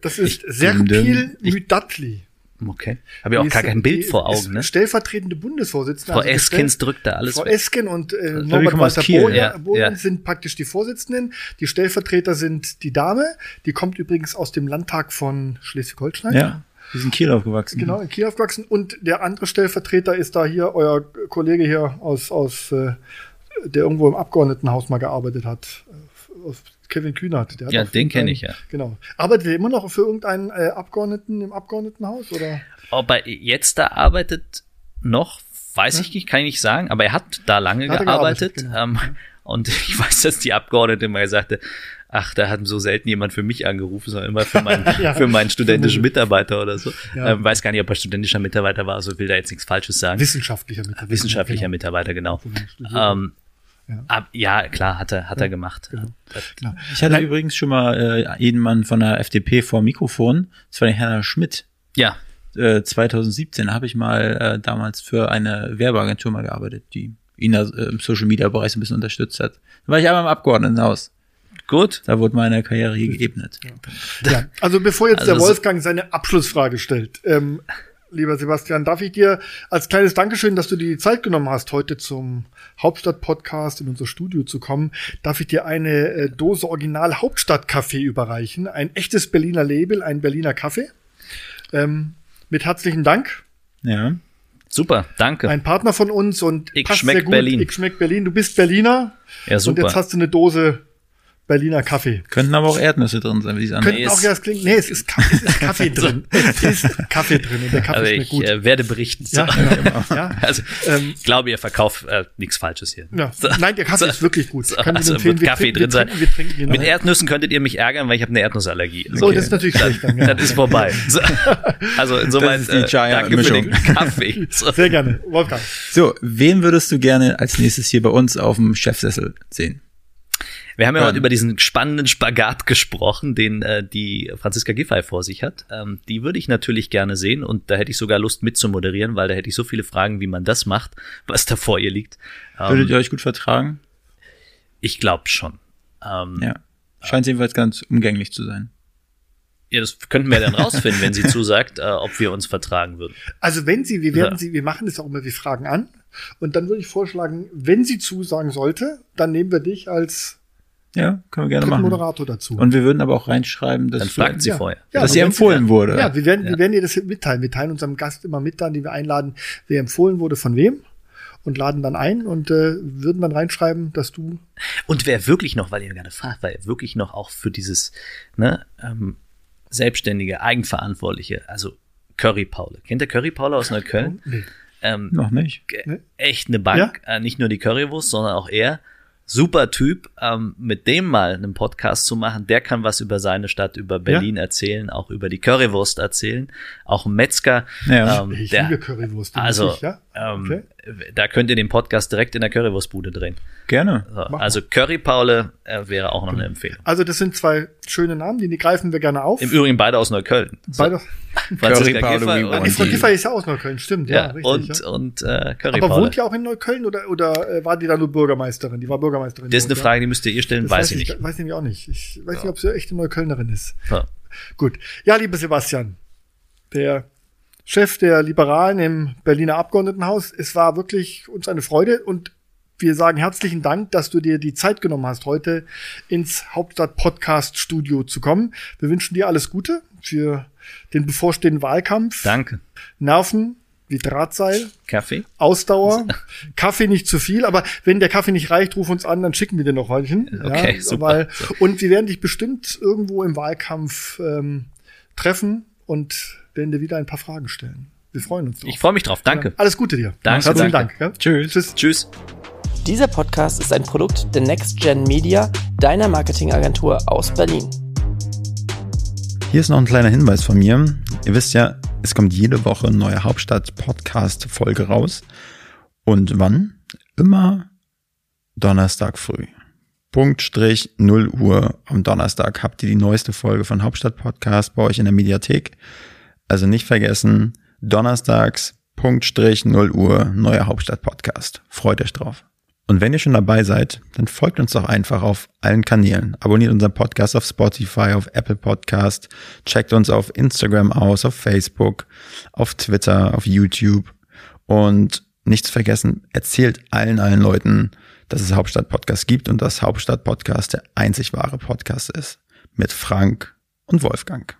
[SPEAKER 3] Das ist Serpil Müdatli.
[SPEAKER 4] Okay. Habe ich auch gar kein Bild vor Augen. Ne?
[SPEAKER 3] Stellvertretende Bundesvorsitzende.
[SPEAKER 4] Frau
[SPEAKER 3] also die
[SPEAKER 4] Eskens drückt da alles
[SPEAKER 3] Frau
[SPEAKER 4] weg.
[SPEAKER 3] Esken und äh, Norbert
[SPEAKER 1] komme aus
[SPEAKER 3] Walter
[SPEAKER 1] Kiel.
[SPEAKER 3] Bohlen,
[SPEAKER 4] Ja,
[SPEAKER 3] Bohlen
[SPEAKER 4] ja.
[SPEAKER 3] sind praktisch die Vorsitzenden. Die Stellvertreter sind die Dame. Die kommt übrigens aus dem Landtag von Schleswig-Holstein.
[SPEAKER 1] Ja, wir sind in Kiel aufgewachsen.
[SPEAKER 3] Genau, in Kiel aufgewachsen. Und der andere Stellvertreter ist da hier, euer Kollege hier aus, aus äh, der irgendwo im Abgeordnetenhaus mal gearbeitet hat. Äh, aus Kevin Kühnert. Der hat
[SPEAKER 4] Ja,
[SPEAKER 3] auch
[SPEAKER 4] den kenn
[SPEAKER 3] irgendeinen-
[SPEAKER 4] ich, ja.
[SPEAKER 3] Genau. Arbeitet er immer noch für irgendeinen äh, Abgeordneten im Abgeordnetenhaus? Oder?
[SPEAKER 4] Ob er jetzt da arbeitet noch, weiß ich nicht, kann ich nicht sagen. Aber er hat da lange
[SPEAKER 3] Hat
[SPEAKER 4] gearbeitet.
[SPEAKER 3] gearbeitet, genau.
[SPEAKER 4] ähm, und ich weiß, dass die Abgeordnete mal sagte, ach, da hat so selten jemand für mich angerufen, sondern immer für meinen,
[SPEAKER 3] Ja.
[SPEAKER 4] für meinen studentischen Mitarbeiter oder so.
[SPEAKER 3] Ja.
[SPEAKER 4] Ähm, weiß gar nicht, ob er studentischer Mitarbeiter war, also will da jetzt nichts Falsches sagen.
[SPEAKER 3] Wissenschaftlicher Mitarbeiter.
[SPEAKER 4] Wissenschaftlicher
[SPEAKER 3] Genau.
[SPEAKER 4] Mitarbeiter, genau. Ähm,
[SPEAKER 3] Ja.
[SPEAKER 4] ab, ja, klar, hat er, hat er gemacht.
[SPEAKER 3] Genau.
[SPEAKER 1] Ich hatte übrigens schon mal äh, jeden Mann von der FDP vor dem Mikrofon. Das war der Herr Schmidt.
[SPEAKER 4] Ja,
[SPEAKER 1] Äh, 2017 habe ich mal äh, damals für eine Werbeagentur mal gearbeitet, die ihn da äh, im Social Media Bereich so ein bisschen unterstützt hat. Da war ich aber im Abgeordnetenhaus.
[SPEAKER 4] gut.
[SPEAKER 1] Da wurde meine Karriere hier geebnet.
[SPEAKER 3] Ja, also bevor jetzt
[SPEAKER 4] Also
[SPEAKER 3] der Wolfgang seine Abschlussfrage stellt, ähm, lieber Sebastian, darf ich dir als kleines Dankeschön, dass du dir die Zeit genommen hast, heute zum Hauptstadt-Podcast in unser Studio zu kommen, darf ich dir eine äh, Dose Original Hauptstadt-Kaffee überreichen. Ein echtes Berliner Label, ein Berliner Kaffee. Ähm, mit herzlichen Dank.
[SPEAKER 1] Ja.
[SPEAKER 4] Super, danke.
[SPEAKER 3] Ein Partner von uns und
[SPEAKER 4] Ich
[SPEAKER 3] passt
[SPEAKER 4] schmeck
[SPEAKER 3] sehr gut.
[SPEAKER 4] Berlin.
[SPEAKER 3] Ich schmeck Berlin. Du bist Berliner
[SPEAKER 4] Ja,
[SPEAKER 3] und
[SPEAKER 4] super.
[SPEAKER 3] jetzt hast du eine Dose Berliner Kaffee.
[SPEAKER 1] Könnten aber auch Erdnüsse drin sein, wie es
[SPEAKER 3] Könnten
[SPEAKER 1] andere.
[SPEAKER 3] auch, ja, das klingt, nee, es ist, Ka- es ist Kaffee drin. Es ist Kaffee drin und der Kaffee
[SPEAKER 4] Aber
[SPEAKER 3] schmeckt
[SPEAKER 4] ich
[SPEAKER 3] gut.
[SPEAKER 4] äh, werde berichten. So.
[SPEAKER 3] ja, genau. ja.
[SPEAKER 4] Also,
[SPEAKER 3] Ähm,
[SPEAKER 4] ich glaube, ihr verkauft äh, nichts Falsches hier.
[SPEAKER 3] Ja.
[SPEAKER 4] So.
[SPEAKER 3] Nein, der Kaffee
[SPEAKER 4] So.
[SPEAKER 3] ist wirklich gut.
[SPEAKER 4] So,
[SPEAKER 3] Kann ich
[SPEAKER 4] also
[SPEAKER 3] empfehlen.
[SPEAKER 4] wird
[SPEAKER 3] Wir
[SPEAKER 4] Kaffee
[SPEAKER 3] trinken-
[SPEAKER 4] drin
[SPEAKER 3] wir
[SPEAKER 4] sein.
[SPEAKER 3] trinken- wir trinken ihn
[SPEAKER 4] Mit. Erdnüssen könntet ihr mich ärgern, weil ich habe eine Erdnussallergie.
[SPEAKER 3] So, das ist natürlich schlecht dann. Ja.
[SPEAKER 4] Das ist vorbei. So. Also
[SPEAKER 1] die
[SPEAKER 4] äh, danke für
[SPEAKER 1] Mischung.
[SPEAKER 4] den Kaffee. So.
[SPEAKER 3] Sehr gerne. Wolfgang.
[SPEAKER 1] So, wen würdest du gerne als nächstes hier bei uns auf dem Chefsessel sehen?
[SPEAKER 4] Wir haben ja
[SPEAKER 1] Ähm.
[SPEAKER 4] heute über diesen spannenden Spagat gesprochen, den äh, die Franziska Giffey vor sich hat. Ähm, die würde ich natürlich gerne sehen und da hätte ich sogar Lust mitzumoderieren, weil da hätte ich so viele Fragen, wie man das macht, was da vor ihr liegt.
[SPEAKER 1] Würdet
[SPEAKER 4] Ähm,
[SPEAKER 1] ihr euch gut vertragen?
[SPEAKER 4] ich glaube schon. Ähm,
[SPEAKER 1] Ja. Scheint jedenfalls ganz umgänglich zu sein.
[SPEAKER 4] ja, das könnten wir dann rausfinden, wenn sie zusagt, äh, ob wir uns vertragen würden.
[SPEAKER 3] Also wenn Sie, wir werden
[SPEAKER 4] Ja.
[SPEAKER 3] Sie, wir machen das auch immer, wir fragen an. Und dann würde ich vorschlagen, wenn sie zusagen sollte, dann nehmen wir dich als
[SPEAKER 1] Ja, können wir gerne machen.
[SPEAKER 3] Moderator dazu.
[SPEAKER 1] Und wir würden aber auch reinschreiben, dass,
[SPEAKER 4] Dann fragt sie
[SPEAKER 3] ja.
[SPEAKER 4] vorher.
[SPEAKER 3] Ja,
[SPEAKER 1] dass sie empfohlen
[SPEAKER 3] Sie-
[SPEAKER 1] wurde.
[SPEAKER 3] Ja, wir werden,
[SPEAKER 4] Ja.
[SPEAKER 3] wir werden dir das mitteilen. Wir teilen unserem Gast immer mit, dann, den wir einladen, wer empfohlen wurde, von wem. Und laden dann ein und äh, würden dann reinschreiben, dass du.
[SPEAKER 4] Und wer wirklich noch, weil ihr gerade fragt, weil wirklich noch auch für dieses ne, ähm, selbstständige, eigenverantwortliche, also Curry Paule. Kennt ihr Curry Paule aus Neukölln?
[SPEAKER 3] Nee.
[SPEAKER 4] Ähm,
[SPEAKER 1] Noch nicht.
[SPEAKER 3] Ne?
[SPEAKER 4] echt eine Bank, äh, nicht nur die Currywurst, sondern auch er. Super Typ, ähm, mit dem mal einen Podcast zu machen, der kann was über seine Stadt, über Berlin erzählen, auch über die Currywurst erzählen, auch ein Metzger.
[SPEAKER 1] Ja.
[SPEAKER 4] ähm,
[SPEAKER 3] Ich
[SPEAKER 4] der,
[SPEAKER 3] liebe Currywurst.
[SPEAKER 4] also,
[SPEAKER 3] ich, ja?
[SPEAKER 4] ähm,
[SPEAKER 3] Okay.
[SPEAKER 4] Da könnt ihr den Podcast direkt in der Currywurstbude drehen.
[SPEAKER 1] Gerne.
[SPEAKER 4] So, also Curry Paule äh, wäre auch noch eine Empfehlung.
[SPEAKER 3] Also das sind zwei schöne Namen, die greifen wir gerne auf.
[SPEAKER 4] Im Übrigen beide aus Neukölln. So,
[SPEAKER 3] Beide,
[SPEAKER 4] Franziska
[SPEAKER 1] Curry Paule,
[SPEAKER 4] Giffey
[SPEAKER 1] we
[SPEAKER 4] und,
[SPEAKER 3] die Frau
[SPEAKER 1] die-
[SPEAKER 3] Giffey ist ja aus Neukölln, stimmt. Ja,
[SPEAKER 4] ja,
[SPEAKER 3] richtig.
[SPEAKER 4] und,
[SPEAKER 3] ja.
[SPEAKER 4] und äh, Curry
[SPEAKER 3] Aber wohnt die auch in Neukölln oder, oder äh, war die da nur Bürgermeisterin? Die war Bürgermeisterin.
[SPEAKER 4] Das ist eine Frage, die müsst ihr ihr stellen,
[SPEAKER 3] Ja? Das
[SPEAKER 4] weiß ich nicht.
[SPEAKER 3] Weiß nämlich auch nicht. Ich weiß nicht, ob sie echte Neuköllnerin ist.
[SPEAKER 4] So.
[SPEAKER 3] Gut. Ja, lieber Sebastian, der Chef der Liberalen im Berliner Abgeordnetenhaus, es war wirklich uns eine Freude und wir sagen herzlichen Dank, dass du dir die Zeit genommen hast, heute ins Hauptstadt-Podcast-Studio zu kommen. Wir wünschen dir alles Gute für den bevorstehenden Wahlkampf.
[SPEAKER 4] Danke.
[SPEAKER 3] Nerven wie Drahtseil,
[SPEAKER 4] Kaffee?
[SPEAKER 3] Ausdauer, Kaffee nicht zu viel, aber wenn der Kaffee nicht reicht, ruf uns an, dann schicken wir dir noch Häulchen.
[SPEAKER 4] Okay, super.
[SPEAKER 3] Weil, und wir werden dich bestimmt irgendwo im Wahlkampf ähm, treffen und werden dir wieder ein paar Fragen stellen. Wir freuen uns drauf.
[SPEAKER 4] Ich freue mich drauf. Danke.
[SPEAKER 3] Alles Gute dir.
[SPEAKER 4] Danke,
[SPEAKER 3] Herzlichen
[SPEAKER 4] danke.
[SPEAKER 3] Dank. Ja?
[SPEAKER 1] Tschüss.
[SPEAKER 3] Tschüss.
[SPEAKER 4] Tschüss.
[SPEAKER 5] Dieser Podcast ist ein Produkt der Next Gen Media, deiner Marketingagentur aus Berlin.
[SPEAKER 1] Hier ist noch ein kleiner Hinweis von mir. Ihr wisst ja, Es kommt jede Woche eine neue Hauptstadt-Podcast-Folge raus. Und wann? Immer Donnerstag früh. Punktstrich 0 Uhr am Donnerstag habt ihr die neueste Folge von Hauptstadt Podcast bei euch in der Mediathek. Also nicht vergessen, donnerstags Punktstrich 0 Uhr neuer Hauptstadt Podcast. Freut euch drauf. Und wenn ihr schon dabei seid, dann folgt uns doch einfach auf allen Kanälen. Abonniert unseren Podcast auf Spotify, auf Apple Podcast, checkt uns auf Instagram aus, auf Facebook, auf Twitter, auf YouTube und nichts vergessen, erzählt allen, allen Leuten, dass es Hauptstadt Podcast gibt und dass Hauptstadt Podcast der einzig wahre Podcast ist. Mit Frank und Wolfgang.